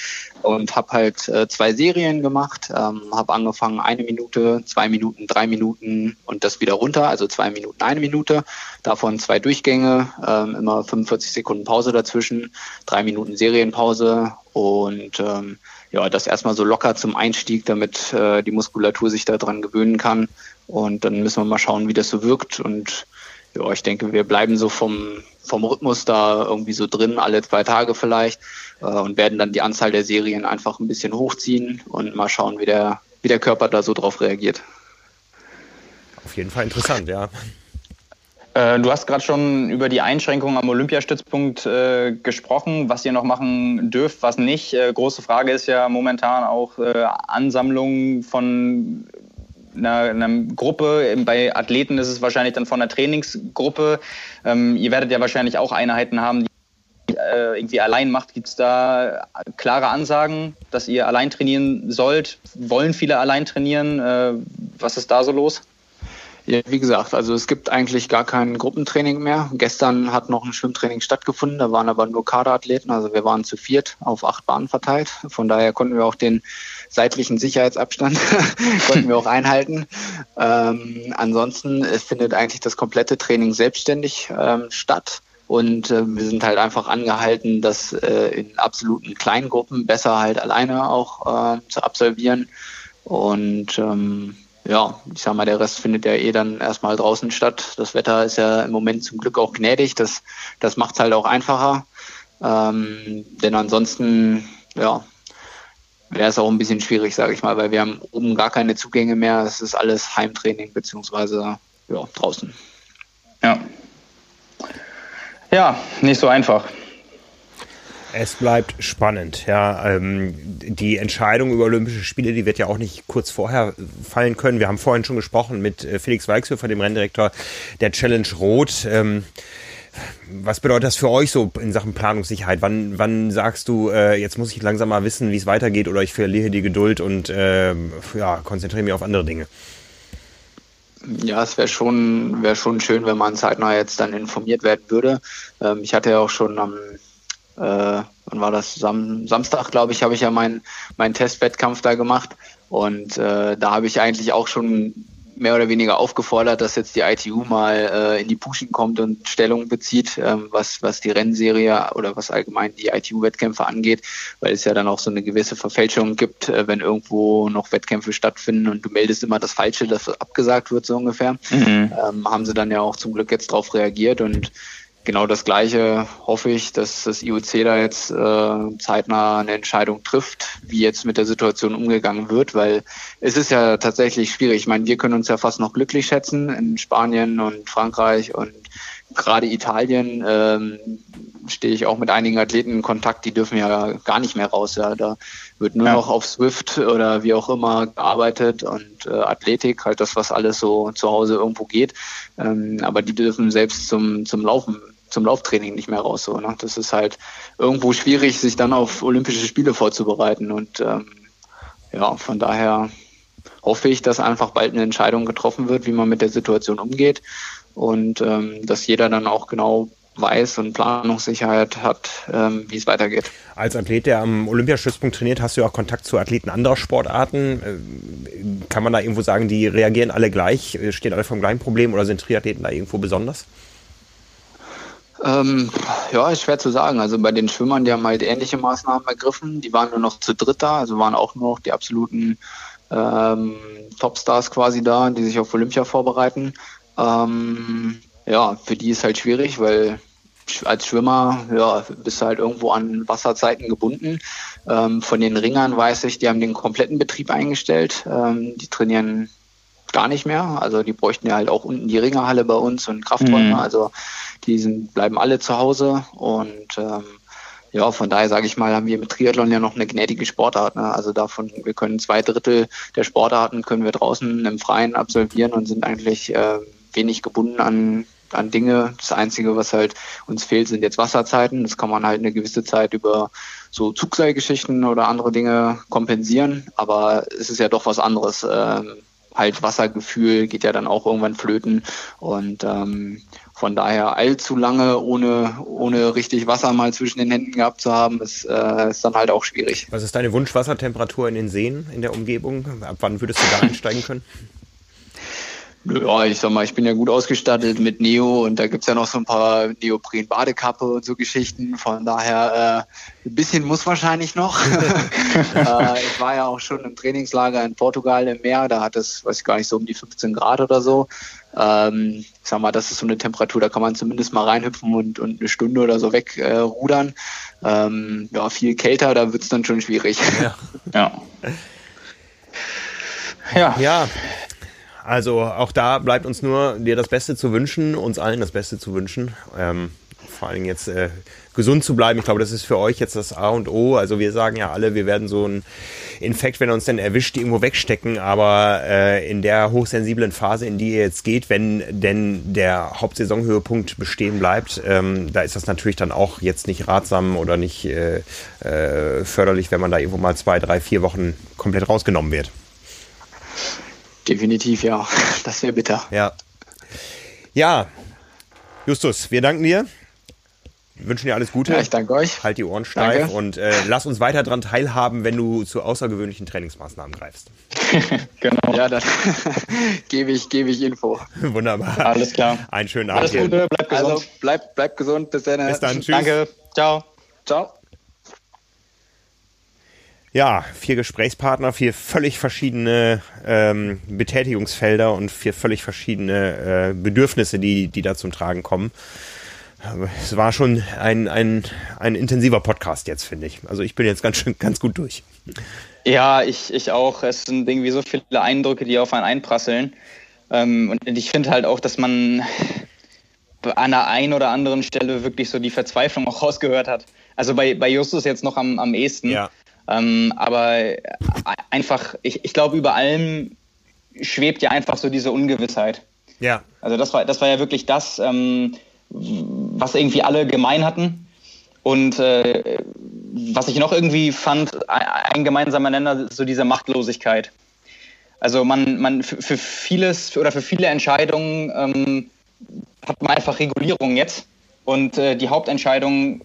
und habe halt äh, zwei Serien gemacht. Ähm, habe angefangen eine Minute, zwei Minuten, drei Minuten und das wieder runter, also zwei Minuten, eine Minute. Davon zwei Durchgänge, ähm, immer 45 Sekunden Pause dazwischen, drei Minuten Serienpause und ähm, ja, das erstmal so locker zum Einstieg, damit äh, die Muskulatur sich daran gewöhnen kann. Und dann müssen wir mal schauen, wie das so wirkt. Und ja, ich denke, wir bleiben so vom, vom Rhythmus da irgendwie so drin, alle zwei Tage vielleicht, äh, und werden dann die Anzahl der Serien einfach ein bisschen hochziehen und mal schauen, wie der, wie der Körper da so drauf reagiert. Auf jeden Fall interessant, ja. Äh, du hast gerade schon über die Einschränkungen am Olympiastützpunkt äh, gesprochen, was ihr noch machen dürft, was nicht. Äh, große Frage ist ja momentan auch äh, Ansammlung von einer, einer, Gruppe. Bei Athleten ist es wahrscheinlich dann von einer Trainingsgruppe. Ähm, ihr werdet ja wahrscheinlich auch Einheiten haben, die äh, irgendwie allein macht. Gibt es da klare Ansagen, dass ihr allein trainieren sollt? Wollen viele allein trainieren? Was ist da so los? Ja, wie gesagt, also es gibt eigentlich gar kein Gruppentraining mehr. Gestern hat noch ein Schwimmtraining stattgefunden, da waren aber nur Kaderathleten, also wir waren zu viert auf acht Bahnen verteilt. Von daher konnten wir auch den seitlichen Sicherheitsabstand konnten wir auch einhalten. Ähm, ansonsten findet eigentlich das komplette Training selbstständig ähm, statt. Und äh, wir sind halt einfach angehalten, das äh, in absoluten Kleingruppen besser halt alleine auch äh, zu absolvieren. Und ähm, ja, ich sag mal, der Rest findet ja eh dann erstmal draußen statt. Das Wetter ist ja im Moment zum Glück auch gnädig. Das, das macht es halt auch einfacher. Ähm, denn ansonsten, ja, wäre es auch ein bisschen schwierig, sage ich mal, weil wir haben oben gar keine Zugänge mehr. Es ist alles Heimtraining beziehungsweise ja, draußen. Ja. Ja, nicht so einfach. Es bleibt spannend. Ja, ähm, die Entscheidung über Olympische Spiele, die wird ja auch nicht kurz vorher fallen können. Wir haben vorhin schon gesprochen mit äh, Felix Weichshöfer, dem Renndirektor der Challenge Rot. Ähm, was bedeutet das für euch so in Sachen Planungssicherheit? Wann, wann sagst du, äh, jetzt muss ich langsam mal wissen, wie es weitergeht oder ich verliere die Geduld und äh, ja, konzentriere mich auf andere Dinge? Ja, es wäre schon, wär schon schön, wenn man zeitnah jetzt dann informiert werden würde. Ähm, ich hatte ja auch schon am äh, wann war das? Sam Samstag, glaube ich, habe ich ja meinen mein Testwettkampf da gemacht. Und äh, da habe ich eigentlich auch schon mehr oder weniger aufgefordert, dass jetzt die ITU mal äh, in die Puschen kommt und Stellung bezieht, ähm, was, was die Rennserie oder was allgemein die ITU-Wettkämpfe angeht, weil es ja dann auch so eine gewisse Verfälschung gibt, äh, wenn irgendwo noch Wettkämpfe stattfinden und du meldest immer das Falsche, das abgesagt wird, so ungefähr. Mhm. Ähm, haben sie dann ja auch zum Glück jetzt darauf reagiert und genau das Gleiche hoffe ich, dass das IOC da jetzt äh, zeitnah eine Entscheidung trifft, wie jetzt mit der Situation umgegangen wird, weil es ist ja tatsächlich schwierig. Ich meine, wir können uns ja fast noch glücklich schätzen in Spanien und Frankreich und gerade Italien ähm, stehe ich auch mit einigen Athleten in Kontakt, die dürfen ja gar nicht mehr raus. Ja. Da wird nur ja. noch auf Swift oder wie auch immer gearbeitet und äh, Athletik, halt das, was alles so zu Hause irgendwo geht. Ähm, aber die dürfen selbst zum, zum Laufen zum Lauftraining nicht mehr raus. So, ne? Das ist halt irgendwo schwierig, sich dann auf Olympische Spiele vorzubereiten. Und ähm, ja, von daher hoffe ich, dass einfach bald eine Entscheidung getroffen wird, wie man mit der Situation umgeht und ähm, dass jeder dann auch genau weiß und Planungssicherheit hat, ähm, wie es weitergeht. Als Athlet, der am Olympiastützpunkt trainiert, hast du ja auch Kontakt zu Athleten anderer Sportarten. Äh, kann man da irgendwo sagen, die reagieren alle gleich, äh, stehen alle vom gleichen Problem oder sind Triathleten da irgendwo besonders? Ähm, ja, ist schwer zu sagen. Also bei den Schwimmern, die haben halt ähnliche Maßnahmen ergriffen. Die waren nur noch zu dritt da, also waren auch nur noch die absoluten ähm, Topstars quasi da, die sich auf Olympia vorbereiten. Ähm, ja, für die ist halt schwierig, weil als Schwimmer ja, bist du halt irgendwo an Wasserzeiten gebunden. Ähm, von den Ringern weiß ich, die haben den kompletten Betrieb eingestellt. Ähm, die trainieren gar nicht mehr. Also die bräuchten ja halt auch unten die Ringerhalle bei uns und Krafträume. Mhm. Also die sind, bleiben alle zu Hause und ähm, ja, von daher sage ich mal, haben wir mit Triathlon ja noch eine gnädige Sportart. Ne? Also davon, wir können zwei Drittel der Sportarten können wir draußen im Freien absolvieren und sind eigentlich äh, wenig gebunden an an Dinge. Das Einzige, was halt uns fehlt, sind jetzt Wasserzeiten. Das kann man halt eine gewisse Zeit über so Zugseilgeschichten oder andere Dinge kompensieren. Aber es ist ja doch was anderes. Ähm, halt Wassergefühl geht ja dann auch irgendwann flöten. Und ähm, von daher allzu lange ohne, ohne richtig Wasser mal zwischen den Händen gehabt zu haben, ist, äh, ist dann halt auch schwierig. Was ist deine Wunschwassertemperatur in den Seen in der Umgebung? Ab wann würdest du da einsteigen können? Ja, ich sag mal, ich bin ja gut ausgestattet mit Neo und da gibt's ja noch so ein paar Neopren-Badekappe und so Geschichten. Von daher, äh, ein bisschen muss wahrscheinlich noch. äh, ich war ja auch schon im Trainingslager in Portugal im Meer, da hat es, weiß ich gar nicht, so um die 15 Grad oder so. Ähm, ich sag mal, das ist so eine Temperatur, da kann man zumindest mal reinhüpfen und, und eine Stunde oder so wegrudern. Äh, ähm, ja, viel kälter, da wird's dann schon schwierig. Ja. ja. Ja. ja, also auch da bleibt uns nur dir das Beste zu wünschen, uns allen das Beste zu wünschen. Ähm, vor allen Dingen jetzt äh, gesund zu bleiben. Ich glaube, das ist für euch jetzt das A und O. Also wir sagen ja alle, wir werden so ein Infekt, wenn er uns denn erwischt, irgendwo wegstecken. Aber äh, in der hochsensiblen Phase, in die ihr jetzt geht, wenn denn der Hauptsaisonhöhepunkt bestehen bleibt, ähm, da ist das natürlich dann auch jetzt nicht ratsam oder nicht äh, äh, förderlich, wenn man da irgendwo mal zwei, drei, vier Wochen komplett rausgenommen wird. Definitiv, ja. Das wäre bitter. Ja. Ja, Justus, wir danken dir. Wir wünschen dir alles Gute. Ja, ich danke euch. Halt die Ohren steif danke. und äh, lass uns weiter daran teilhaben, wenn du zu außergewöhnlichen Trainingsmaßnahmen greifst. genau. Ja, dann gebe ich, gebe ich Info. Wunderbar. Alles klar. Einen schönen Abend. Alles Gute, bleib gesund. Also, bleib, bleib gesund. Bis dann. Bis dann. Tschüss. Danke. Ciao. Ciao. Ja, vier Gesprächspartner, vier völlig verschiedene ähm, Betätigungsfelder und vier völlig verschiedene äh, Bedürfnisse, die, die da zum Tragen kommen. Es war schon ein, ein, ein intensiver Podcast jetzt, finde ich. Also ich bin jetzt ganz schön ganz gut durch. Ja, ich, ich auch. Es sind irgendwie so viele Eindrücke, die auf einen einprasseln. Ähm, und ich finde halt auch, dass man an der einen oder anderen Stelle wirklich so die Verzweiflung auch rausgehört hat. Also bei, bei Justus jetzt noch am, am ehesten. Ja. Ähm, aber äh, einfach, ich, ich glaube, über allem schwebt ja einfach so diese Ungewissheit. Ja. Also das war, das war ja wirklich das, ähm, was irgendwie alle gemein hatten. Und äh, was ich noch irgendwie fand, ein gemeinsamer Nenner, ist so diese Machtlosigkeit. Also man, man für vieles oder für viele Entscheidungen ähm, hat man einfach Regulierung jetzt. Und äh, die Hauptentscheidungen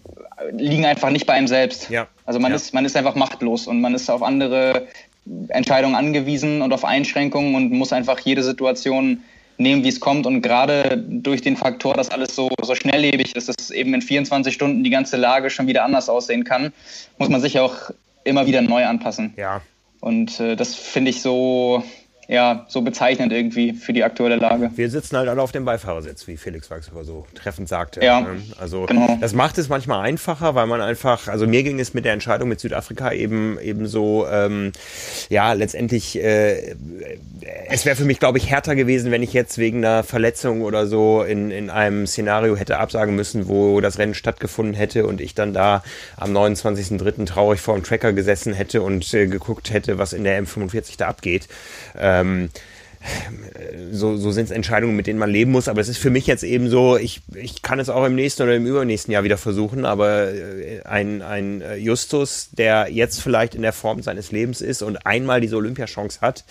liegen einfach nicht bei einem selbst. Ja. Also man, ja. ist, man ist einfach machtlos und man ist auf andere Entscheidungen angewiesen und auf Einschränkungen und muss einfach jede Situation nehmen, wie es kommt. Und gerade durch den Faktor, dass alles so, so schnelllebig ist, dass eben in 24 Stunden die ganze Lage schon wieder anders aussehen kann, muss man sich auch immer wieder neu anpassen. Ja. Und äh, das finde ich so, ja, so bezeichnend irgendwie für die aktuelle Lage. Wir sitzen halt alle auf dem Beifahrersitz, wie Felix Wachshofer so treffend sagte. Ja, ähm, also genau. das macht es manchmal einfacher, weil man einfach, also mir ging es mit der Entscheidung mit Südafrika eben eben so, ähm, ja, letztendlich, äh, es wäre für mich, glaube ich, härter gewesen, wenn ich jetzt wegen einer Verletzung oder so in, in einem Szenario hätte absagen müssen, wo das Rennen stattgefunden hätte und ich dann da am 29.03. traurig vor dem Tracker gesessen hätte und äh, geguckt hätte, was in der M45 da abgeht. Äh, ähm, so, so sind es Entscheidungen, mit denen man leben muss. Aber es ist für mich jetzt eben so, ich, ich kann es auch im nächsten oder im übernächsten Jahr wieder versuchen, aber äh, ein, ein Justus, der jetzt vielleicht in der Form seines Lebens ist und einmal diese Olympiachance hat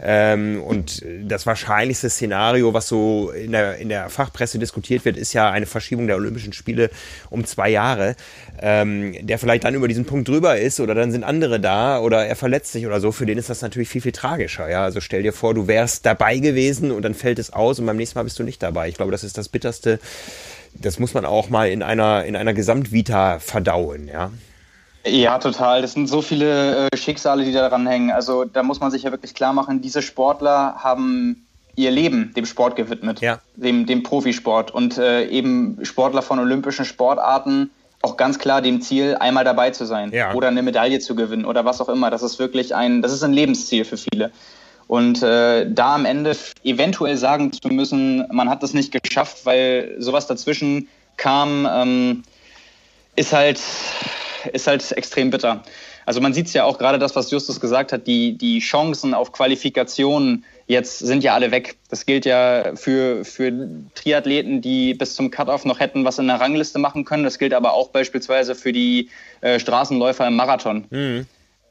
ähm, und das wahrscheinlichste Szenario, was so in der, in der Fachpresse diskutiert wird, ist ja eine Verschiebung der Olympischen Spiele um zwei Jahre, ähm, der vielleicht dann über diesen Punkt drüber ist oder dann sind andere da oder er verletzt sich oder so, für den ist das natürlich viel, viel tragischer. Ja? Also stell dir vor, du wärst dabei gewesen und dann fällt es aus und beim nächsten Mal bist du nicht dabei. Ich glaube, das ist das Bitterste. Das muss man auch mal in einer, in einer Gesamtvita verdauen, ja. Ja, total. Das sind so viele äh, Schicksale, die daran hängen. Also da muss man sich ja wirklich klar machen, diese Sportler haben ihr Leben dem Sport gewidmet, ja. dem, dem Profisport und äh, eben Sportler von olympischen Sportarten auch ganz klar dem Ziel, einmal dabei zu sein ja. oder eine Medaille zu gewinnen oder was auch immer. Das ist wirklich ein, das ist ein Lebensziel für viele. Und äh, da am Ende eventuell sagen zu müssen, man hat das nicht geschafft, weil sowas dazwischen kam, ähm, ist halt ist halt extrem bitter. Also man sieht es ja auch gerade das, was Justus gesagt hat, die, die Chancen auf Qualifikationen Jetzt sind ja alle weg. Das gilt ja für, für Triathleten, die bis zum Cut-Off noch hätten was in der Rangliste machen können. Das gilt aber auch beispielsweise für die äh, Straßenläufer im Marathon. Mhm.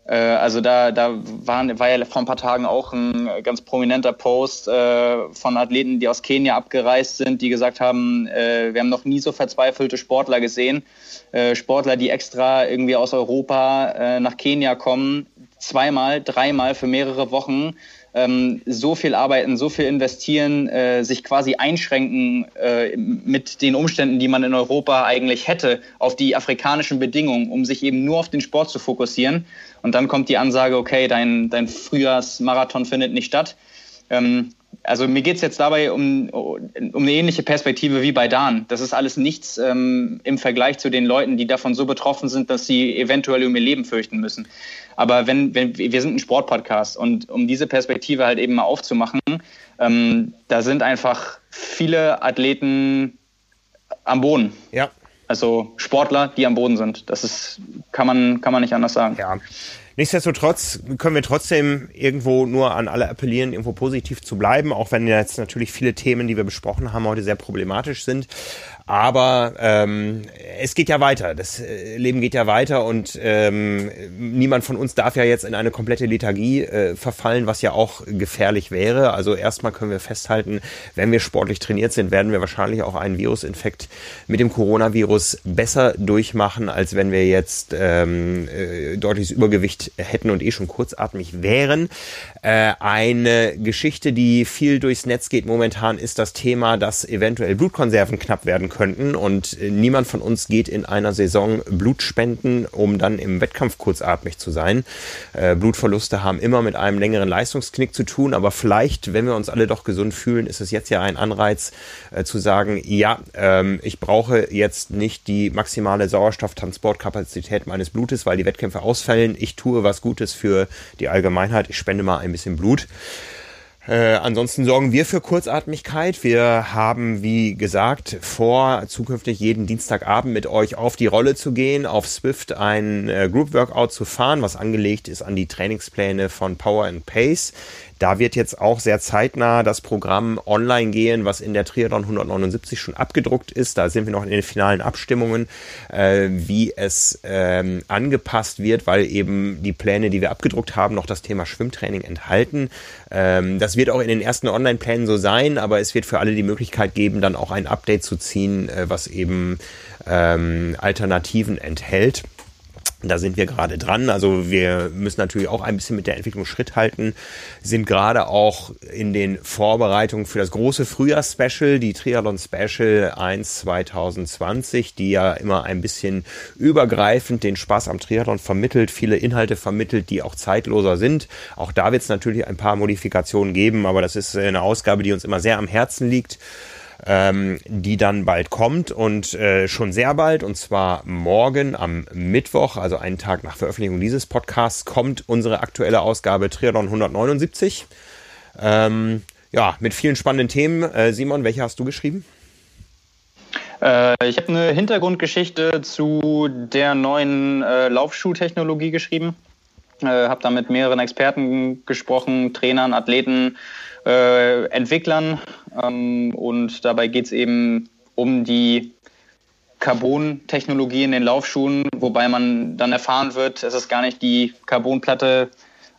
Äh, also da, da waren, war ja vor ein paar Tagen auch ein ganz prominenter Post äh, von Athleten, die aus Kenia abgereist sind, die gesagt haben, äh, wir haben noch nie so verzweifelte Sportler gesehen. Äh, Sportler, die extra irgendwie aus Europa äh, nach Kenia kommen, zweimal, dreimal für mehrere Wochen ähm, so viel arbeiten, so viel investieren, äh, sich quasi einschränken äh, mit den Umständen, die man in Europa eigentlich hätte, auf die afrikanischen Bedingungen, um sich eben nur auf den Sport zu fokussieren. Und dann kommt die Ansage, okay, dein, dein Frühjahrsmarathon findet nicht statt. Ähm, also mir geht es jetzt dabei um, um eine ähnliche Perspektive wie bei Dan. Das ist alles nichts ähm, im Vergleich zu den Leuten, die davon so betroffen sind, dass sie eventuell um ihr Leben fürchten müssen. Aber wenn, wenn wir sind ein Sportpodcast und um diese Perspektive halt eben mal aufzumachen, ähm, da sind einfach viele Athleten am Boden. Ja. Also Sportler, die am Boden sind. Das ist, kann man, kann man nicht anders sagen. Ja. Nichtsdestotrotz können wir trotzdem irgendwo nur an alle appellieren, irgendwo positiv zu bleiben, auch wenn jetzt natürlich viele Themen, die wir besprochen haben, heute sehr problematisch sind. Aber ähm, es geht ja weiter. Das äh, Leben geht ja weiter und ähm, niemand von uns darf ja jetzt in eine komplette Lethargie äh, verfallen, was ja auch gefährlich wäre. Also erstmal können wir festhalten, wenn wir sportlich trainiert sind, werden wir wahrscheinlich auch einen Virusinfekt mit dem Coronavirus besser durchmachen, als wenn wir jetzt ähm, äh, deutliches Übergewicht hätten und eh schon kurzatmig wären. Äh, eine Geschichte, die viel durchs Netz geht momentan, ist das Thema, dass eventuell Blutkonserven knapp werden können könnten. Und äh, niemand von uns geht in einer Saison Blut spenden, um dann im Wettkampf kurzatmig zu sein. Äh, Blutverluste haben immer mit einem längeren Leistungsknick zu tun, aber vielleicht, wenn wir uns alle doch gesund fühlen, ist es jetzt ja ein Anreiz äh, zu sagen, ja, ähm, ich brauche jetzt nicht die maximale Sauerstofftransportkapazität meines Blutes, weil die Wettkämpfe ausfallen. Ich tue was Gutes für die Allgemeinheit. Ich spende mal ein bisschen Blut. Äh, ansonsten sorgen wir für Kurzatmigkeit. Wir haben, wie gesagt, vor, zukünftig jeden Dienstagabend mit euch auf die Rolle zu gehen, auf Swift ein äh, Group Workout zu fahren, was angelegt ist an die Trainingspläne von Power and Pace. Da wird jetzt auch sehr zeitnah das Programm online gehen, was in der Triathlon 179 schon abgedruckt ist. Da sind wir noch in den finalen Abstimmungen, äh, wie es ähm, angepasst wird, weil eben die Pläne, die wir abgedruckt haben, noch das Thema Schwimmtraining enthalten. Ähm, das wird auch in den ersten Online-Plänen so sein, aber es wird für alle die Möglichkeit geben, dann auch ein Update zu ziehen, äh, was eben ähm, Alternativen enthält. Da sind wir gerade dran. Also wir müssen natürlich auch ein bisschen mit der Entwicklung Schritt halten, sind gerade auch in den Vorbereitungen für das große Frühjahrs-Special, die Triathlon Special 1 2020, die ja immer ein bisschen übergreifend den Spaß am Triathlon vermittelt, viele Inhalte vermittelt, die auch zeitloser sind. Auch da wird es natürlich ein paar Modifikationen geben, aber das ist eine Ausgabe, die uns immer sehr am Herzen liegt ähm, die dann bald kommt und äh, schon sehr bald, und zwar morgen am Mittwoch, also einen Tag nach Veröffentlichung dieses Podcasts, kommt unsere aktuelle Ausgabe Triathlon 179. Ähm, ja, mit vielen spannenden Themen. Äh, Simon, welche hast du geschrieben? Äh, ich habe eine Hintergrundgeschichte zu der neuen äh, Laufschuhtechnologie geschrieben. Äh, habe da mit mehreren Experten gesprochen, Trainern, Athleten, äh, Entwicklern. Ähm, und dabei geht es eben um die Carbon-Technologie in den Laufschuhen, wobei man dann erfahren wird, es ist gar nicht die Carbonplatte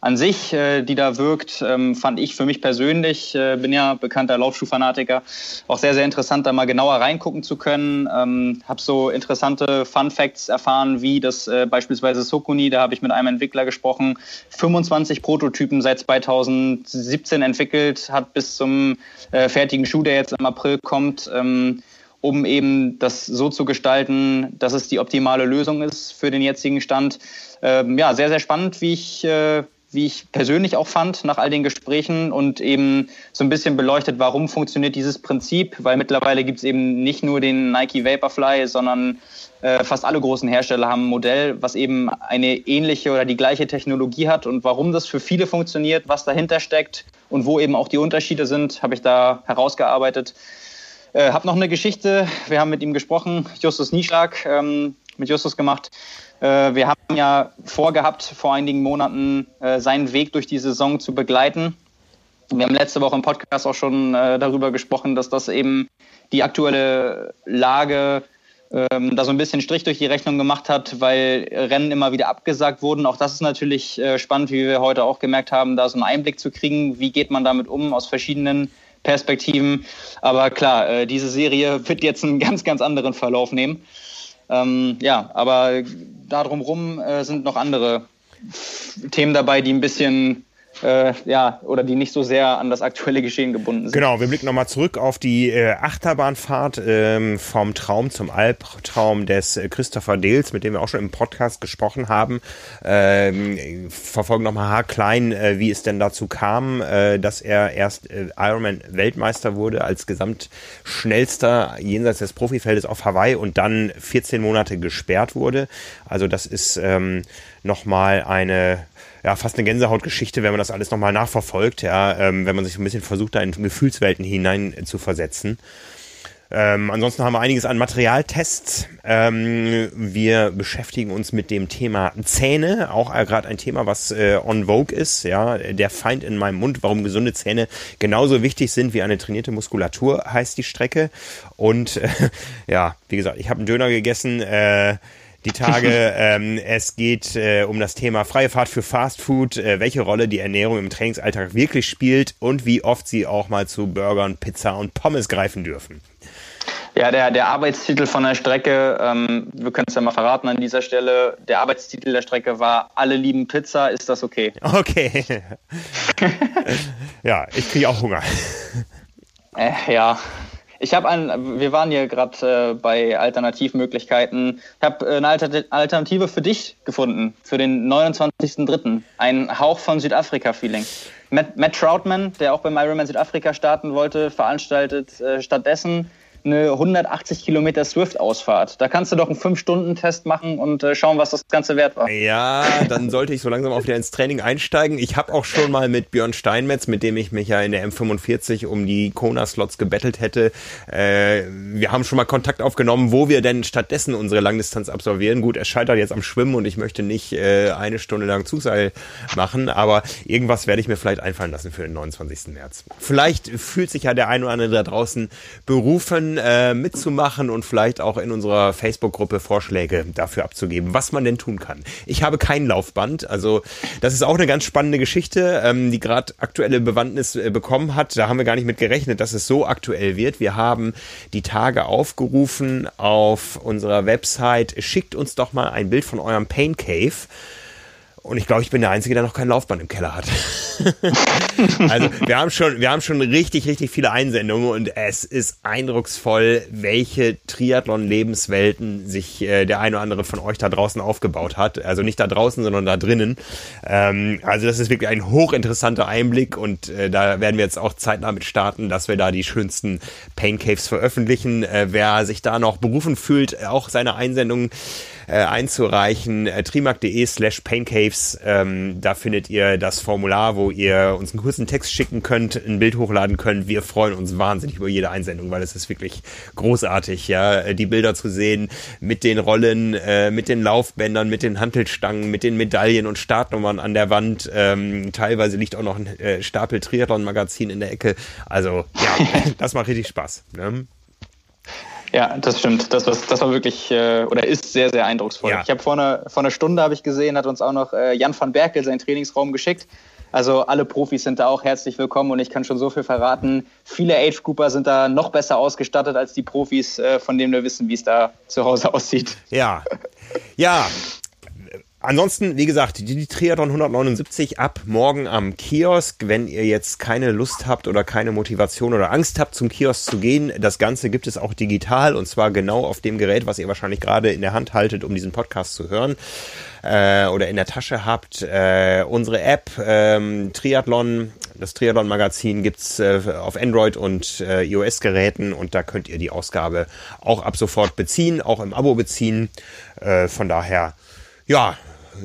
an sich, äh, die da wirkt, ähm, fand ich für mich persönlich, äh, bin ja bekannter Laufschuhfanatiker, auch sehr, sehr interessant, da mal genauer reingucken zu können. Ähm, habe so interessante Fun Facts erfahren, wie das äh, beispielsweise Sokuni, da habe ich mit einem Entwickler gesprochen, 25 Prototypen seit 2017 entwickelt, hat bis zum äh, fertigen Schuh, der jetzt im April kommt, ähm, um eben das so zu gestalten, dass es die optimale Lösung ist für den jetzigen Stand. Ähm, ja, sehr, sehr spannend, wie ich äh, wie ich persönlich auch fand, nach all den Gesprächen und eben so ein bisschen beleuchtet, warum funktioniert dieses Prinzip, weil mittlerweile gibt es eben nicht nur den Nike Vaporfly, sondern äh, fast alle großen Hersteller haben ein Modell, was eben eine ähnliche oder die gleiche Technologie hat und warum das für viele funktioniert, was dahinter steckt und wo eben auch die Unterschiede sind, habe ich da herausgearbeitet. Äh, habe noch eine Geschichte, wir haben mit ihm gesprochen, Justus Nieschlag, ähm, mit Justus gemacht. Äh, wir haben ja vorgehabt, vor einigen Monaten äh, seinen Weg durch die Saison zu begleiten. wir haben letzte Woche im Podcast auch schon äh, darüber gesprochen, dass das eben die aktuelle Lage ähm, da so ein bisschen Strich durch die Rechnung gemacht hat, weil Rennen immer wieder abgesagt wurden. Auch das ist natürlich spannend, wie wir heute auch gemerkt haben, da so einen Einblick zu kriegen, wie geht man damit um aus verschiedenen Perspektiven. Aber klar, diese Serie wird jetzt einen ganz, ganz anderen Verlauf nehmen. Ähm, ja, aber darum rum äh, sind noch andere Themen dabei, die ein bisschen äh, ja, oder die nicht so sehr an das aktuelle Geschehen gebunden sind. Genau, wir blicken nochmal zurück auf die äh, Achterbahnfahrt ähm, vom Traum zum Albtraum des äh, Christopher Dales, mit dem wir auch schon im Podcast gesprochen haben. Ähm, verfolgen nochmal haarklein, äh, wie es denn dazu kam, äh, dass er erst äh, Ironman-Weltmeister wurde als gesamtschnellster jenseits des Profifeldes auf Hawaii und dann 14 Monate gesperrt wurde. Also das ist ähm, nochmal eine ja, fast eine Gänsehautgeschichte, wenn man das alles nochmal nachverfolgt, ja, ähm, wenn man sich ein bisschen versucht, da in Gefühlswelten hinein äh, zu versetzen. Ähm, ansonsten haben wir einiges an Materialtests. Ähm, wir beschäftigen uns mit dem Thema Zähne, auch gerade ein Thema, was äh, on vogue ist. Ja, der Feind in meinem Mund, warum gesunde Zähne genauso wichtig sind wie eine trainierte Muskulatur, heißt die Strecke. Und äh, ja, wie gesagt, ich habe einen Döner gegessen. Äh, die Tage. ähm, es geht äh, um das Thema freie Fahrt für Fast Food, äh, welche Rolle die Ernährung im Trainingsalltag wirklich spielt und wie oft sie auch mal zu Burgern, Pizza und Pommes greifen dürfen. Ja, der, der Arbeitstitel von der Strecke, ähm, wir können es ja mal verraten an dieser Stelle, der Arbeitstitel der Strecke war Alle lieben Pizza, ist das okay? Okay. ja, ich kriege auch Hunger. Äh, ja, ich habe ein, wir waren hier gerade äh, bei Alternativmöglichkeiten. Ich habe äh, eine Alter Alternative für dich gefunden, für den 29.03. Ein Hauch von Südafrika-Feeling. Matt, Matt, Troutman, der auch beim Ironman Südafrika starten wollte, veranstaltet äh, stattdessen eine 180 Kilometer Swift-Ausfahrt. Da kannst du doch einen 5-Stunden-Test machen und äh, schauen, was das Ganze wert war. Ja, dann sollte ich so langsam auch wieder ins Training einsteigen. Ich habe auch schon mal mit Björn Steinmetz, mit dem ich mich ja in der M45 um die Kona-Slots gebettelt hätte, äh, wir haben schon mal Kontakt aufgenommen, wo wir denn stattdessen unsere Langdistanz absolvieren. Gut, er scheitert jetzt am Schwimmen und ich möchte nicht äh, eine Stunde lang Zugseil machen, aber irgendwas werde ich mir vielleicht einfallen lassen für den 29. März. Vielleicht fühlt sich ja der ein oder andere da draußen berufen, äh, mitzumachen und vielleicht auch in unserer Facebook-Gruppe Vorschläge dafür abzugeben, was man denn tun kann. Ich habe kein Laufband, also das ist auch eine ganz spannende Geschichte, ähm, die gerade aktuelle Bewandtnis äh, bekommen hat. Da haben wir gar nicht mit gerechnet, dass es so aktuell wird. Wir haben die Tage aufgerufen auf unserer Website. Schickt uns doch mal ein Bild von eurem Pain Cave. Und ich glaube, ich bin der Einzige, der noch kein Laufband im Keller hat. also wir haben schon, wir haben schon richtig, richtig viele Einsendungen und es ist eindrucksvoll, welche Triathlon-Lebenswelten sich äh, der eine oder andere von euch da draußen aufgebaut hat. Also nicht da draußen, sondern da drinnen. Ähm, also das ist wirklich ein hochinteressanter Einblick und äh, da werden wir jetzt auch zeitnah mit starten, dass wir da die schönsten Pain Caves veröffentlichen. Äh, wer sich da noch berufen fühlt, auch seine Einsendungen äh, einzureichen. Äh, trimark.de slash paincaves. Ähm, da findet ihr das Formular, wo ihr uns einen kurzen Text schicken könnt, ein Bild hochladen könnt. Wir freuen uns wahnsinnig über jede Einsendung, weil es ist wirklich großartig, ja, äh, die Bilder zu sehen mit den Rollen, äh, mit den Laufbändern, mit den Hantelstangen, mit den Medaillen und Startnummern an der Wand. Ähm, teilweise liegt auch noch ein äh, Stapel Triathlon-Magazin in der Ecke. Also ja, das macht richtig Spaß. Ne? Ja, das stimmt. Das, was, das war wirklich äh, oder ist sehr, sehr eindrucksvoll. Ja. Ich habe vor einer, vor einer Stunde habe ich gesehen, hat uns auch noch äh, Jan van Berkel seinen Trainingsraum geschickt. Also alle Profis sind da auch herzlich willkommen und ich kann schon so viel verraten. Viele Age-Grouper sind da noch besser ausgestattet als die Profis, äh, von denen wir wissen, wie es da zu Hause aussieht. Ja, ja, Ansonsten, wie gesagt, die Triathlon 179 ab morgen am Kiosk. Wenn ihr jetzt keine Lust habt oder keine Motivation oder Angst habt, zum Kiosk zu gehen, das Ganze gibt es auch digital und zwar genau auf dem Gerät, was ihr wahrscheinlich gerade in der Hand haltet, um diesen Podcast zu hören äh, oder in der Tasche habt. Äh, unsere App ähm, Triathlon, das Triathlon-Magazin gibt's äh, auf Android und äh, iOS-Geräten und da könnt ihr die Ausgabe auch ab sofort beziehen, auch im Abo beziehen. Äh, von daher, ja,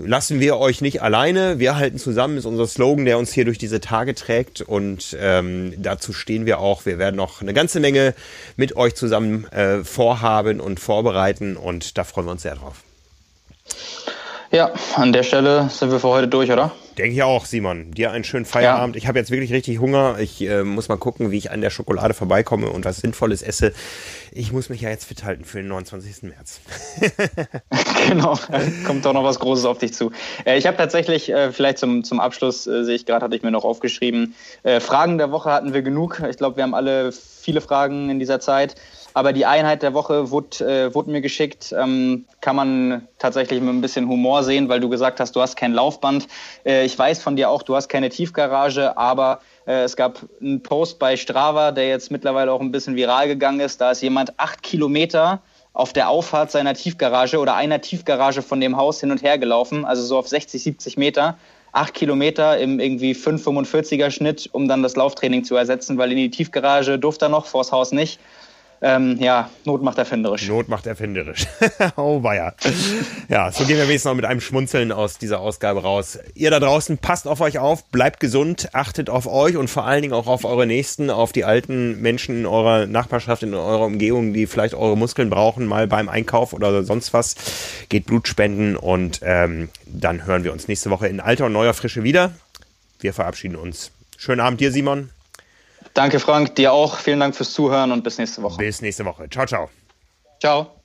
lassen wir euch nicht alleine. Wir halten zusammen, ist unser Slogan, der uns hier durch diese Tage trägt. Und ähm, dazu stehen wir auch. Wir werden noch eine ganze Menge mit euch zusammen äh, vorhaben und vorbereiten. Und da freuen wir uns sehr drauf. Ja, an der Stelle sind wir für heute durch, oder? Denke ich auch, Simon. Dir einen schönen Feierabend. Ja. Ich habe jetzt wirklich richtig Hunger. Ich äh, muss mal gucken, wie ich an der Schokolade vorbeikomme und was Sinnvolles esse. Ich muss mich ja jetzt fit halten für den 29. März. genau, kommt doch noch was Großes auf dich zu. Äh, ich habe tatsächlich, äh, vielleicht zum, zum Abschluss, äh, sehe ich gerade, hatte ich mir noch aufgeschrieben, Fragen der Woche hatten wir genug. Ich glaube, wir haben alle viele Fragen in dieser Zeit. Aber die Einheit der Woche wurde, wurde mir geschickt. Ähm, kann man tatsächlich mit ein bisschen Humor sehen, weil du gesagt hast, du hast kein Laufband. Ich weiß von dir auch, du hast keine Tiefgarage, aber es gab einen Post bei Strava, der jetzt mittlerweile auch ein bisschen viral gegangen ist. Da ist jemand acht Kilometer auf der Auffahrt seiner Tiefgarage oder einer Tiefgarage von dem Haus hin und her gelaufen, also so auf 60, 70 Meter. Acht Kilometer im irgendwie 5,45er Schnitt, um dann das Lauftraining zu ersetzen, weil in die Tiefgarage durfte er noch, vors Haus nicht ähm, ja, Not macht erfinderisch. Not macht erfinderisch. oh weia. Ja, so gehen wir wenigstens noch mit einem Schmunzeln aus dieser Ausgabe raus. Ihr da draußen, passt auf euch auf, bleibt gesund, achtet auf euch und vor allen Dingen auch auf eure Nächsten, auf die alten Menschen in eurer Nachbarschaft, in eurer Umgebung, die vielleicht eure Muskeln brauchen, mal beim Einkauf oder sonst was. Geht Blut spenden und ähm, dann hören wir uns nächste Woche in alter und neuer Frische wieder. Wir verabschieden uns. Schönen Abend dir, Simon. Danke, Frank. Dir auch. Vielen Dank fürs Zuhören und bis nächste Woche. Bis nächste Woche. Ciao, ciao. Ciao.